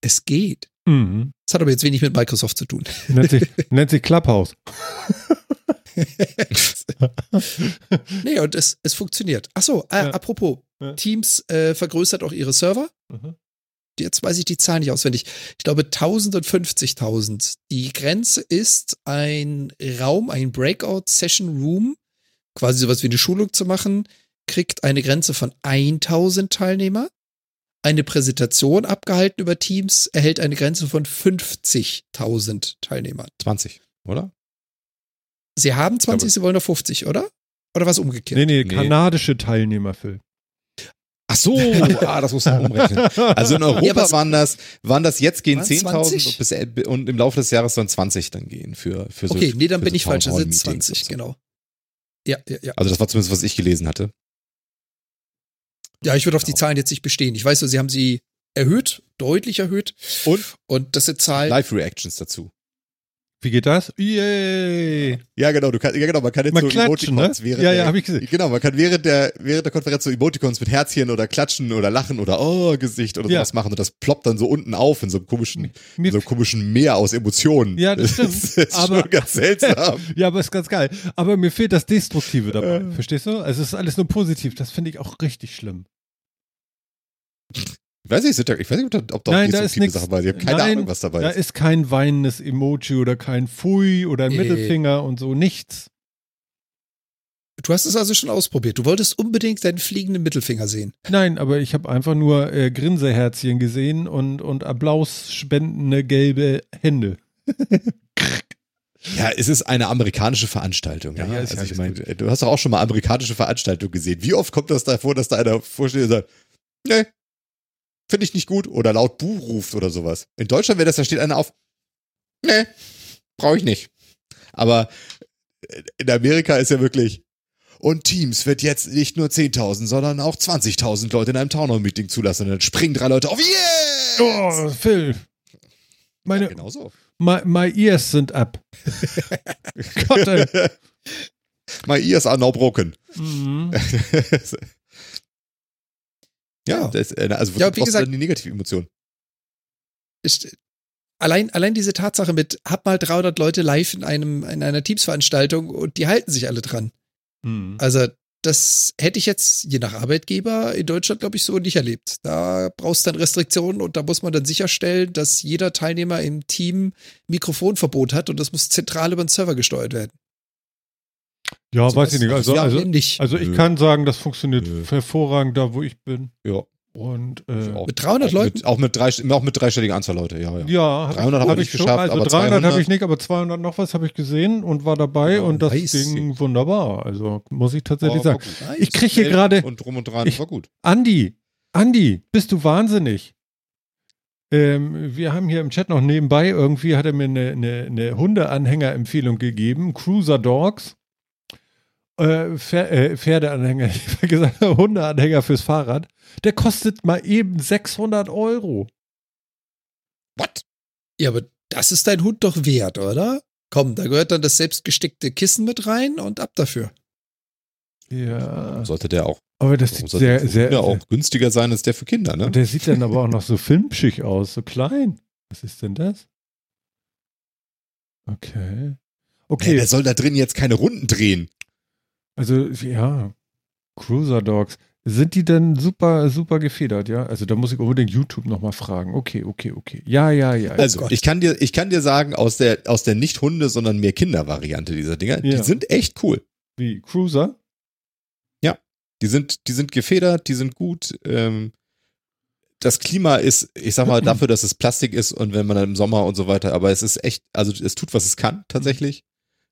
Es geht. Mhm. Das hat aber jetzt wenig mit Microsoft zu tun. Nennt, sich, nennt sich Clubhouse. nee, und es, es funktioniert. Ach so, äh, Ja. apropos, Ja. Teams äh, vergrößert auch ihre Server. Mhm. Jetzt weiß ich die Zahl nicht auswendig. Ich glaube 1000 und 50.000. Die Grenze ist ein Raum, ein Breakout-Session-Room, quasi sowas wie eine Schulung zu machen, kriegt eine Grenze von 1000 Teilnehmer. Eine Präsentation abgehalten über Teams erhält eine Grenze von 50.000 Teilnehmern. 20, oder? Sie haben 20, glaube- Sie wollen noch 50, oder? Oder was umgekehrt? Nee, nee, Nee. kanadische Teilnehmer, Phil. Ach so, ah, das muss man umrechnen. Also in Europa Ja, waren das, waren das jetzt gehen Waren 10.000 20? und, im Laufe des Jahres sollen 20 dann gehen für, für so okay, nee, dann bin so ich falsch. Das sind Townhall-Meetings 20, und so. genau. Ja, ja, ja. Also das war zumindest, was ich gelesen hatte. Ja, ich würde auf die Genau. Zahlen jetzt nicht bestehen. Ich weiß nur, sie haben sie erhöht, deutlich erhöht. Und? Und das sind Zahlen. Live-Reactions dazu. Wie geht das? Yay! Ja, genau, du kannst, ja, genau, man kann jetzt Mal so klatschen, ne? Emoticons während Ja, ja, der, ich gesehen. Genau, man kann während der, während der Konferenz so Emoticons mit Herzchen oder Klatschen oder Lachen oder Oh, Gesicht oder Ja. sowas machen und das ploppt dann so unten auf in so einem komischen, Mir so einem komischen Meer aus Emotionen. Ja, das stimmt. Das ist Aber- schon ganz seltsam. Ja, aber ist ganz geil. Aber mir fehlt das Destruktive dabei. Äh. Verstehst du? Also es ist alles nur positiv. Das finde ich auch richtig schlimm. Ich weiß nicht, sind da, ich weiß nicht, ob da, da Nein, auch da ist nix. Sachen bei sind. Ich habe keine Nein, Ahnung, was dabei Da ist. ist kein weinendes Emoji oder kein Pfui oder ein Äh. Mittelfinger und so. Nichts. Du hast es also schon ausprobiert. Du wolltest unbedingt deinen fliegenden Mittelfinger sehen. Nein, aber ich habe einfach nur äh, Grinseherzchen gesehen und, und Applaus spendende gelbe Hände. Ja, es ist eine amerikanische Veranstaltung. Ja, Ja, also ich meine, du hast doch auch schon mal amerikanische Veranstaltungen gesehen. Wie oft kommt das da vor, dass da einer vorsteht und sagt, nee, finde ich nicht gut oder laut Buh ruft oder sowas. In Deutschland wäre das, da steht einer auf, nee, brauche ich nicht. Aber in Amerika ist ja wirklich, und Teams wird jetzt nicht nur 10.000, sondern auch 20.000 Leute in einem Townhall-Meeting zulassen. Und dann springen drei Leute auf, yes! Oh, Phil. Meine, Ja, genau so. my, my ears sind ab. Gott, ey. My ears are now broken. Mhm. ja, das, äh, also Ja, wie gesagt- dann die negative Emotion. Ist, allein, allein diese Tatsache mit, hab mal 300 Leute live in einem, in einer Teams-Veranstaltung und die halten sich alle dran. Mhm. Also, das hätte ich jetzt je nach Arbeitgeber in Deutschland, glaube ich, so nicht erlebt. Da brauchst du dann Restriktionen und da muss man dann sicherstellen, dass jeder Teilnehmer im Team Mikrofonverbot hat und das muss zentral über den Server gesteuert werden. Ja, So weiß ich nicht. Also, also, nicht. also ich Nö. kann sagen, das funktioniert Nö. hervorragend da, wo ich bin. Ja. Und äh, Auch, Mit 300 auch Leuten? Mit, auch, mit drei, auch mit dreistelliger Anzahl Leute, ja, ja. ja, hab 300 hab haben wir nicht schon. geschafft, Also aber 300 habe 200 ich nicht, aber 200 noch was habe ich gesehen und war dabei Ja, und das nice. ging wunderbar. Also muss ich tatsächlich war sagen. gut. Ich kriege hier gerade, Und drum und dran, ich- war gut. Andi, Andi, bist du wahnsinnig? Ähm, wir haben hier im Chat noch nebenbei, irgendwie hat er mir eine, eine, eine Hundeanhänger-Empfehlung gegeben. Cruiser Dogs. Äh, Pfer äh, Pferdeanhänger, ich habe gesagt, Hundeanhänger fürs Fahrrad. Der kostet mal eben 600 Euro. What? Ja, aber das ist dein Hund doch wert, oder? Komm, da gehört dann das selbstgestickte Kissen mit rein und ab dafür. Ja. Sollte der auch, Aber das sieht sollte sehr, der sehr, Hunde auch günstiger sein als der für Kinder, ne? Und der sieht dann aber auch noch so filmschig aus, so klein. Was ist denn das? Okay. Okay, der soll da drin jetzt keine Runden drehen. Also ja, Cruiser Dogs. Sind die denn super, super gefedert, ja? Also da muss ich unbedingt YouTube nochmal fragen. Okay, okay, okay. Ja, ja, ja. Also, Gott. ich kann dir, ich kann dir sagen, aus der, aus der nicht Hunde, sondern mehr Kinder-Variante dieser Dinger, Ja. die sind echt cool. Wie, Cruiser? Die sind, die sind gefedert, die sind gut. Ähm, das Klima ist, ich sag mal, dafür, dass es Plastik ist und wenn man dann im Sommer und so weiter, aber es ist echt, also es tut, was es kann, tatsächlich.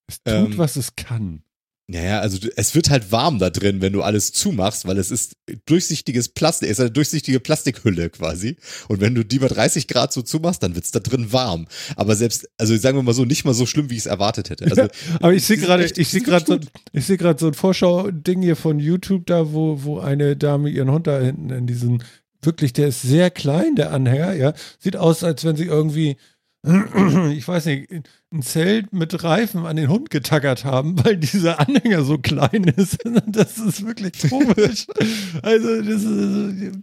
Es tut, Ähm, was es kann. Naja, also es wird halt warm da drin, wenn du alles zumachst, weil es ist durchsichtiges Plastik, es ist eine durchsichtige Plastikhülle quasi. Und wenn du die bei 30 Grad so zumachst, dann wird's da drin warm. Aber selbst, also sagen wir mal so, nicht mal so schlimm, wie ich es erwartet hätte. Also, Aber ich sehe gerade, ich sehe gerade so, ich sehe gerade so ein Vorschau-Ding hier von YouTube da, wo, wo eine Dame ihren Hund da hinten in diesen, wirklich, der ist sehr klein, der Anhänger, ja. Sieht aus, als wenn sie irgendwie, ich weiß nicht, ein Zelt mit Reifen an den Hund getackert haben, weil dieser Anhänger so klein ist. Das ist wirklich komisch. Also, das ist,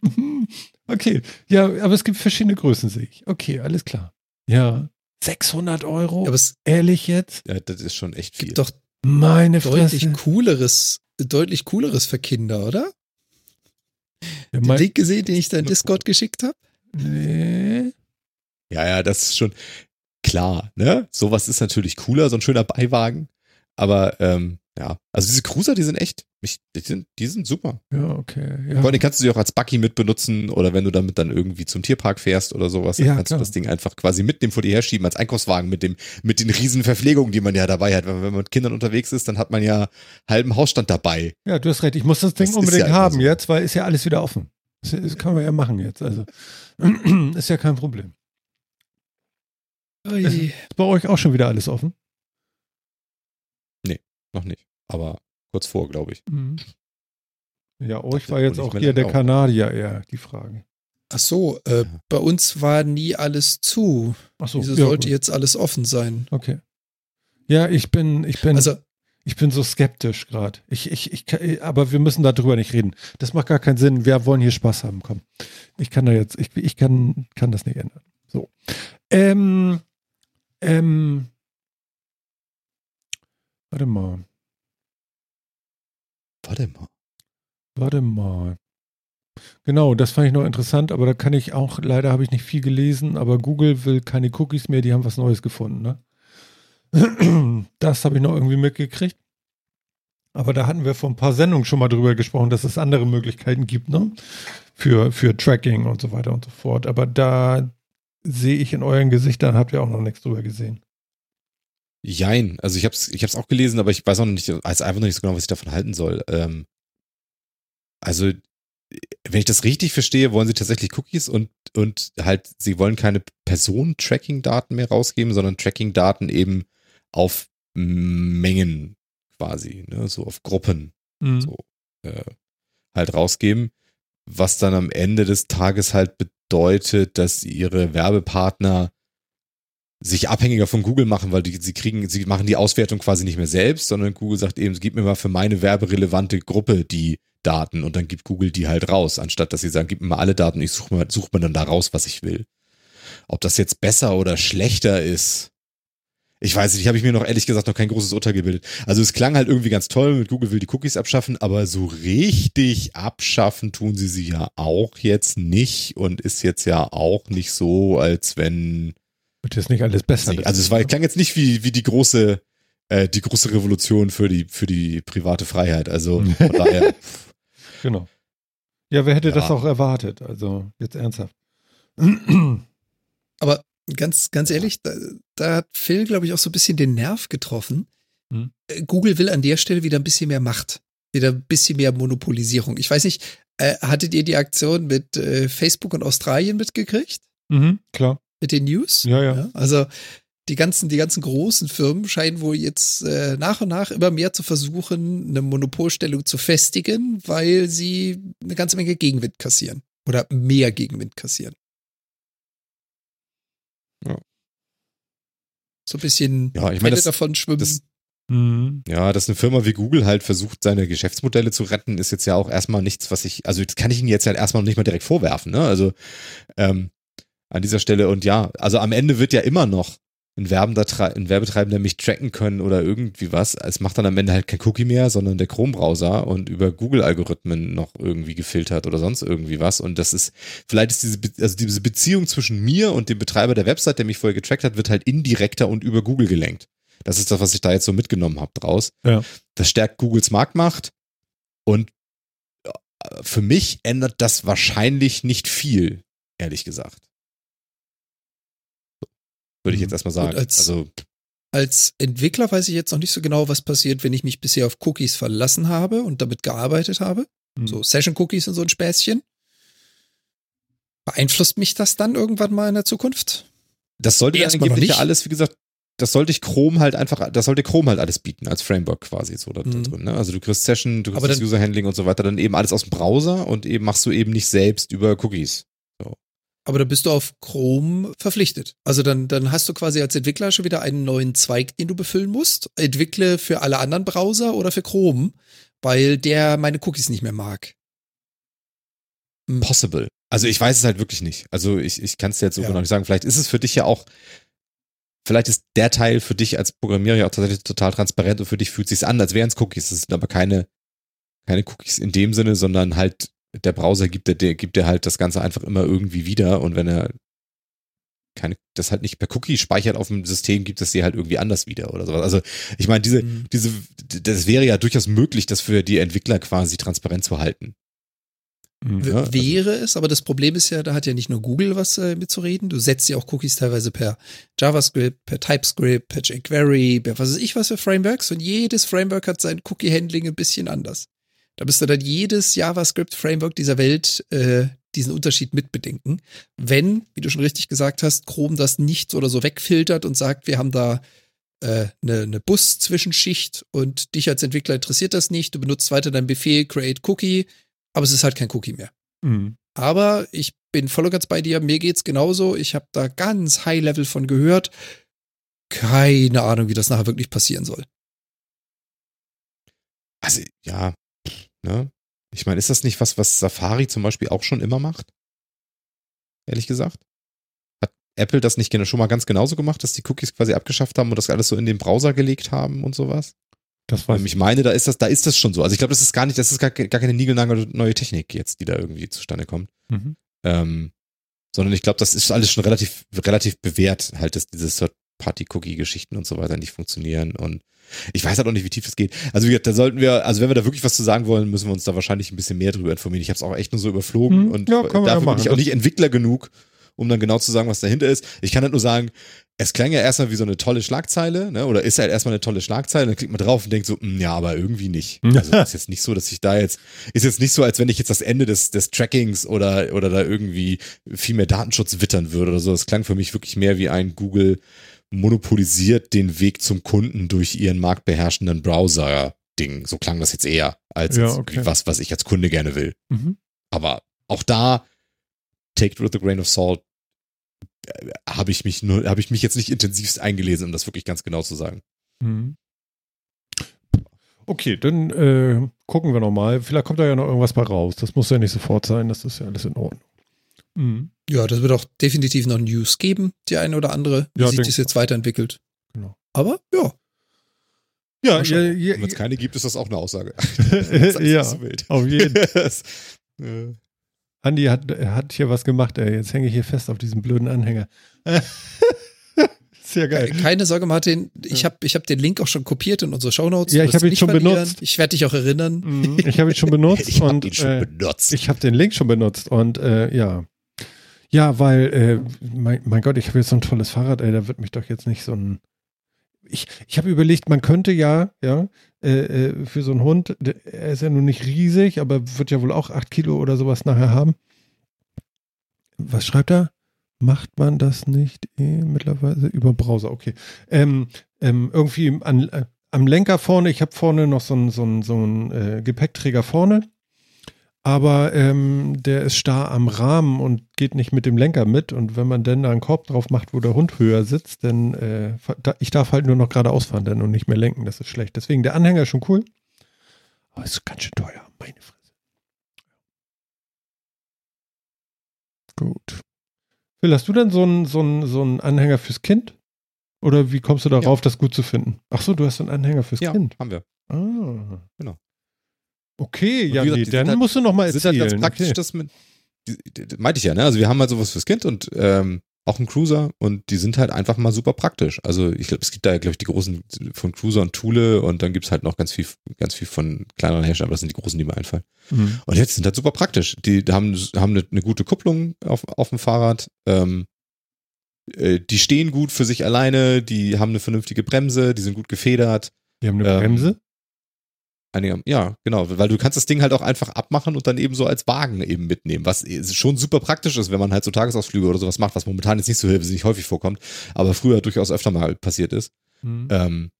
okay. Ja, aber es gibt verschiedene Größen, sehe ich. Okay, alles klar. Ja. 600 Euro? Aber es Ehrlich jetzt? ja, das ist schon echt viel. gibt doch Meine deutlich Fresse. cooleres, deutlich cooleres für Kinder, oder? Ja, Den Link gesehen, den ich da in Discord geschickt habe? nee. Ja, ja, das ist schon klar, ne? Sowas ist natürlich cooler, so ein schöner Beiwagen. Aber ähm, ja, also diese Cruiser, die sind echt, ich, die, sind, die sind super. Ja, okay. Ja. Vor allem kannst du sie auch als Buggy mit benutzen oder wenn du damit dann irgendwie zum Tierpark fährst oder sowas, dann Ja, kannst klar. du das Ding einfach quasi mitnehmen vor dir herschieben als Einkaufswagen mit dem, mit den riesen Verpflegungen, die man ja dabei hat. Wenn, wenn man mit Kindern unterwegs ist, dann hat man ja halben Hausstand dabei. ja, du hast recht. Ich muss das Ding Das unbedingt ja haben so. jetzt, weil ist ja alles wieder offen. Das, das können wir ja machen jetzt. Also ist ja kein Problem. Ist bei euch auch schon wieder alles offen? Noch nicht. Aber kurz vor, glaube ich. Mhm. Ja, euch war jetzt auch hier der auch. Kanadier eher die Frage. Ach so, äh, bei uns war nie alles zu. Ach so, Wieso ja, sollte gut. jetzt alles offen sein? Okay. Ja, ich bin, ich bin, Also, ich bin so skeptisch gerade. Ich, ich, ich, aber wir müssen darüber nicht reden. Das macht gar keinen Sinn. Wir wollen hier Spaß haben. Komm. Ich kann da jetzt, ich, ich kann, kann das nicht ändern. So. Ähm, ähm, warte mal. Warte mal. Warte mal. Genau, das fand ich noch interessant, aber da kann ich auch, leider habe ich nicht viel gelesen, aber Google will keine Cookies mehr, die haben was Neues gefunden, ne? Das habe ich noch irgendwie mitgekriegt. Aber da hatten wir vor ein paar Sendungen schon mal drüber gesprochen, dass es andere Möglichkeiten gibt, ne? Für, für Tracking und so weiter und so fort. Aber da sehe ich in euren Gesichtern, habt ihr auch noch nichts drüber gesehen. Jein. Also ich habe es ich hab's auch gelesen, aber ich weiß auch noch nicht, weiß einfach noch nicht so genau, was ich davon halten soll. Ähm, also, wenn ich das richtig verstehe, wollen sie tatsächlich Cookies und, und halt, sie wollen keine Personen-Tracking-Daten mehr rausgeben, sondern Tracking-Daten eben auf Mengen quasi, ne? so auf Gruppen Mhm. so äh, halt rausgeben, was dann am Ende des Tages halt bedeutet, dass ihre Werbepartner sich abhängiger von Google machen, weil die, sie kriegen, sie machen die Auswertung quasi nicht mehr selbst, sondern Google sagt eben, gib mir mal für meine werberelevante Gruppe die Daten und dann gibt Google die halt raus, anstatt dass sie sagen, gib mir mal alle Daten, ich suche mal, such mir dann da raus, was ich will. Ob das jetzt besser oder schlechter ist, ich weiß nicht, habe ich mir noch ehrlich gesagt noch kein großes Urteil gebildet. Also es klang halt irgendwie ganz toll, mit Google will die Cookies abschaffen, aber so richtig abschaffen tun sie sie ja auch jetzt nicht und ist jetzt ja auch nicht so, als wenn Wird jetzt nicht alles besser. also es war, klang jetzt nicht wie, wie die große, äh, die große Revolution für die, für die private Freiheit. Also von daher, Genau. Ja, wer hätte Ja. das auch erwartet? Also, jetzt ernsthaft. aber ganz, ganz ehrlich, da, da hat Phil, glaube ich, auch so ein bisschen den Nerv getroffen. Hm. Google will an der Stelle wieder ein bisschen mehr Macht. Wieder ein bisschen mehr Monopolisierung. Ich weiß nicht, äh, hattet ihr die Aktion mit äh, Facebook und Australien mitgekriegt? mhm, klar. Mit den News? Ja, ja. also die ganzen, die ganzen großen Firmen scheinen wohl jetzt äh, nach und nach immer mehr zu versuchen, eine Monopolstellung zu festigen, weil sie eine ganze Menge Gegenwind kassieren. Oder mehr Gegenwind kassieren. Ja. So ein bisschen Ja, ich meine, das- davon schwimmen. das- Mhm. ja, dass eine Firma wie Google halt versucht, seine Geschäftsmodelle zu retten, ist jetzt ja auch erstmal nichts, was ich, also das kann ich ihnen jetzt halt erstmal noch nicht mal direkt vorwerfen, ne? Also ähm, an dieser Stelle und ja, also am Ende wird ja immer noch ein, ein Werbetreibender mich tracken können oder irgendwie was. Es macht dann am Ende halt kein Cookie mehr, sondern der Chrome-Browser und über Google-Algorithmen noch irgendwie gefiltert oder sonst irgendwie was. Und das ist, vielleicht ist diese, Be also diese Beziehung zwischen mir und dem Betreiber der Website, der mich vorher getrackt hat, wird halt indirekter und über Google gelenkt. Das ist das, was ich da jetzt so mitgenommen habe draus. Ja. Das stärkt Googles Marktmacht und äh, für mich ändert das wahrscheinlich nicht viel, ehrlich gesagt. Würde ich Mhm. jetzt erstmal sagen. Als- also, Als Entwickler weiß ich jetzt noch nicht so genau, was passiert, wenn ich mich bisher auf Cookies verlassen habe und damit gearbeitet habe. Mhm. So Session-Cookies und so ein Späßchen. Beeinflusst mich das dann irgendwann mal in der Zukunft? das sollte ja angeblich ja nicht. alles, wie gesagt, das sollte ich Chrome halt einfach, das sollte Chrome halt alles bieten, als Framework quasi so da, da Mhm. drin. Ne? Also du kriegst Session, du kriegst dann- User-Handling und so weiter, dann eben alles aus dem Browser und eben machst du eben nicht selbst über Cookies. Aber da bist du auf Chrome verpflichtet. Also dann, dann hast du quasi als Entwickler schon wieder einen neuen Zweig, den du befüllen musst. Entwickle für alle anderen Browser oder für Chrome, weil der meine Cookies nicht mehr mag. Hm. Possible. Also ich weiß es halt wirklich nicht. Also ich, ich kann es dir jetzt so Ja. genau nicht sagen. Vielleicht ist es für dich ja auch, vielleicht ist der Teil für dich als Programmierer ja auch tatsächlich total transparent und für dich fühlt es sich an, als wären es Cookies. Das sind aber keine, keine Cookies in dem Sinne, sondern halt der Browser gibt der, der gibt dir halt das Ganze einfach immer irgendwie wieder und wenn er keine, das halt nicht per Cookie speichert auf dem System, gibt es dir halt irgendwie anders wieder oder sowas. Also ich meine, diese, Mhm. diese, das wäre ja durchaus möglich, das für die Entwickler quasi transparent zu halten. Mhm. Ja, also- Wäre es, aber das Problem ist ja, da hat ja nicht nur Google was äh, mitzureden. Du setzt ja auch Cookies teilweise per JavaScript, per TypeScript, per jQuery, per was weiß ich was für Frameworks. Und jedes Framework hat sein Cookie-Handling ein bisschen anders. Da müsste dann jedes JavaScript-Framework dieser Welt äh, diesen Unterschied mitbedenken. Wenn, wie du schon richtig gesagt hast, Chrome das nicht oder so wegfiltert und sagt, wir haben da äh, eine, eine Bus-Zwischenschicht und dich als Entwickler interessiert das nicht, du benutzt weiter deinen Befehl create Cookie, aber es ist halt kein Cookie mehr. Mhm. Aber ich bin voll und ganz bei dir. Mir geht's genauso. Ich habe da ganz High Level von gehört. Keine Ahnung, wie das nachher wirklich passieren soll. Also, ja, ne? Ich meine, ist das nicht was, was Safari zum Beispiel auch schon immer macht? Ehrlich gesagt? Hat Apple das nicht schon mal ganz genauso gemacht, dass die Cookies quasi abgeschafft haben und das alles so in den Browser gelegt haben und sowas? Das weiß Ähm, Ich meine, da ist das, da ist das schon so. Also ich glaube, das ist gar nicht, das ist gar, gar keine niegelnagel neue Technik jetzt, die da irgendwie zustande kommt. Mhm. Ähm, sondern ich glaube, das ist alles schon relativ, relativ bewährt, halt, dass diese Third-Party-Cookie-Geschichten und so weiter nicht funktionieren. Und ich weiß halt auch nicht, wie tief das geht. Also wie gesagt, da sollten wir, also wenn wir da wirklich was zu sagen wollen, müssen wir uns da wahrscheinlich ein bisschen mehr drüber informieren. Ich habe es auch echt nur so überflogen Mhm. und Ja, ja dafür machen. bin ich auch nicht Entwickler genug, um dann genau zu sagen, was dahinter ist. Ich kann halt nur sagen, es klang ja erstmal wie so eine tolle Schlagzeile, ne? Oder ist halt erstmal eine tolle Schlagzeile, dann klickt man drauf und denkt so, "Hm, ja, aber irgendwie nicht. Also ist jetzt nicht so, dass ich da jetzt, ist jetzt nicht so, als wenn ich jetzt das Ende des, des Trackings oder, oder da irgendwie viel mehr Datenschutz wittern würde oder so. Das klang für mich wirklich mehr wie ein Google monopolisiert den Weg zum Kunden durch ihren marktbeherrschenden Browser-Ding. So klang das jetzt eher, als Ja, okay. was, was ich als Kunde gerne will. Mhm. Aber auch da, take it with a grain of salt, äh, habe ich mich nur, habe ich mich jetzt nicht intensivst eingelesen, um das wirklich ganz genau zu sagen. Mhm. Okay, dann äh, gucken wir nochmal. Vielleicht kommt da ja noch irgendwas bei raus. Das muss ja nicht sofort sein. Das ist ja alles in Ordnung. Mhm. Ja, das wird auch definitiv noch News geben, die eine oder andere, wie Ja, sich das jetzt weiterentwickelt. Genau. Aber ja, Ja, ja, ja, wenn es keine gibt, ist das auch eine Aussage. Ja. so wild. auf jeden Das- äh, Andi hat, hat hier was gemacht, ey. Jetzt hänge ich hier fest auf diesem blöden Anhänger. Sehr geil. keine Sorge, Martin. Ich habe ich hab den Link auch schon kopiert in unsere Shownotes. Ja, ich wirst hab ihn nicht schon verlieren. benutzt. Ich werde dich auch erinnern. Mhm, Ich habe ihn schon benutzt ich habe und ihn schon äh, benutzt. ich habe den Link schon benutzt und äh, ja. Ja, weil, äh, mein, mein Gott, ich habe jetzt so ein tolles Fahrrad, ey, da wird mich doch jetzt nicht so ein. Ich, ich habe überlegt, man könnte ja, ja, äh, äh, für so einen Hund, er ist ja nun nicht riesig, aber wird ja wohl auch acht Kilo oder sowas nachher haben. Was schreibt er? Macht man das nicht eh mittlerweile über Browser? Okay. Ähm, ähm, irgendwie an, äh, am Lenker vorne, ich habe vorne noch so einen so einen- so einen, äh, Gepäckträger vorne, aber ähm, der ist starr am Rahmen und geht nicht mit dem Lenker mit. Und wenn man dann da einen Korb drauf macht, wo der Hund höher sitzt, dann äh, ich darf halt nur noch geradeaus fahren dann und nicht mehr lenken. Das ist schlecht. Deswegen der Anhänger ist schon cool. Aber ist ganz schön teuer, meine Fresse. Gut. Phil, hast du denn so einen so einen- so einen Anhänger fürs Kind? Oder wie kommst du darauf, das gut zu finden? Ach so, du hast einen Anhänger fürs ja, Kind. haben wir. Ah. Genau. Okay, ja, gesagt, nee, sind dann halt- musst du noch mal Das ist halt erzählen. ganz praktisch, okay. das mit, meinte ich ja, ne? Also wir haben halt sowas fürs Kind und ähm, auch einen Cruiser und die sind halt einfach mal super praktisch. Also ich glaube, es gibt da, glaube ich, die großen von Cruiser und Thule und dann gibt's halt noch ganz viel, ganz viel von kleineren Herstellern, aber das sind die großen, die mir einfallen. Mhm. Und jetzt sind halt super praktisch. Die haben, haben eine, eine gute Kupplung auf, auf dem Fahrrad. Ähm, äh, die stehen gut für sich alleine, die haben eine vernünftige Bremse, die sind gut gefedert. Die haben eine Ähm, Bremse. Einige, ja, genau, weil du kannst das Ding halt auch einfach abmachen und dann eben so als Wagen eben mitnehmen, was schon super praktisch ist, wenn man halt so Tagesausflüge oder sowas macht, was momentan jetzt nicht so nicht häufig vorkommt, aber früher durchaus öfter mal passiert ist. Mhm. Ähm,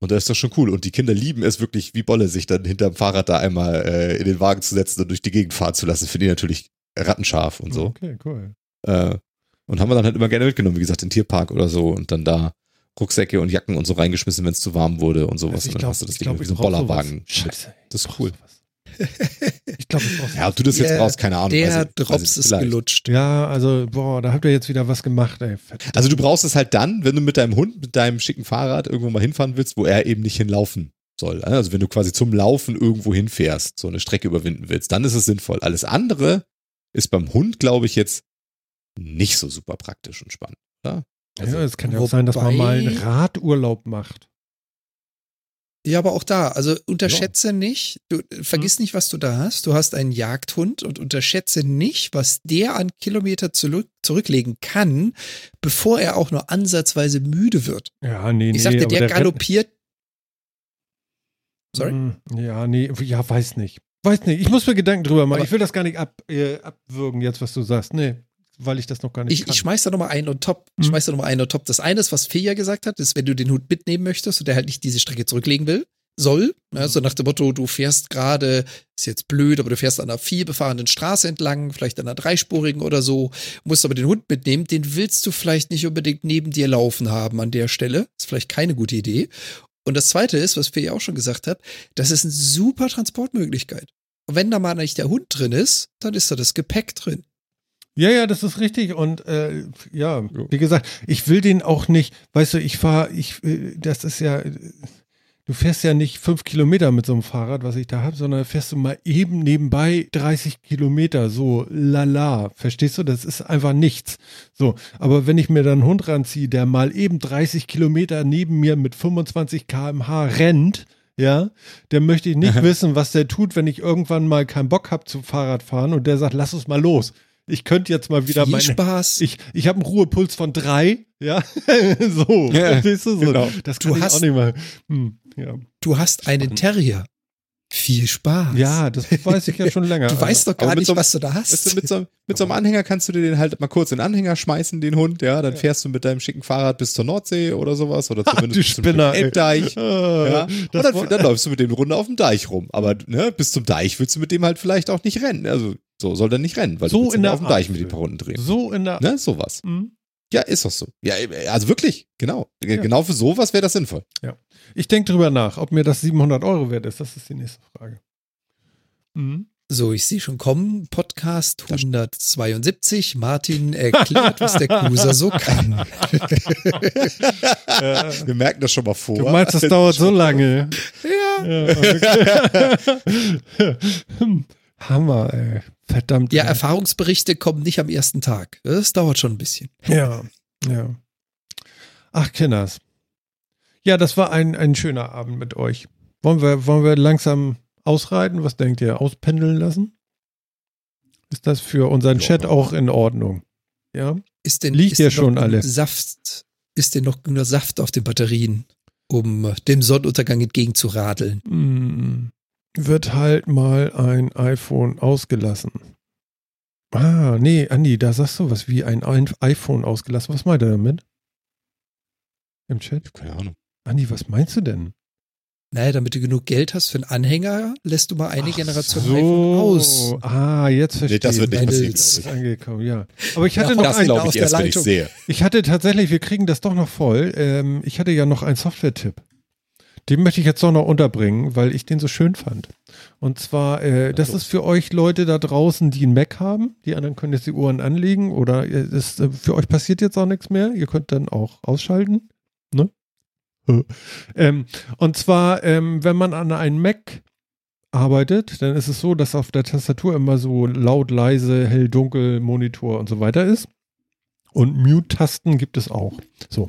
und das ist doch schon cool. Und die Kinder lieben es wirklich wie Bolle, sich dann hinterm Fahrrad da einmal äh, in den Wagen zu setzen und durch die Gegend fahren zu lassen. Finde ich natürlich rattenscharf und so. Okay, cool. Äh, und haben wir dann halt immer gerne mitgenommen, wie gesagt, in den Tierpark oder so und dann da Rucksäcke und Jacken und so reingeschmissen, wenn es zu warm wurde und sowas. Also ich und dann glaub- hast du das Ding glaub, wie ich so ein brauch sowas. Bollerwagen. mit. Scheiße. Das ist cool. sowas. Ich glaube, ich brauch Ja, ob du das jetzt brauchst, keine Ahnung. Der weiß Drops ist vielleicht. gelutscht. Ja, also, boah, da habt ihr jetzt wieder was gemacht, ey. Verdammt. Also du brauchst es halt dann, wenn du mit deinem Hund, mit deinem schicken Fahrrad irgendwo mal hinfahren willst, wo er eben nicht hinlaufen soll. Also wenn du quasi zum Laufen irgendwo hinfährst, so eine Strecke überwinden willst, dann ist es sinnvoll. Alles andere ist beim Hund, glaube ich, jetzt nicht so super praktisch und spannend. Oder? Also, ja, es kann ja auch sein, dass man mal einen Radurlaub macht. Ja, aber auch da, also unterschätze nicht, du äh, vergiss nicht, was du da hast. Du hast einen Jagdhund und unterschätze nicht, was der an Kilometer zurück, zurücklegen kann, bevor er auch nur ansatzweise müde wird. Ja, nee, nee. Ich sagte, der, rennt- galoppiert. Sorry? Mm, Ja, nee, ja, weiß nicht. Weiß nicht. Ich muss mir Gedanken drüber machen. Aber- ich will das gar nicht ab, äh, abwürgen, jetzt, was du sagst. Nee, weil ich das noch gar nicht Ich, kann. ich schmeiß da nochmal einen und top. Ich Mhm. schmeiß da nochmal einen und top. Das eine ist, was Fia gesagt hat, ist, wenn du den Hund mitnehmen möchtest und der halt nicht diese Strecke zurücklegen will, soll. Also nach dem Motto, du fährst gerade, ist jetzt blöd, aber du fährst an einer vielbefahrenen Straße entlang, vielleicht an einer dreispurigen oder so, musst aber den Hund mitnehmen, den willst du vielleicht nicht unbedingt neben dir laufen haben an der Stelle. Ist vielleicht keine gute Idee. Und das zweite ist, was Fee auch schon gesagt hat, das ist eine super Transportmöglichkeit. Und wenn da mal nicht der Hund drin ist, dann ist da das Gepäck drin. Ja, ja, das ist richtig. Und äh, ja, wie gesagt, ich will den auch nicht, weißt du, ich fahre, ich, äh, das ist ja, du fährst ja nicht fünf Kilometer mit so einem Fahrrad, was ich da habe, sondern fährst du mal eben nebenbei 30 Kilometer, so lala. Verstehst du? Das ist einfach nichts. So, aber wenn ich mir dann einen Hund ranziehe, der mal eben 30 Kilometer neben mir mit 25 km/h rennt, ja, der möchte ich nicht wissen, was der tut, wenn ich irgendwann mal keinen Bock habe zu Fahrradfahren und der sagt, lass uns mal los. Ich könnte jetzt mal wieder Viel meine. Spaß. Ich, ich habe einen Ruhepuls von drei, ja. so, Ja, du so? genau. Das Du kann ich hast- auch nicht mal. Hm, ja. Du hast einen Terrier. Viel Spaß. ja, das weiß ich ja schon länger. Du weißt doch gar nicht, so was du da hast. Weißt du, mit, so, mit so einem Anhänger kannst du dir den halt mal kurz in den Anhänger schmeißen, den Hund, ja, dann fährst du mit deinem schicken Fahrrad bis zur Nordsee oder sowas oder zumindest du bis zum Spinner. Elbdeich. Ah, Ja. Und das dann, dann läufst du mit dem Runde auf dem Deich rum. Aber ne, bis zum Deich willst du mit dem halt vielleicht auch nicht rennen. Also so soll der nicht rennen, weil So du in ja der auf dem Deich mit den paar Runden drehen. so in der. Ne, sowas. Hm. Ja, ist doch so. Ja, also wirklich, genau. Genau für sowas wäre das sinnvoll. Ich denke drüber nach, ob mir das 700 Euro wert ist. Das ist die nächste Frage. Mhm. So, ich sehe schon kommen. Podcast 172. Martin erklärt, was der Cruiser so kann. Wir merken das schon mal vor. Du meinst, das dauert so lange? Ja. Ja, okay. Hammer, ey. Verdammt. Ja, ey. Erfahrungsberichte kommen nicht am ersten Tag. Das dauert schon ein bisschen. Ja, ja. Ach, Kinders. Ja, das war ein, ein schöner Abend mit euch. Wollen wir, wollen wir langsam ausreiten? Was denkt ihr? Auspendeln lassen? Ist das für unseren Ja. Chat auch in Ordnung? Ja? Ist denn, Liegt ist ja denn schon alles. Saft, ist denn noch genug Saft auf den Batterien, um dem Sonnenuntergang entgegenzuradeln? Hm, wird halt mal ein iPhone ausgelassen. Ah, nee, Andi, da sagst du was wie ein iPhone ausgelassen. Was meint er damit? Im Chat? Keine Ahnung. Andi, was meinst du denn? Naja, damit du genug Geld hast für einen Anhänger, lässt du mal eine Ach Generation so. iPhone aus. Ah, jetzt verstehe Nee, das wird nicht passieren, Das glaube ist angekommen, ja. Aber ich hatte Ja, noch Das glaube aus ich der erst, wenn ich sehe. ich hatte tatsächlich, wir kriegen das doch noch voll. Ähm, ich hatte ja noch einen Software-Tipp. Den möchte ich jetzt doch noch unterbringen, weil ich den so schön fand. Und zwar, äh, das ist für euch Leute da draußen, die einen Mac haben. Die anderen können jetzt die Ohren anlegen oder äh, ist, äh, für euch passiert jetzt auch nichts mehr. Ihr könnt dann auch ausschalten. Ne? ähm, und zwar, ähm, wenn man an einem Mac arbeitet, dann ist es so, dass auf der Tastatur immer so laut, leise, hell, dunkel, Monitor und so weiter ist. Und Mute-Tasten gibt es auch. So.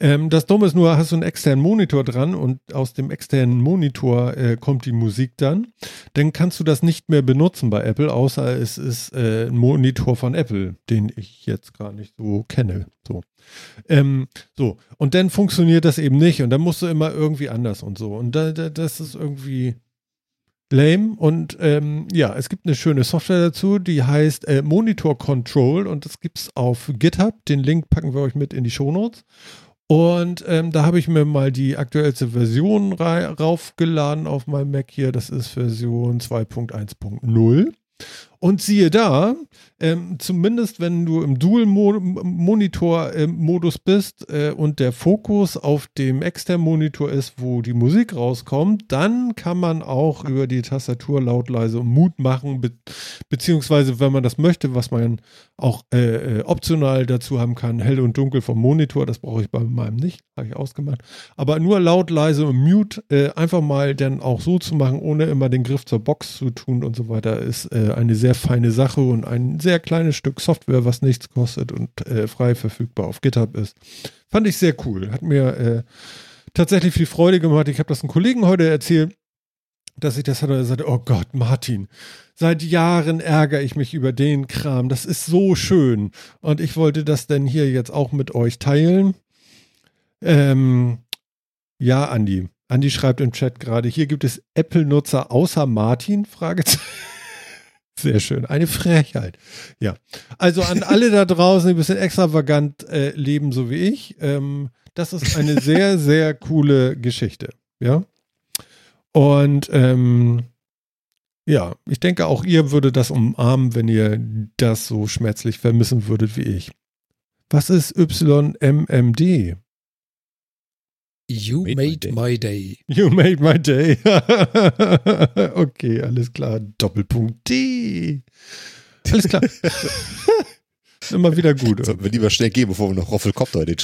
Ähm, das Dumme ist nur, hast du einen externen Monitor dran und aus dem externen Monitor äh, kommt die Musik dann. Dann kannst du das nicht mehr benutzen bei Apple, außer es ist äh, ein Monitor von Apple, den ich jetzt gar nicht so kenne. So. Ähm, so. Und dann funktioniert das eben nicht und dann musst du immer irgendwie anders und so. Und da, da, das ist irgendwie lame. Und ähm, ja, es gibt eine schöne Software dazu, die heißt äh, Monitor Control und das gibt's auf GitHub. Den Link packen wir euch mit in die Shownotes. Und ähm, da habe ich mir mal die aktuellste Version raufgeladen auf meinem Mac hier. Das ist Version 2.1.0. Und siehe da, ähm, zumindest wenn du im Dual-Monitor-Modus bist äh, und der Fokus auf dem externen Monitor ist, wo die Musik rauskommt, dann kann man auch über die Tastatur laut, leise und Mut machen, be beziehungsweise wenn man das möchte, was man auch äh, äh, optional dazu haben kann, hell und dunkel vom Monitor, das brauche ich bei meinem nicht, habe ich ausgemacht. Aber nur laut, leise und Mute äh, einfach mal dann auch so zu machen, ohne immer den Griff zur Box zu tun und so weiter, ist äh, eine sehr feine Sache und ein sehr kleines Stück Software, was nichts kostet und äh, frei verfügbar auf GitHub ist. Fand ich sehr cool. Hat mir äh, tatsächlich viel Freude gemacht. Ich habe das einem Kollegen heute erzählt, dass ich das hatte. Er sagte, oh Gott, Martin, seit Jahren ärgere ich mich über den Kram. Das ist so schön. Und ich wollte das denn hier jetzt auch mit euch teilen. Ähm, ja, Andi. Andi schreibt im Chat gerade, hier gibt es Apple-Nutzer außer Martin? Fragezeichen. Sehr schön. Eine Frechheit. Ja. Also an alle da draußen, die ein bisschen extravagant äh, leben, so wie ich. Ähm, das ist eine sehr, sehr coole Geschichte. Ja. Und ähm, ja, ich denke, auch ihr würdet das umarmen, wenn ihr das so schmerzlich vermissen würdet wie ich. Was ist YMMD? You Made made, my my day. You made my day. okay, alles klar. Doppelpunkt D. Alles klar. Immer wieder gut. Sollten wir lieber schnell gehen, bevor wir noch Roffelkopter in den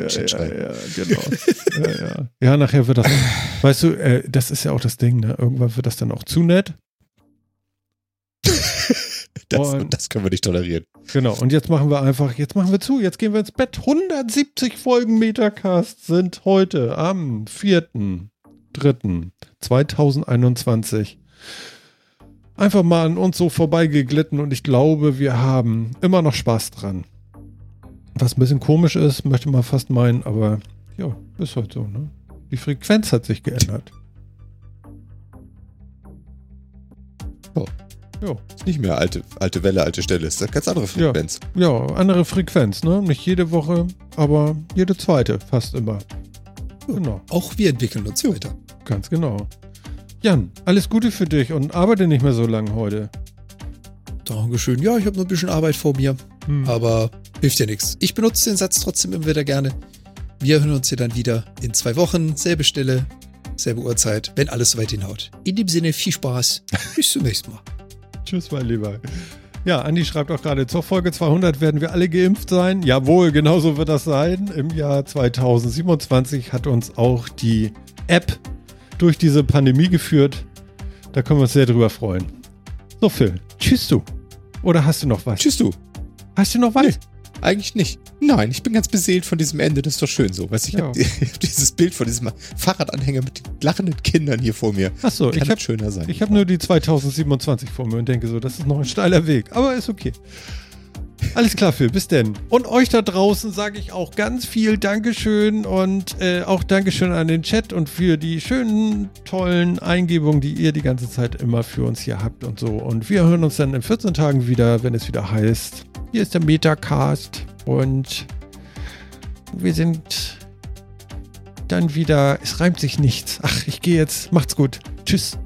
Ja, Chat ja, schreiben. ja, genau. ja, ja. ja, nachher wird das. Weißt du, äh, das ist ja auch das Ding, ne? Irgendwann wird das dann auch zu nett. Das, Und- das können wir nicht tolerieren. Genau, und jetzt machen wir einfach, jetzt machen wir zu, jetzt gehen wir ins Bett. 170 Folgen Metacast sind heute am 4.3.2021 einfach mal an uns so vorbeigeglitten und ich glaube, wir haben immer noch Spaß dran. Was ein bisschen komisch ist, möchte man fast meinen, aber ja, ist halt so, ne? Die Frequenz hat sich geändert. Oh. Ja. Ist nicht mehr alte, alte Welle, alte Stelle. Ist eine ganz andere Frequenz. Ja, andere Frequenz, ne? Nicht jede Woche, aber jede zweite, fast immer. Genau, Auch wir entwickeln uns weiter. ganz genau. Jan, alles Gute für dich und arbeite nicht mehr so lange heute. Dankeschön. Ja, ich habe noch ein bisschen Arbeit vor mir, Hm. aber hilft ja nichts. Ich benutze den Satz trotzdem immer wieder gerne. Wir hören uns hier dann wieder in zwei Wochen, selbe Stelle, selbe Uhrzeit, wenn alles soweit hinhaut. In dem Sinne, viel Spaß. Bis zum nächsten Mal. Tschüss, mein Lieber. Ja, Andi schreibt auch gerade, zur Folge 200 werden wir alle geimpft sein. Jawohl, genauso wird das sein. Im Jahr 2027 hat uns auch die App durch diese Pandemie geführt. Da können wir uns sehr drüber freuen. So, Phil, tschüss du. Oder hast du noch was? Tschüss du. Hast du noch was? Nee. Eigentlich nicht. Nein, ich bin ganz beseelt von diesem Ende. Das ist doch schön so. Weißt du, ich Ja. habe hab dieses Bild von diesem Fahrradanhänger mit den lachenden Kindern hier vor mir. Achso, Kann ich habe schöner sein. ich hab nur die 2027 vor mir und denke so, das ist noch ein steiler Weg. Aber ist okay. Alles klar, Phil, bis denn. Und euch da draußen sage ich auch ganz viel Dankeschön und äh, auch Dankeschön an den Chat und für die schönen, tollen Eingebungen, die ihr die ganze Zeit immer für uns hier habt und so. Und wir hören uns dann in 14 Tagen wieder, wenn es wieder heißt, hier ist der Metacast und wir sind dann wieder, es reimt sich nichts. Ach, ich gehe jetzt. Macht's gut. Tschüss.